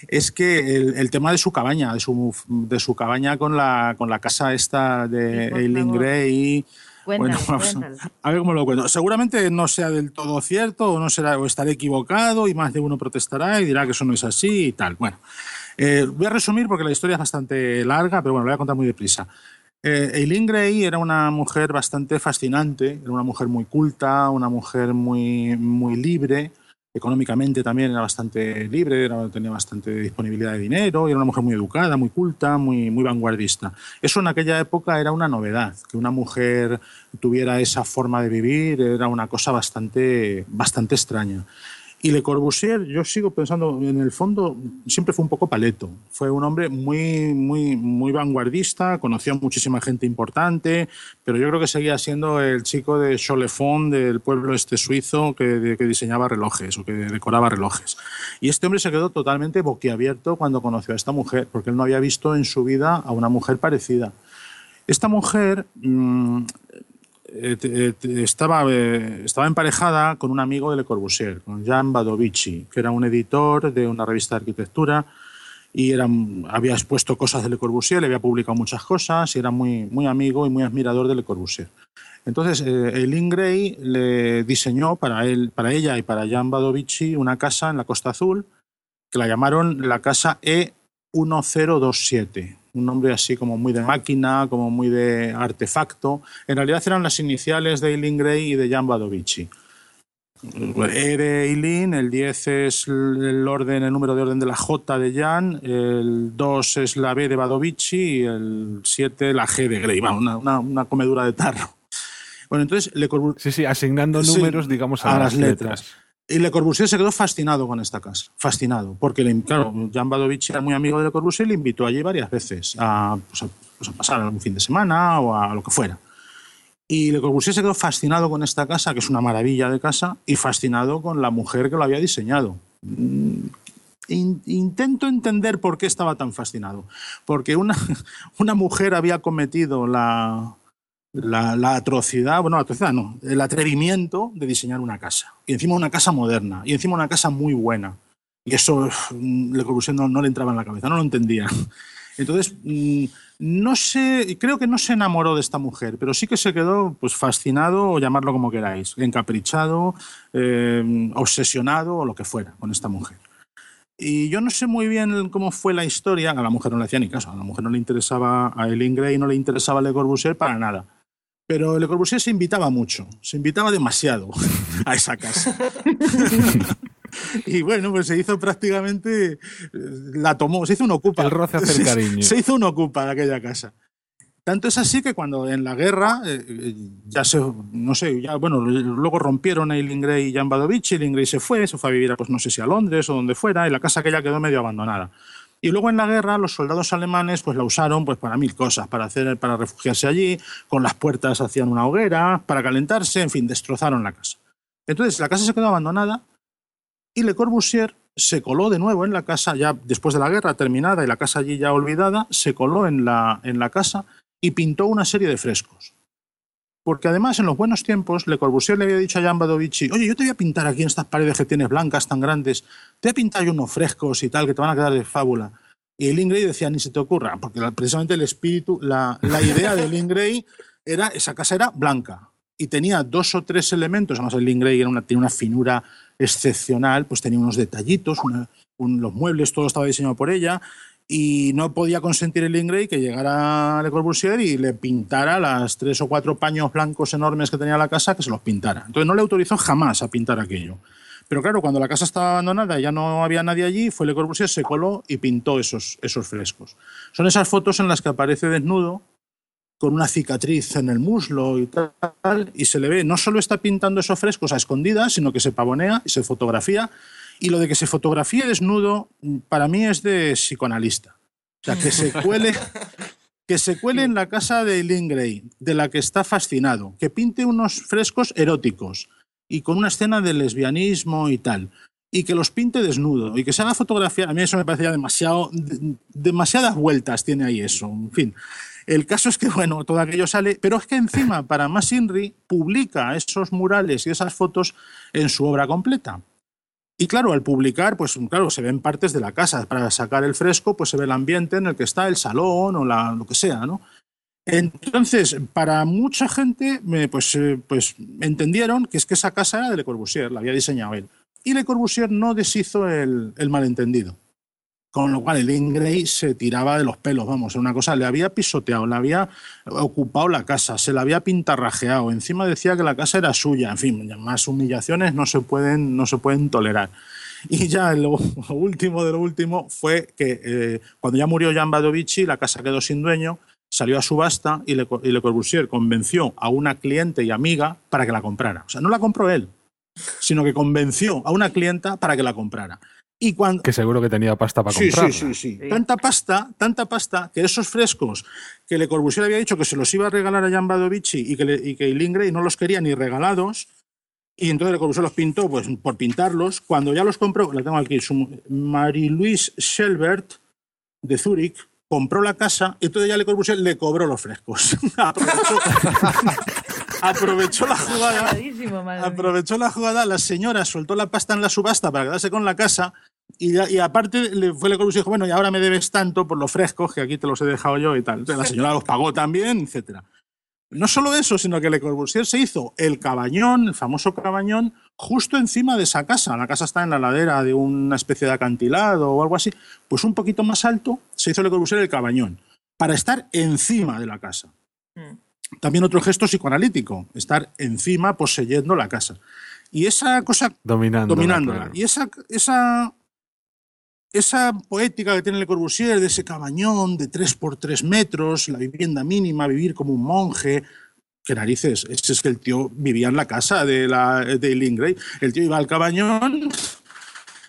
S4: es que el, el tema de su cabaña, de su, de su cabaña con la, con la casa esta de Eileen. Gray. A-
S3: cuéntalo.
S4: a ver cómo lo cuento. Seguramente no sea del todo cierto o no será o estaré equivocado y más de uno protestará y dirá que eso no es así y tal. Bueno, eh, voy a resumir porque la historia es bastante larga, pero bueno, lo voy a contar muy deprisa. Eh, Eileen Gray era una mujer bastante fascinante, era una mujer muy culta, una mujer muy, muy libre, económicamente también era bastante libre, tenía bastante disponibilidad de dinero, y era una mujer muy educada, muy culta, muy, muy vanguardista. Eso en aquella época era una novedad, que una mujer tuviera esa forma de vivir era una cosa bastante, bastante extraña. Y Le Corbusier, yo sigo pensando, en el fondo siempre fue un poco paleto. Fue un hombre muy, muy, muy vanguardista, conoció a muchísima gente importante, pero yo creo que seguía siendo el chico de Cholefond, del pueblo este suizo, que, que diseñaba relojes o que decoraba relojes. Y este hombre se quedó totalmente boquiabierto cuando conoció a esta mujer, porque él no había visto en su vida a una mujer parecida. Esta mujer mm, eh, eh, te- estaba, eh, estaba emparejada con un amigo de Le Corbusier, con Jean Badovici, que era un editor de una revista de arquitectura y era, había expuesto cosas de Le Corbusier, le había publicado muchas cosas y era muy, muy amigo y muy admirador de Le Corbusier. Entonces, eh, Eileen Gray le diseñó para, él, para ella y para Jean Badovici una casa en la Costa Azul que la llamaron la casa E1027. Un nombre así como muy de máquina, como muy de artefacto. En realidad eran las iniciales de Eileen Gray y de Jan Badovici. E de Eileen, el 10 es el orden, el número de orden de la J de Jan, el 2 es la B de Badovici y el 7 la G de Gray. Vamos, una, una- una comedura de tarro. Bueno, entonces Le Corbusier
S6: Sí, sí, asignando
S4: Sí,
S6: números, digamos, a, las letras.
S4: Y Le Corbusier se quedó fascinado con esta casa, fascinado, porque le, claro, Jan Badovici era muy amigo de Le Corbusier y le invitó allí varias veces a, pues pues a pasar un fin de semana o a lo que fuera. Y Le Corbusier se quedó fascinado con esta casa, que es una maravilla de casa, y fascinado con la mujer que lo había diseñado. Mm, in- intento entender por qué estaba tan fascinado. Porque una, una mujer había cometido la, la, atrocidad, bueno, la atrocidad no, el atrevimiento de diseñar una casa. Y encima una casa moderna, y encima una casa muy buena. Y eso uf, Le Corbusier no, no le entraba en la cabeza, no lo entendía. Entonces, mm, no sé, creo que no se enamoró de esta mujer, pero sí que se quedó pues, fascinado, o llamarlo como queráis, encaprichado, eh, obsesionado o lo que fuera con esta mujer. Y yo no sé muy bien cómo fue la historia, a la mujer no le hacía ni caso, a la mujer no le interesaba, a Eileen Gray no le interesaba Le Corbusier para nada. Pero Le Corbusier se invitaba mucho, se invitaba demasiado a esa casa. y bueno, pues se hizo prácticamente, eh, la tomó, se hizo un ocupa.
S6: El roce hace el cariño.
S4: Se hizo un ocupa de aquella casa. Tanto es así que cuando en la guerra, eh, eh, ya se, no sé, ya, bueno, luego rompieron Eileen Gray y Jan Badovici, Eileen Gray se fue, se fue a vivir, pues no sé si a Londres o donde fuera, y la casa aquella quedó medio abandonada. Y luego en la guerra los soldados alemanes pues la usaron pues para mil cosas, para hacer para refugiarse allí, con las puertas hacían una hoguera, para calentarse, en fin, destrozaron la casa. Entonces la casa se quedó abandonada y Le Corbusier se coló de nuevo en la casa ya después de la guerra terminada y la casa allí ya olvidada, se coló en la en la casa y pintó una serie de frescos. Porque además, en los buenos tiempos, Le Corbusier le había dicho a Jan Badovici, oye, yo te voy a pintar aquí en estas paredes que tienes blancas tan grandes, te voy a pintar yo unos frescos y tal, que te van a quedar de fábula. Y el Gray decía, ni se te ocurra, porque precisamente el espíritu, la, la idea del Gray era, esa casa era blanca y tenía dos o tres elementos, además el Gray era una, tenía una finura excepcional, pues tenía unos detallitos, una- un- los muebles, todo estaba diseñado por ella, y no podía consentir el Ingray que llegara Le Corbusier y le pintara las tres o cuatro paños blancos enormes que tenía la casa, que se los pintara. Entonces no le autorizó jamás a pintar aquello. Pero claro, cuando la casa estaba abandonada ya no había nadie allí, fue Le Corbusier, se coló y pintó esos, esos frescos. Son esas fotos en las que aparece desnudo, con una cicatriz en el muslo y tal, y se le ve, no solo está pintando esos frescos a escondidas, sino que se pavonea y se fotografía. Y lo de que se fotografíe desnudo, para mí es de psicoanalista. O sea, que se cuele, que se cuele en la casa de Eileen Gray, de la que está fascinado, que pinte unos frescos eróticos y con una escena de lesbianismo y tal, y que los pinte desnudo y que se haga fotografía, a mí eso me parecía demasiado, de- demasiadas vueltas tiene ahí eso, en fin. El caso es que, bueno, todo aquello sale, pero es que encima, para más Inri, publica esos murales y esas fotos en su obra completa. Y claro, al publicar, pues claro, se ven partes de la casa. Para sacar el fresco, pues se ve el ambiente en el que está, el salón o la, lo que sea, ¿no? Entonces, para mucha gente, pues, eh, pues entendieron que es que esa casa era de Le Corbusier, la había diseñado él. Y Le Corbusier no deshizo el, malentendido. Con lo cual el Ingray se tiraba de los pelos, vamos, era una cosa, le había pisoteado, le había ocupado la casa, se la había pintarrajeado, encima decía que la casa era suya, en fin, más humillaciones no se pueden, no se pueden tolerar. Y ya lo, lo último de lo último fue que eh, cuando ya murió Jan Badovici, la casa quedó sin dueño, salió a subasta y Le, y Le Corbusier convenció a una cliente y amiga para que la comprara. O sea, no la compró él, sino que convenció a una clienta para que la comprara. Y cuando,
S6: Que seguro que tenía pasta para
S4: Sí,
S6: comprarla.
S4: sí, sí, sí. Tanta pasta, tanta pasta, que esos frescos que Le Corbusier había dicho que se los iba a regalar a Jan Badovici y que, le, y que Lingray no los quería ni regalados, y entonces Le Corbusier los pintó pues, por pintarlos. Cuando ya los compró, la tengo aquí, Marie-Louise Schelbert de Zúrich compró la casa y entonces ya Le Corbusier le cobró los frescos. aprovechó, aprovechó la jugada. Aprovechó la jugada, la señora soltó la pasta en la subasta para quedarse con la casa y, y aparte le fue Le Corbusier y dijo, bueno, y ahora me debes tanto por los frescos que aquí te los he dejado yo y tal. Entonces la señora los pagó también, etcétera. No solo eso, sino que Le Corbusier se hizo el cabañón, el famoso cabañón, justo encima de esa casa. La casa está en la ladera de una especie de acantilado o algo así. Pues un poquito más alto se hizo Le Corbusier el cabañón, para estar encima de la casa. También otro gesto psicoanalítico, estar encima poseyendo la casa. Y esa cosa
S6: Dominándola,
S4: dominándola.
S6: claro.
S4: Y esa, esa, esa poética que tiene Le Corbusier de ese cabañón de 3 por 3 metros, la vivienda mínima, vivir como un monje. ¿Qué narices? Es, es que el tío vivía en la casa de, la, de Lingray. El tío iba al cabañón,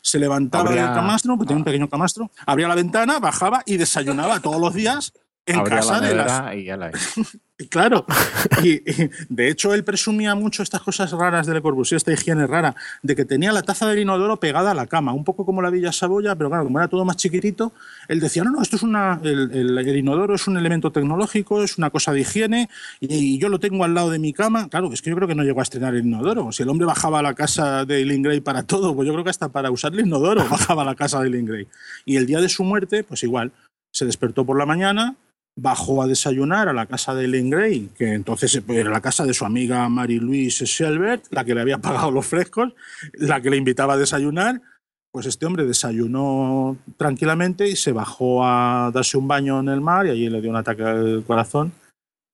S4: se levantaba del camastro, porque tenía un pequeño camastro, abría la ventana, bajaba y desayunaba todos los días en
S5: Abría
S4: casa
S5: la
S4: de las
S5: y ya la
S4: Claro. Y, y, de hecho, él presumía mucho estas cosas raras de Le Corbusier, esta higiene rara, de que tenía la taza del inodoro pegada a la cama, un poco como la Villa Saboya, pero claro, como era todo más chiquitito, él decía, no, no, esto es una, el, el- el inodoro es un elemento tecnológico, es una cosa de higiene, y, y yo lo tengo al lado de mi cama. Claro, es que yo creo que no llegó a estrenar el inodoro. Si el hombre bajaba a la casa de Lingray para todo, pues yo creo que hasta para usar el inodoro bajaba a la casa de Lingray. Y el día de su muerte, pues igual, se despertó por la mañana, bajó a desayunar a la casa de Ellen Gray, que entonces era la casa de su amiga Marie-Louise Schelbert, la que le había pagado los frescos, la que le invitaba a desayunar. Pues este hombre desayunó tranquilamente y se bajó a darse un baño en el mar y allí le dio un ataque al corazón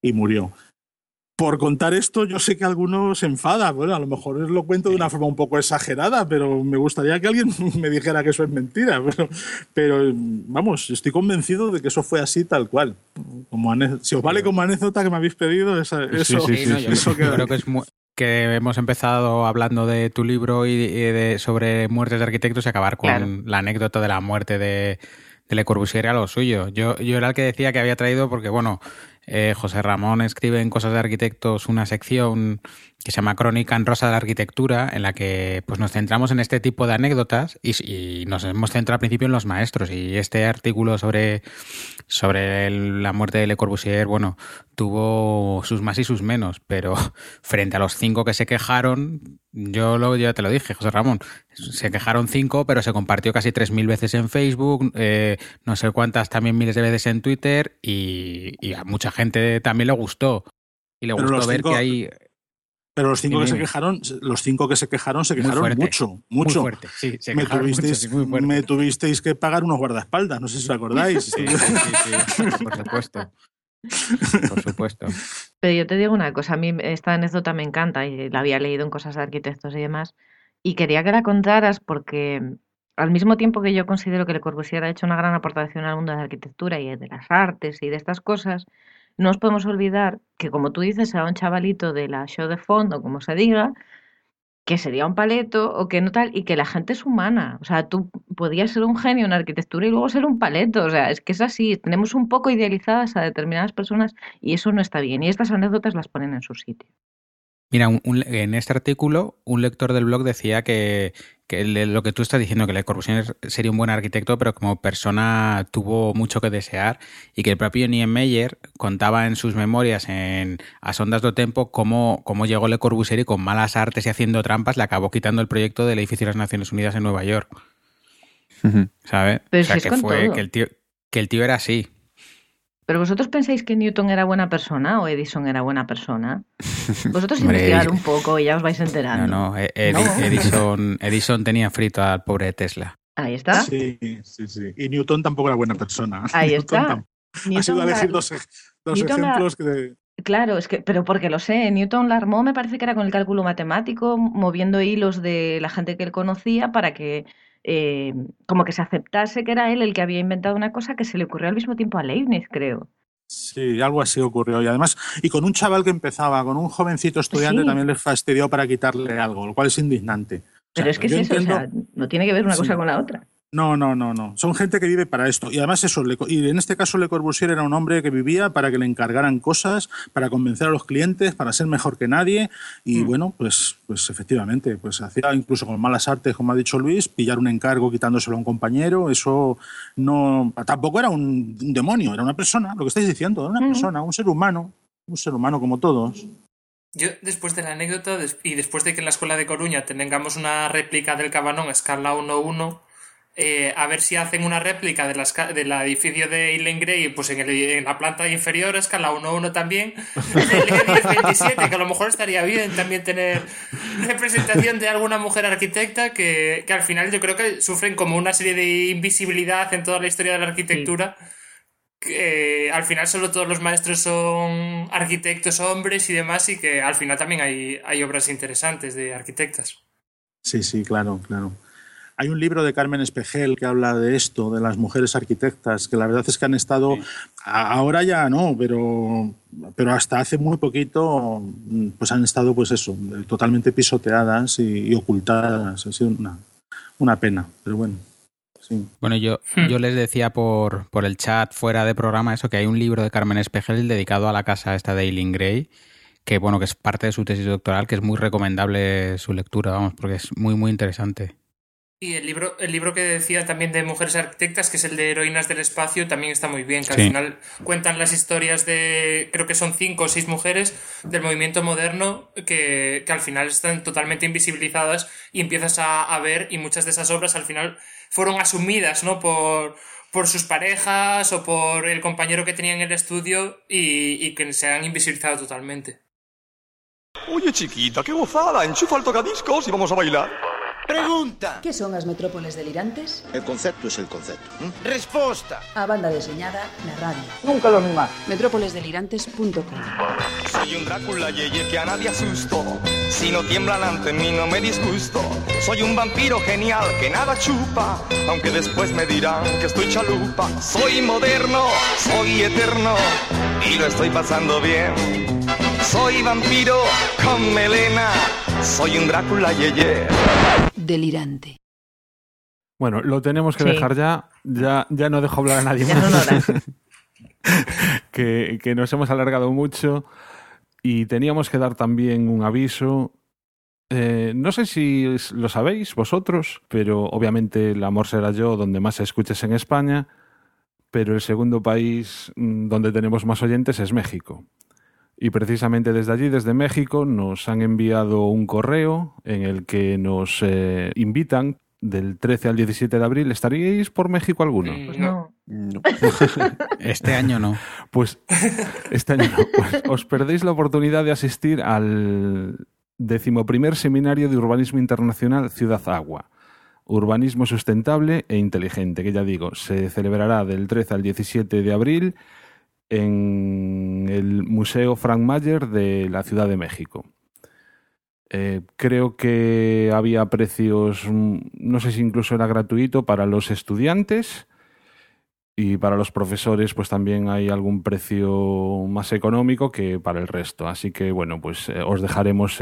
S4: y murió. Por contar esto, yo sé que alguno se enfada. Bueno, a lo mejor lo cuento de una forma un poco exagerada, pero me gustaría que alguien me dijera que eso es mentira. Pero, pero vamos, estoy convencido de que eso fue así tal cual. Como si os vale como anécdota que me habéis pedido, esa- eso,
S1: Sí, no, yo,
S4: eso queda.
S1: creo que es mu- que hemos empezado hablando de tu libro y, de, sobre muertes de arquitectos y acabar con
S3: Claro.
S1: la anécdota de la muerte de, de Le Corbusier era lo suyo. Yo, yo era el que decía que había traído porque, bueno, eh, José Ramón escribe en Cosas de Arquitectos una sección que se llama Crónica en Rosa de la Arquitectura, en la que pues, nos centramos en este tipo de anécdotas y, y nos hemos centrado al principio en los maestros. Y este artículo sobre, sobre el- la muerte de Le Corbusier, bueno, tuvo sus más y sus menos, pero frente a los cinco que se quejaron, yo lo, ya te lo dije, José Ramón, se quejaron cinco, pero se compartió casi tres mil veces en Facebook, eh, no sé cuántas también miles de veces en Twitter y, y a mucha gente también le gustó. Y le
S4: Pero
S1: gustó ver
S4: cinco-
S1: que hay...
S4: Pero los cinco que se quejaron, los cinco que se quejaron se
S1: Muy
S4: quejaron
S1: fuerte,
S4: mucho, mucho.
S1: Muy fuerte, sí, se
S4: me,
S1: quejaron mucho,
S4: tuvisteis,
S1: sí, muy fuerte.
S4: me tuvisteis que pagar unos guardaespaldas, no sé si os acordáis.
S1: Sí, sí, sí, sí, por supuesto. Por supuesto.
S3: Pero yo te digo una cosa, a mí esta anécdota me encanta y la había leído en cosas de arquitectos y demás, y quería que la contaras porque al mismo tiempo que yo considero que Le Corbusier ha hecho una gran aportación al mundo de la arquitectura y de las artes y de estas cosas, no nos podemos olvidar que, como tú dices, era un chavalito de la show de fondo, como se diga, que sería un paleto o que no tal, y que la gente es humana. O sea, tú podías ser un genio en arquitectura y luego ser un paleto. O sea, es que es así. Tenemos un poco idealizadas a determinadas personas y eso no está bien. Y estas anécdotas las ponen en su sitio.
S1: Mira, un- en este artículo, un lector del blog decía que, que le- lo que tú estás diciendo, que Le Corbusier sería un buen arquitecto, pero como persona tuvo mucho que desear, y que el propio Niemeyer contaba en sus memorias en A Sondas do Tempo cómo, cómo llegó Le Corbusier y con malas artes y haciendo trampas le acabó quitando el proyecto del edificio de las Naciones Unidas en Nueva York. ¿Sabes? O sea,
S3: si
S1: que fue
S3: todo.
S1: que el tío que el tío era así.
S3: ¿Pero vosotros pensáis que Newton era buena persona o Edison era buena persona? Vosotros
S1: Edi-
S3: un poco y ya os vais enterando.
S1: No, no, E- Edi-
S3: No.
S1: Edison, Edison tenía frito al pobre Tesla.
S3: Ahí está.
S4: Sí, sí, sí. Y Newton tampoco era buena persona.
S3: Ahí
S4: Newton
S3: está.
S4: tam- Ha sido a decir dos, ej- dos
S3: Newton la-
S4: ejemplos.
S3: Claro, es que, pero porque lo sé, Newton la armó, me parece que era con el cálculo matemático, moviendo hilos de la gente que él conocía para que eh, como que se aceptase que era él el que había inventado una cosa que se le ocurrió al mismo tiempo a Leibniz, creo.
S4: Sí, algo así ocurrió. Y además, y con un chaval que empezaba, con un jovencito estudiante,
S3: Sí.
S4: también les fastidió para quitarle algo, lo cual es indignante. O
S3: Pero
S4: sea,
S3: es que es eso, o sea, no tiene que ver una
S4: Sí.
S3: cosa con la otra.
S4: No, no, no, no. Son gente que vive para esto. Y además eso, Le- y en este caso Le Corbusier era un hombre que vivía para que le encargaran cosas, para convencer a los clientes, para ser mejor que nadie. Y bueno, pues, pues efectivamente, pues hacía incluso con malas artes, como ha dicho Luis, pillar un encargo quitándoselo a un compañero. Eso no, tampoco era un, un demonio, era una persona, lo que estáis diciendo, era una
S3: Ujú.
S4: persona, un ser humano, un ser humano como todos.
S9: Yo, después de la anécdota des- y después de que en la escuela de Coruña tengamos una réplica del Cabanón a escala 1-1, eh, a ver si hacen una réplica de la del edificio de Eileen Gray pues en, el- en la planta inferior, a escala 1-1 también, del E1027, que a lo mejor estaría bien también tener representación de alguna mujer arquitecta que, que al final yo creo que sufren como una serie de invisibilidad en toda la historia de la arquitectura. que eh, al final solo todos los maestros son arquitectos hombres y demás y que al final también hay, hay obras interesantes de arquitectas.
S4: Sí, sí, claro, claro. Hay un libro de Carmen Espejel que habla de esto, de las mujeres arquitectas, que la verdad es que han estado, ahora ya no, pero, pero hasta hace muy poquito, pues han estado, pues eso, totalmente pisoteadas y, y ocultadas. Ha sido una, una pena, pero bueno, sí.
S1: Bueno, yo, yo les decía por, por el chat fuera de programa eso, que hay un libro de Carmen Espejel dedicado a la casa esta de Eileen Gray, que bueno, que es parte de su tesis doctoral, que es muy recomendable su lectura, vamos, porque es muy, muy interesante.
S9: Y el libro, el libro que decía también de mujeres arquitectas, que es el de Heroínas del Espacio, también está muy bien, que
S1: Sí.
S9: al final cuentan las historias de, creo que son cinco o seis mujeres del movimiento moderno que, que al final están totalmente invisibilizadas y empiezas a, a ver, y muchas de esas obras al final fueron asumidas, ¿no? Por, por sus parejas o por el compañero que tenía en el estudio y, y que se han invisibilizado totalmente.
S12: Oye, chiquita, qué gozada. Enchufa el tocadiscos y vamos a bailar.
S13: Pregunta.
S14: Que son as metrópoles delirantes?
S13: El concepto es el concepto. Resposta.
S14: A banda deseñada na radio.
S13: Nunca lo mismo.
S14: Metrópolesdelirantes.com
S12: Soy un Drácula yeye que a nadie asusto. Si no tiemblan ante mí no me disgusto. Soy un vampiro genial que nada chupa. Aunque después me dirán que estoy chalupa. Soy moderno, soy eterno. Y lo estoy pasando bien. Soy vampiro con melena. Soy un Drácula yeye.
S14: Delirante.
S6: Bueno, lo tenemos que
S3: Sí.
S6: dejar ya. Ya, ya no dejo hablar a nadie
S3: Ya
S6: más. que, que nos hemos alargado mucho y teníamos que dar también un aviso. Eh, no sé si lo sabéis vosotros, pero obviamente el amor será yo donde más se escuches en España, pero el segundo país mm, donde tenemos más oyentes es México. Y precisamente desde allí, desde México, nos han enviado un correo en el que nos eh, invitan del 13 al 17 de abril. ¿Estaríais por México alguno?
S3: Pues
S9: no.
S3: no.
S2: No.
S1: Este año no.
S6: Pues este año no. Pues os perdéis la oportunidad de asistir al decimoprimer seminario de urbanismo internacional Ciudad Agua. Urbanismo sustentable e inteligente, que ya digo, se celebrará del 13 al 17 de abril en el Museo Frank Mayer de la Ciudad de México. Eh, creo que había precios, mm, no sé si incluso era gratuito para los estudiantes y para los profesores pues también hay algún precio más económico que para el resto. Así que bueno, pues eh, os dejaremos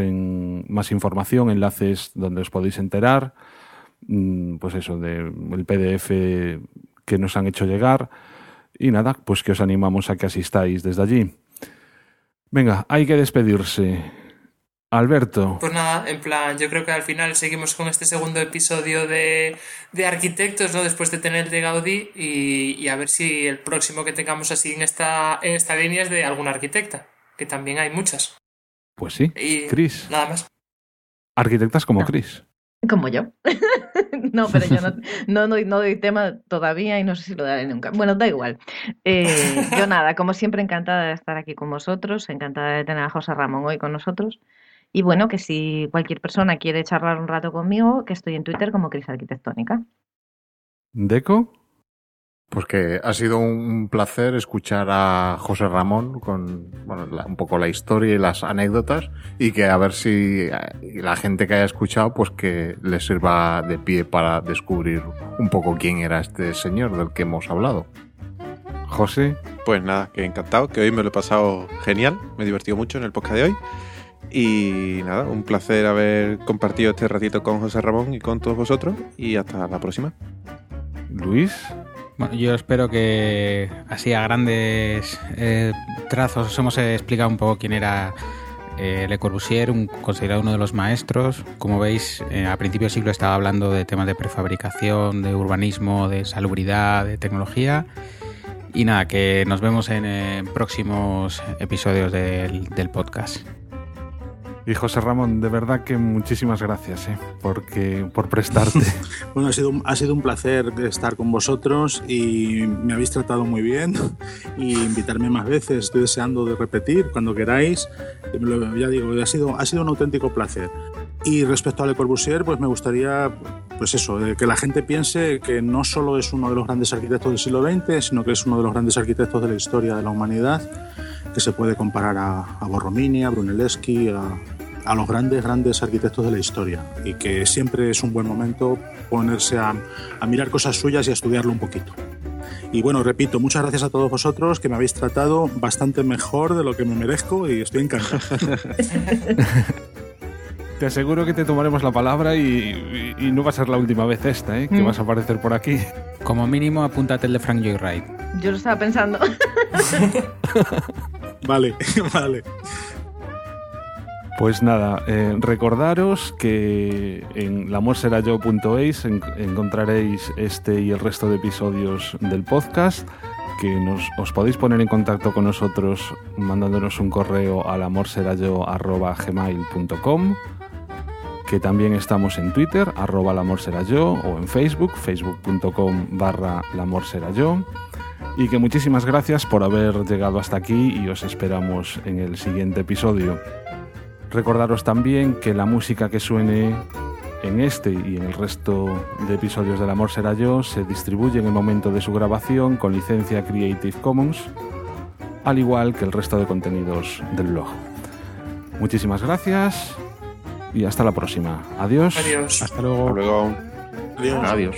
S6: más información, enlaces donde os podéis enterar, mm, pues eso, del PDF que nos han hecho llegar. Y nada, pues que os animamos a que asistáis desde allí. Venga, hay que despedirse. Alberto,
S9: Pues nada, en plan, yo creo que al final seguimos con este segundo episodio de, de Arquitectos, ¿no? Después de tener el de Gaudí y, y a ver si el próximo que tengamos así en esta, en esta línea es de alguna arquitecta, que también hay muchas.
S6: pues sí,
S9: Y
S6: Cris,
S9: nada más.
S6: arquitectas como
S3: No.
S6: Cris.
S3: Como yo. no, pero yo no, no, doy, no doy tema todavía y no sé si lo daré nunca. Bueno, da igual. Eh, yo nada, como siempre, encantada de estar aquí con vosotros, encantada de tener a José Ramón hoy con nosotros. Y bueno, que si cualquier persona quiere charlar un rato conmigo, que estoy en Twitter como Cris Arquitectónica.
S6: ¿Deco?
S5: Pues que ha sido un placer escuchar a José Ramón con bueno, la- un poco la historia y las anécdotas y que a ver si eh, la gente que haya escuchado pues que le sirva de pie para descubrir un poco quién era este señor del que hemos hablado.
S6: José.
S2: Pues nada, que encantado, que hoy me lo he pasado genial, me he divertido mucho en el podcast de hoy. Y nada, un placer haber compartido este ratito con José Ramón y con todos vosotros. Y hasta la próxima.
S6: Luis.
S1: Bueno, yo espero que así a grandes eh, trazos os hemos explicado un poco quién era eh, Le Corbusier, un, considerado uno de los maestros. Como veis, eh, a principio del siglo estaba hablando de temas de prefabricación, de urbanismo, de salubridad, de tecnología. Y nada, que nos vemos en próximos episodios del, del podcast.
S6: Y José Ramón, de verdad que muchísimas gracias ¿eh? Porque, por prestarte.
S4: Bueno, ha sido, un- ha sido un placer estar con vosotros y me habéis tratado muy bien y invitarme más veces. Estoy deseando de repetir cuando queráis. Ya digo, ha sido, ha sido un auténtico placer. Y respecto a Le Corbusier, pues me gustaría, pues eso, de que la gente piense que no solo es uno de los grandes arquitectos del siglo XX, sino que es uno de los grandes arquitectos de la historia de la humanidad, que se puede comparar a, a Borromini, a Brunelleschi, a, a los grandes, grandes arquitectos de la historia y que siempre es un buen momento ponerse a, a mirar cosas suyas y a estudiarlo un poquito. Y bueno, repito, muchas gracias a todos vosotros que me habéis tratado bastante mejor de lo que me merezco y estoy encantado.
S6: Te aseguro que te tomaremos la palabra y, y- y no va a ser la última vez esta, ¿eh? Que
S3: Mm.
S6: vas a aparecer por aquí.
S1: Como mínimo, apúntate el de Frank Lloyd Wright.
S3: Yo lo estaba pensando.
S4: vale, vale.
S6: Pues nada, eh, recordaros que en lamorserayO.es en- encontraréis este y el resto de episodios del podcast, que nos, os podéis poner en contacto con nosotros mandándonos un correo a lamorserayO.gmail.com que también estamos en Twitter, arroba o en Facebook, facebook.com barra. Y que muchísimas gracias por haber llegado hasta aquí y os esperamos en el siguiente episodio. Recordaros también que la música que suene en este y en el resto de episodios del Amor Será Yo se distribuye en el momento de su grabación con licencia Creative Commons, al igual que el resto de contenidos del blog. Muchísimas gracias y hasta la próxima. Adiós.
S9: Adiós.
S1: Hasta luego.
S2: Hasta luego.
S4: Adiós.
S5: Adiós.